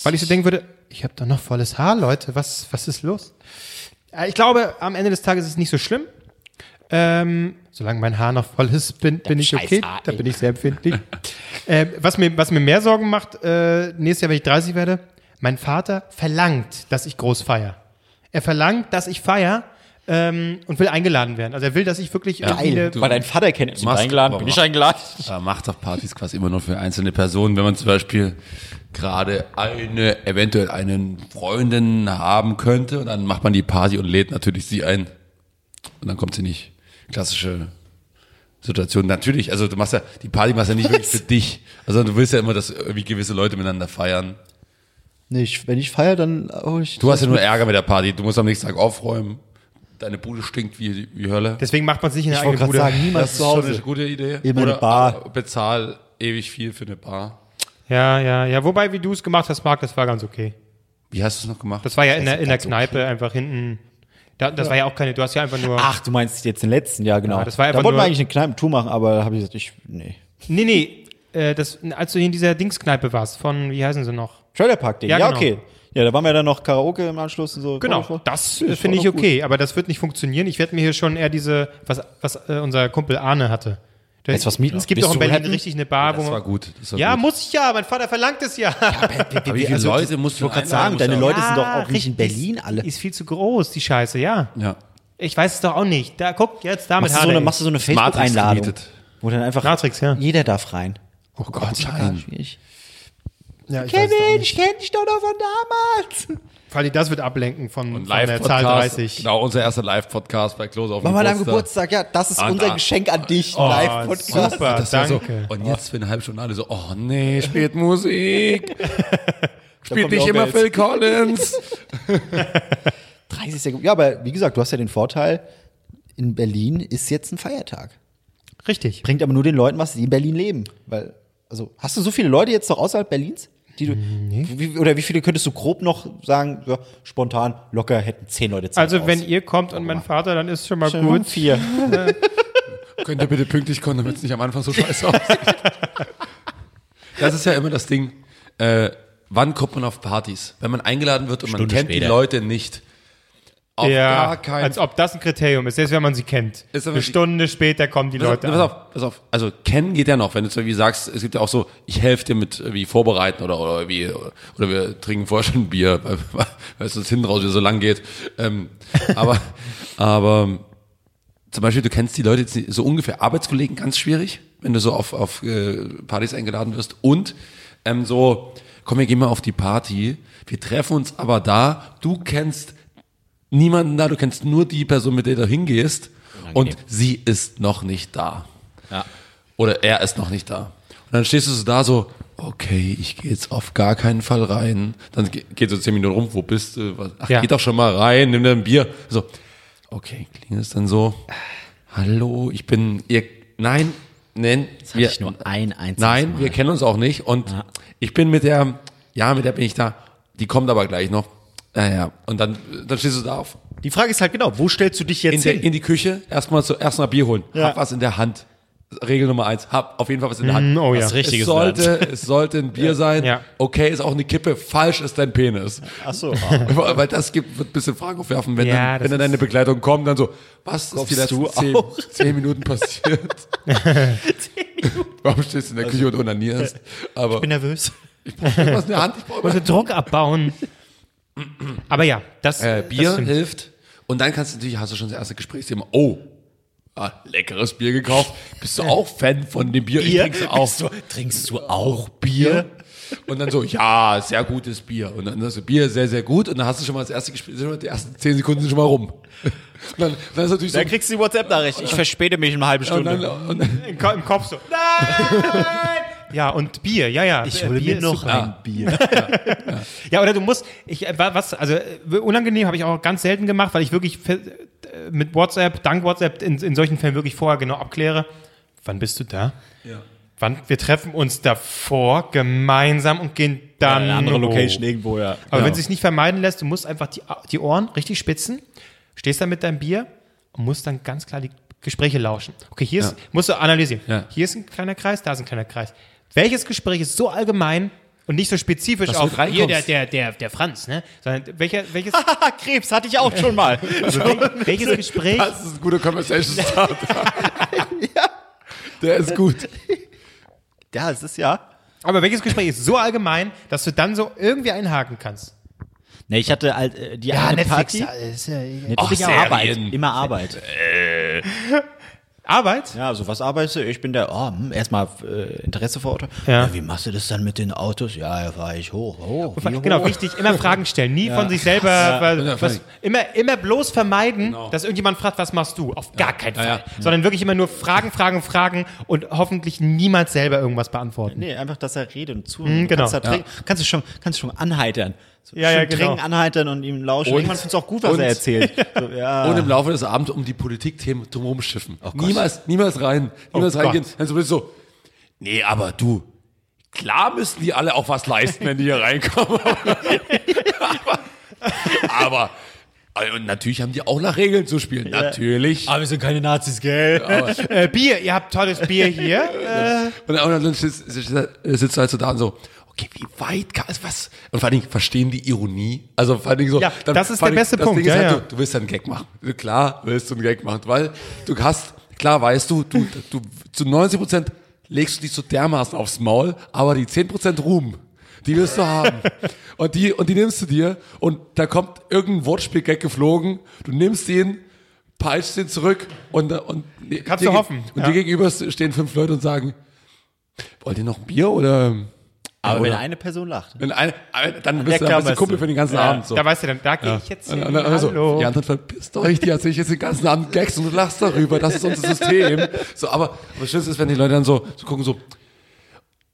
weil ich so denken würde, ich habe doch noch volles Haar, Leute, was, was ist los? Äh, Ich glaube, am Ende des Tages ist es nicht so schlimm. Ähm, solange mein Haar noch voll ist, bin, bin ich okay. Haar, da bin ich sehr empfindlich. (laughs) äh, was, mir, was mir mehr Sorgen macht, äh, nächstes Jahr, wenn ich 30 werde, mein Vater verlangt, dass ich groß feier. Er verlangt, dass ich feier ähm, und will eingeladen werden. Also er will, dass ich wirklich irgendwie eine, Weil dein Vater kennt mich eingeladen. Bin ich eingeladen? Er macht doch Partys quasi immer nur für einzelne Personen. Wenn man zum Beispiel gerade eine, eventuell einen Freundin haben könnte, und dann macht man die Party und lädt natürlich sie ein. Und dann kommt sie nicht. Klassische Situation. Natürlich, also du machst ja, die Party machst ja nicht wirklich für dich. Also du willst ja immer, dass irgendwie gewisse Leute miteinander feiern. Nee, ich, wenn ich feiere, dann hol ich. Du hast ja nur Ärger mit der Party. Du musst am nächsten Tag aufräumen. Deine Bude stinkt wie, wie Hölle. deswegen macht man es nicht in der Ich eigenen Bude. sagen, niemals Das ist zu schon eine gute Idee. Immer eine Bar. bezahl ewig viel für eine Bar. Ja, ja, ja. Wobei, wie du es gemacht hast, Marc, das war ganz okay. Wie hast du es noch gemacht? Das war ja in der, in der ganz okay. Kneipe einfach hinten. Da, das war ja auch keine, du hast ja einfach nur. Ach, du meinst jetzt den letzten, ja, genau. Ja, das war einfach da wollten wir eigentlich eine Kneipentour machen, aber da habe ich gesagt, ich, nee. Nee, nee. Äh, das, als du in dieser Dingskneipe warst, von, wie heißen sie noch? Trailerpark-Ding, Ja, ja, genau. okay. Ja, da waren wir dann noch Karaoke im Anschluss und so. Genau, War- das äh, finde ich gut. okay, aber das wird nicht funktionieren. Ich werde mir hier schon eher diese, was, was äh, unser Kumpel Arne hatte. Der- Jetzt was mieten? Es gibt Bist doch in Berlin richtig eine Bar, wo Das war gut. Das war Ja, gut. muss ich ja, mein Vater verlangt es ja. (laughs) Aber wie viele also, Leute musst du gerade sagen, deine Leute sind doch auch nicht in Berlin alle. Ist viel zu groß, die Scheiße, ja. Ja. Ich weiß es doch auch nicht. Da, guck, jetzt damit Machst du so eine, machst du so eine Matrix Facebook-Einladung, wo dann einfach Matrix, ja. jeder darf rein. Oh Gott, Ja, nein. schwierig. Ja, ich auch nicht. kenne dich doch noch von damals. Vor allem das wird ablenken von, Und von der Zahl Live-Podcast. 30. Genau, unser erster Live-Podcast bei Klose auf wir an deinem Geburtstag. Ja, das ist Ah, unser da. Geschenk an dich, Oh, Live-Podcast. super, Das war so, danke. und jetzt für eine halbe Stunde alle so, oh nee, (laughs) spielt Musik. (laughs) Spielt nicht immer. Phil Collins. (laughs) 30 Sekunden. Ja, aber wie gesagt, du hast ja den Vorteil, in Berlin ist jetzt ein Feiertag. Richtig. Bringt aber nur den Leuten was, die in Berlin leben. Weil, also, hast du so viele Leute jetzt noch außerhalb Berlins? Die du, wie, oder wie viele könntest du grob noch sagen, ja, spontan, locker hätten zehn Leute Zeit Also, aus. wenn ihr kommt und mein Vater, dann ist schon mal Schon gut. vier. (laughs) Könnt ihr bitte pünktlich kommen, damit es nicht am Anfang so scheiße (laughs) aussieht. Das ist ja immer das Ding. Äh, wann kommt man auf Partys? Wenn man eingeladen wird und man Stunde kennt die später. Leute nicht. Auf ja, gar keinen als ob das ein Kriterium ist, selbst wenn man sie kennt. Ist Eine Stunde später kommen die Pass auf, Leute pass an. auf, pass auf. Also kennen geht ja noch, wenn du zum Beispiel sagst, es gibt ja auch so, ich helfe dir mit wie vorbereiten oder oder wie oder wir trinken vorher schon ein Bier, (laughs) weil, weil es uns hinten raus wieder so lang geht. Ähm, (laughs) aber aber zum Beispiel, du kennst die Leute jetzt so ungefähr Arbeitskollegen ganz schwierig, wenn du so auf, auf äh, Partys eingeladen wirst. Und ähm, so, komm, wir gehen mal auf die Party. Wir treffen uns aber da. Du kennst niemanden da, du kennst nur die Person, mit der du hingehst. Und sie ist noch nicht da. Ja. Oder er ist noch nicht da. Und dann stehst du so da so, okay, ich gehe jetzt auf gar keinen Fall rein. Dann ge- geht so zehn Minuten rum, wo bist du? Was- Ach, Ja. geh doch schon mal rein, nimm dir ein Bier. So, okay, klingt es dann so, hallo, ich bin, ihr, nein, nein, Hatte ich nur ein einziges Nein, Mal. wir kennen uns auch nicht. Und ich bin mit der, ja, mit der bin ich da. Die kommt aber gleich noch. Naja, und dann, dann stehst du da auf. Die Frage ist halt genau, wo stellst du dich jetzt In, der, hin? in die Küche, erstmal so, erstmal Bier holen. Ja. Hab was in der Hand. Regel Nummer eins, hab auf jeden Fall was in der Hand. oh ja. Was Es Richtiges sollte, (laughs) es sollte ein Bier sein. Ja. Okay, ist auch eine Kippe. Falsch ist dein Penis. Ach so. Weil das gibt, wird ein bisschen Fragen aufwerfen, wenn, Ja, dann, wenn dann deine Begleitung kommt, dann so, was ist die letzten zehn, zehn Minuten passiert? (laughs) Warum stehst du in der Küche und onanierst? Aber bin nervös. ich brauche irgendwas in der Hand. Ich brauche (laughs) den Druck abbauen. Aber ja, das, äh, das Bier stimmt. hilft. Und dann kannst du natürlich, hast du schon das erste Gesprächsthema. Oh, ah, leckeres Bier gekauft. Bist du auch Fan von dem Bier? Ich trink's auch. Du, trinkst du auch Bier? Und dann so, ja, sehr gutes Bier. Und dann hast du Bier sehr, sehr gut. Und dann hast du schon mal das erste Gespräch, die ersten zehn Sekunden sind schon mal rum. Und dann, dann ist natürlich so. Dann kriegst du die WhatsApp-Nachricht. Ich verspäte mich eine halbe und dann, Stunde. und dann, Im, Ko- Im Kopf so. Nein! Ja, und Bier, ja, ja. Ich Bier hole mir ist noch ein Bier. (laughs) Ja, oder du musst, ich, wa- was, also äh, unangenehm habe ich auch ganz selten gemacht, weil ich wirklich äh, mit WhatsApp, dank WhatsApp in, in solchen Fällen wirklich vorher genau abkläre. Wann bist du da? Ja. Wann, wir treffen uns davor gemeinsam und gehen dann Eine andere hoch. Location irgendwo, ja. Aber ja. wenn es sich nicht vermeiden lässt, du musst einfach die, die Ohren richtig spitzen, stehst dann mit deinem Bier und musst dann ganz klar die Gespräche lauschen. Okay, hier ist, musst du analysieren. Ja. Hier ist ein kleiner Kreis, da ist ein kleiner Kreis. Welches Gespräch ist so allgemein und nicht so spezifisch Dass auf hier der, der, der, der Franz, ne? Sondern welcher, welches, (laughs) Krebs hatte ich auch schon mal. also wel, welches Gespräch, das ist ein guter Conversation Start. (laughs) Der ist gut. ja, es ist ja. aber welches Gespräch ist so allgemein, dass du dann so irgendwie einhaken kannst? Ne, ich hatte halt äh, die eine Party. ist ja Netflix immer Arbeit. Immer Arbeit. Arbeit? Ja, also was arbeitest du? Ich bin der, oh, hm, erstmal äh, Interesse vor Auto. Ja. wie machst du das dann mit den Autos? Ja, da fahre ich hoch, hoch. Wie Genau, hoch? wichtig, immer Fragen stellen, nie (laughs) von sich selber, Ja, was, immer, immer bloß vermeiden, Genau. dass irgendjemand fragt, was machst du? Auf gar keinen Fall. Sondern wirklich immer nur Fragen, Fragen, Fragen und hoffentlich niemals selber irgendwas beantworten. Nee, einfach, dass er redet und zuhört. Mhm, genau. Kannst, da trinken, kannst, du schon, kannst du schon anheitern. So Ja, ja, schön genau. anheitern und ihm lauschen. Und- Irgendwann findest du auch gut, was und- er erzählt. (laughs) So, ja. Und im Laufe des Abends um die Politikthemen drumherum schiffen. Gott. niemals, niemals rein. Niemals Oh reingehen. Dann so bist du so, nee, aber du, klar müssen die alle auch was leisten, wenn die hier reinkommen. (laughs) aber, aber, und natürlich haben die auch nach Regeln zu spielen. Natürlich. Aber wir sind keine Nazis, gell? Äh, Bier, ihr habt tolles Bier hier. (laughs) Und dann, und dann sitzt, sitzt, sitzt halt so da und so, okay, wie weit kann es was? Und vor allen Dingen verstehen die Ironie. Also vor allen Dingen so. Ja, das ist der Dingen, beste Punkt, ja, halt, ja. Du, du willst einen Gag machen. Klar willst du einen Gag machen, weil du hast, klar weißt du, du, du zu 90 Prozent legst du dich so dermaßen aufs Maul, aber die 10 Prozent Ruhm, die willst du haben. (laughs) Und die, und die nimmst du dir und da kommt irgendein Wortspiel-Gag geflogen, du nimmst ihn, peitschst ihn zurück und, und Kannst dir du hoffen, Und ja. dir gegenüber stehen fünf Leute und sagen, wollt ihr noch ein Bier oder? Aber wenn oder- eine Person lacht. wenn eine, dann bist bist du weißt Kumpel du. für den ganzen Ja, Abend. So. Da weißt du dann, da gehe ich jetzt Und, hin. und, und so, Hallo. die anderen verpisst euch, die erzählen jetzt den ganzen Abend Gags und du lachst darüber, das ist unser System. So, aber, das Schönste ist, wenn die Leute dann so, so gucken, so,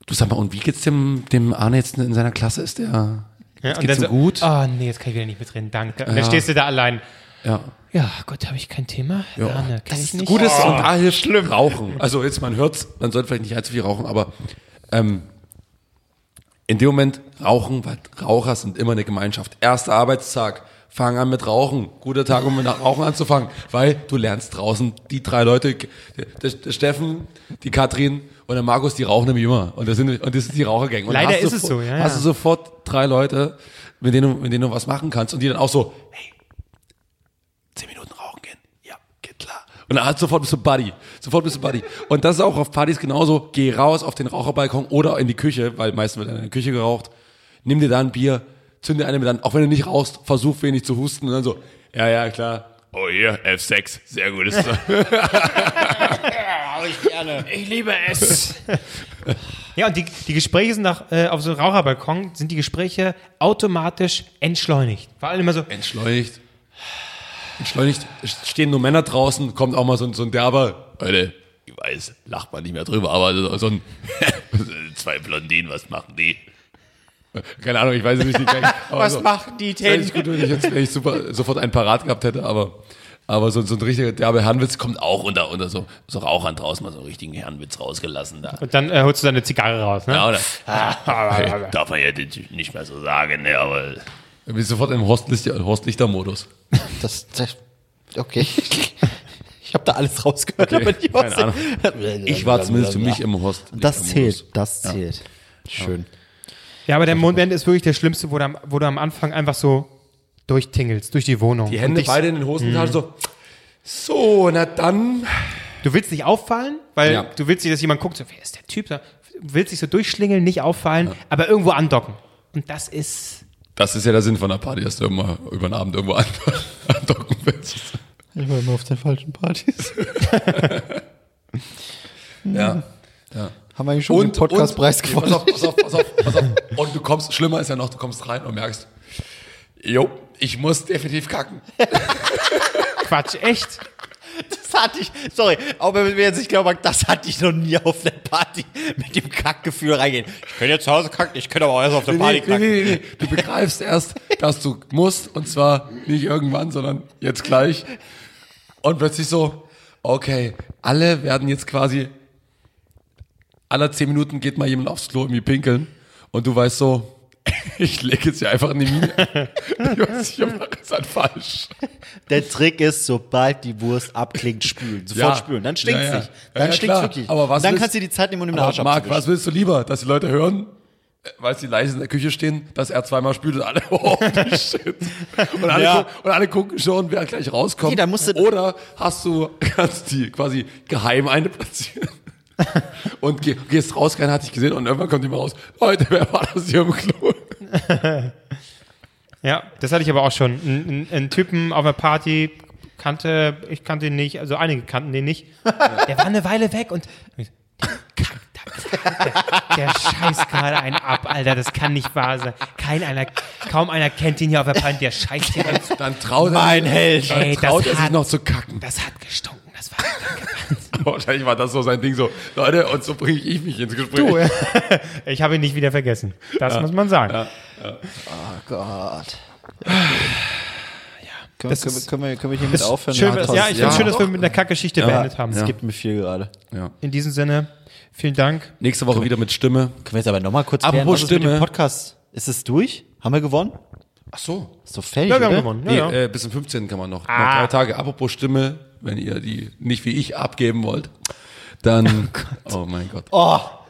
du sag mal, und wie geht's dem, dem Arne jetzt in seiner Klasse? Ist der, Ja, geht's und ihm so, gut? Oh nee, jetzt kann ich wieder nicht mitreden, danke. Und Ja. dann stehst du da allein. Ja. Ja, Gott, habe ich kein Thema. Ja, ne, kann ich nicht. Gutes und da hilft schlimm. Rauchen. Also jetzt, man hört's, man sollte vielleicht nicht allzu viel rauchen, aber ähm, in dem Moment rauchen, weil Raucher sind immer eine Gemeinschaft. Erster Arbeitstag, fang an mit Rauchen. Guter Tag, um mit Rauchen anzufangen, weil du lernst draußen die drei Leute, der, der Steffen, die Katrin und der Markus, die rauchen nämlich immer. Und das sind und das ist die Rauchergang. Und Leider ist es sofort- so, ja, Hast du sofort drei Leute, mit denen, du- mit denen du was machen kannst und die dann auch so, hey, zehn Minuten rauchen gehen. Ja, geht klar. Und dann hat sofort bist du Buddy. Sofort bist du Buddy. Und das ist auch auf Partys genauso. Geh raus auf den Raucherbalkon oder in die Küche, weil meistens wird dann in der Küche geraucht. Nimm dir da ein Bier, zünd dir eine mit an, auch wenn du nicht rauchst, versuch wenig zu husten und dann so, ja, ja, klar. Oh hier, F6, sehr gutes. (laughs) Ich liebe es. (laughs) ja, und die, die Gespräche sind nach, äh, auf so einem Raucherbalkon, sind die Gespräche automatisch entschleunigt. Vor allem immer so, Entschleunigt. Entschleunigt. Stehen nur Männer draußen, kommt auch mal so, ein- so ein derber, Leute, ich weiß, lacht man nicht mehr drüber, aber so, so ein (laughs) zwei Blondinen, was machen die? Keine Ahnung, ich weiß es nicht. Was so. machen die Wäre denn? ich gut, wenn ich jetzt wenn ich super, sofort einen parat gehabt hätte, aber, aber so, so ein richtiger derbe Herrenwitz kommt auch unter, unter so, so Rauchern draußen mal so einen richtigen Herrenwitz rausgelassen da. Und dann äh, holst du deine Zigarre raus, ne? Ja, oder? (laughs) Hey, darf man ja nicht mehr so sagen, ne, aber Ich bin sofort im Horst Horst Lichter Modus. Das, das okay. Ich habe da alles rausgehört, aber nicht keine was. Ahnung. Ich war zumindest für mich im Horst. Das zählt, das zählt. Schön. Ja, aber der Moment ist wirklich der schlimmste, wo du am, wo du am Anfang einfach so durchtingelst, durch die Wohnung. Die Hände dich- beide in den Hosentaschen so. So, na dann. Du willst nicht auffallen, weil Ja. du willst nicht, dass jemand guckt, so, wer ist der Typ? Du willst dich so durchschlingeln, nicht auffallen, aber irgendwo andocken. Und das ist. Das ist ja der Sinn von der Party, dass du immer über den Abend irgendwo an- (laughs) andocken willst. Ich war immer auf den falschen Partys. (laughs) Ja. ja. Haben wir eigentlich schon den Podcastpreis und- gewonnen? Pass auf, pass auf, pass auf, pass auf. Und du kommst, schlimmer ist ja noch, du kommst rein und merkst, jo, ich muss definitiv kacken. (laughs) Quatsch, echt? Das hatte ich, sorry, auch wenn wir jetzt nicht glauben, das hatte ich noch nie auf der Party mit dem Kackgefühl reingehen. Ich könnte jetzt zu Hause kacken, ich könnte aber auch erst auf der Party nee, kacken. nee, nee. Du begreifst erst, dass du musst und zwar nicht irgendwann, sondern jetzt gleich. Und plötzlich so, okay, alle werden jetzt quasi, alle zehn Minuten geht mal jemand aufs Klo irgendwie pinkeln und du weißt so, (laughs) ich lege jetzt hier einfach in die Mine. Ich weiß nicht, ich mache jetzt halt falsch. Der Trick ist, sobald die Wurst abklingt, spülen. (laughs) Sofort Ja. spülen. Dann stinkt's Ja, ja. nicht. Dann ja, stinkt's klar. wirklich. Aber was Und dann willst- kannst du die Zeit nehmen, um den Arsch Marc, was willst du lieber? Dass die Leute hören, weil sie leise in der Küche stehen, dass er zweimal spült und alle, (laughs) oh, shit. Und alle, Ja. gucken, und alle gucken schon, wer gleich rauskommt. Okay, Oder hast du, kannst die quasi geheim eine platzieren. (laughs) Und geh, gehst raus, keiner hat dich gesehen und irgendwann kommt jemand raus. Leute, wer war das hier im Klo? (laughs) Ja, das hatte ich aber auch schon. Ein, ein, ein Typen auf einer Party kannte, ich kannte ihn nicht, also einige kannten den nicht. (laughs) Der war eine Weile weg und der, der, scheißt gerade einen ab, Alter, das kann nicht wahr sein. Kein einer, kaum einer kennt ihn hier auf der Party, der scheißt hier Dann traut er, Mein Held. Dann traut das er sich hat- noch zu kacken. Das hat gestunken, (laughs) Wahrscheinlich war das so sein Ding so, Leute, und so bringe ich mich ins Gespräch. du. (laughs) Ich habe ihn nicht wieder vergessen. Das muss man sagen. Gott. Können, Das können, wir- können, wir, können wir hiermit aufhören? Schön, Ja, dass- toll. ja, ich finde Ja. schön, dass wir mit einer Kackgeschichte beendet haben. Es gibt mir viel gerade. Ja. In diesem Sinne, vielen Dank. Nächste Woche wieder mit Stimme. Können wir jetzt aber nochmal kurz Apropos klären, was ist mit dem Stimme. Podcast? Ist es durch? Haben wir gewonnen? Ach so. Ist doch fertig, Ja, wir haben oder? gewonnen. Ja, Nee, ja. Äh, bis zum 15. kann man noch. Ah. Noch drei Tage. Apropos Stimme, wenn ihr die nicht wie ich abgeben wollt, dann. Oh, mein Gott. (laughs)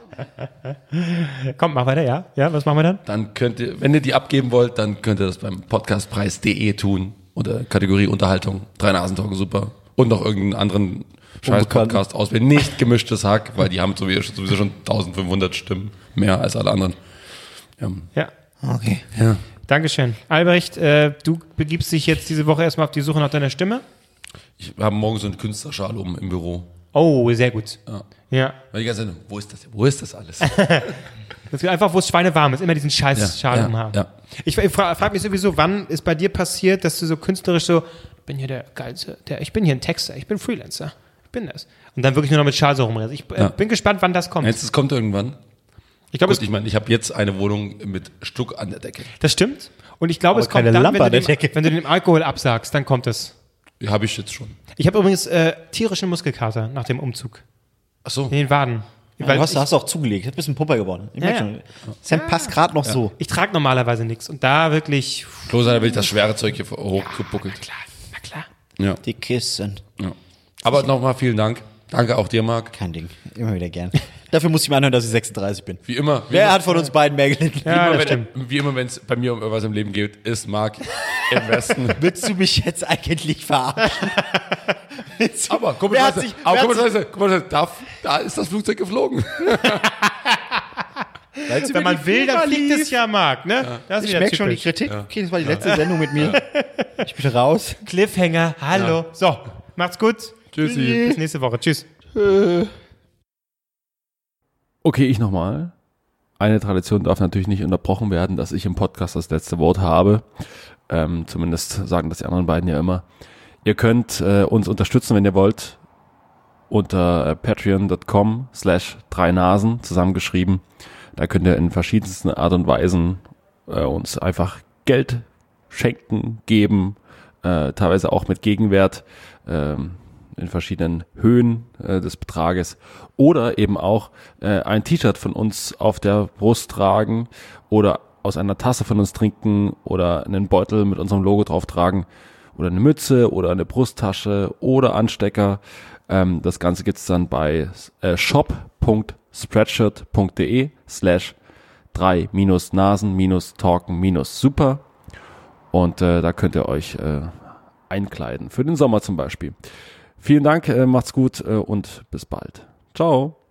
Komm, mach weiter, ja? Ja, was machen wir dann? Dann könnt ihr, wenn ihr die abgeben wollt, dann könnt ihr das beim podcastpreis.de tun. Unter Kategorie Unterhaltung. Drei Nasentalken, super. Und noch irgendeinen anderen scheiß Podcast auswählen. Nicht gemischtes Hack, weil die haben sowieso sowieso schon 1500 Stimmen mehr als alle anderen. Ja. Ja. Okay. ja. Dankeschön. Albrecht, äh, du begibst dich jetzt diese Woche erstmal auf die Suche nach deiner Stimme. Ich habe morgen so eine Künstlerschale um im Büro. Oh, sehr gut. Ja. Ja. Weil die ganze Zeit, wo ist das? Wo ist das alles? (laughs) Das wird einfach, wo es schweinewarm ist, immer diesen scheiß Ja, Schal ja, umhaben. ja. Ich, ich frage frag mich sowieso, wann ist bei dir passiert, dass du so künstlerisch so, ich bin hier der geilste, der, ich bin hier ein Texter, ich bin Freelancer, ich bin das. Und dann wirklich nur noch mit Schal so rumrennst. Ich äh, Ja. bin gespannt, wann das kommt. Jetzt, es kommt irgendwann. Ich glaube, ich meine, ich habe jetzt eine Wohnung mit Stuck an der Decke. das stimmt. Und ich glaube, es kommt dann, wenn du, der dem, Decke. wenn du dem Alkohol absagst, dann kommt es. Die habe ich jetzt schon. Ich habe übrigens äh, tierischen Muskelkater nach dem Umzug. Ach so. In den Waden. Ja, Weil du hast, ich, hast du auch zugelegt. Du bist ein bisschen Pupper geworden. Ich Ja, merk ja. schon. Sam passt gerade noch so. ich trage normalerweise nichts. Und da wirklich, Bloß einer will das schwere Zeug hier hochgebuckelt. klar, na klar. Ja. Die Kissen. ja. Aber nochmal vielen Dank. Danke auch dir, Marc. Kein Ding. Immer wieder gern. Dafür muss ich mir anhören, dass ich 36 bin. Wie immer. Wie Wer immer, hat von uns beiden mehr gelitten? Ja, wie immer, stimmt. wenn, wie immer, wenn es bei mir um irgendwas im Leben geht, ist Marc im Westen. (laughs) Willst du mich jetzt eigentlich verarschen? (laughs) Aber sich- aber mal, Scheiße, da, da ist das Flugzeug geflogen. (laughs) Wenn man will, dann fliegt es ja, Marc, ne? Das ist Ich merke schon die. Kritik. Okay, das war die letzte Sendung mit mir. Ich bin raus. Cliffhanger, hallo. So, macht's gut. Tschüssi. Bis nächste Woche. Tschüss. Okay, ich nochmal. Eine Tradition darf natürlich nicht unterbrochen werden, dass ich im Podcast das letzte Wort habe. Ähm, zumindest sagen das die anderen beiden ja immer. Ihr könnt äh, uns unterstützen, wenn ihr wollt, unter äh, patreon.com slash drei Nasen zusammengeschrieben. Da könnt ihr in verschiedensten Art und Weisen äh, uns einfach Geld schenken, geben, äh, teilweise auch mit Gegenwert ähm, in verschiedenen Höhen äh, des Betrages oder eben auch äh, ein T-Shirt von uns auf der Brust tragen oder aus einer Tasse von uns trinken oder einen Beutel mit unserem Logo drauf tragen oder eine Mütze oder eine Brusttasche oder Anstecker. Ähm, das Ganze gibt's dann bei äh, shop.spreadshirt.de slash 3 minus Nasen minus Talken minus Super. Und äh, da könnt ihr euch äh, einkleiden. Für den Sommer zum Beispiel. Vielen Dank, äh, macht's gut äh, und bis bald. Ciao.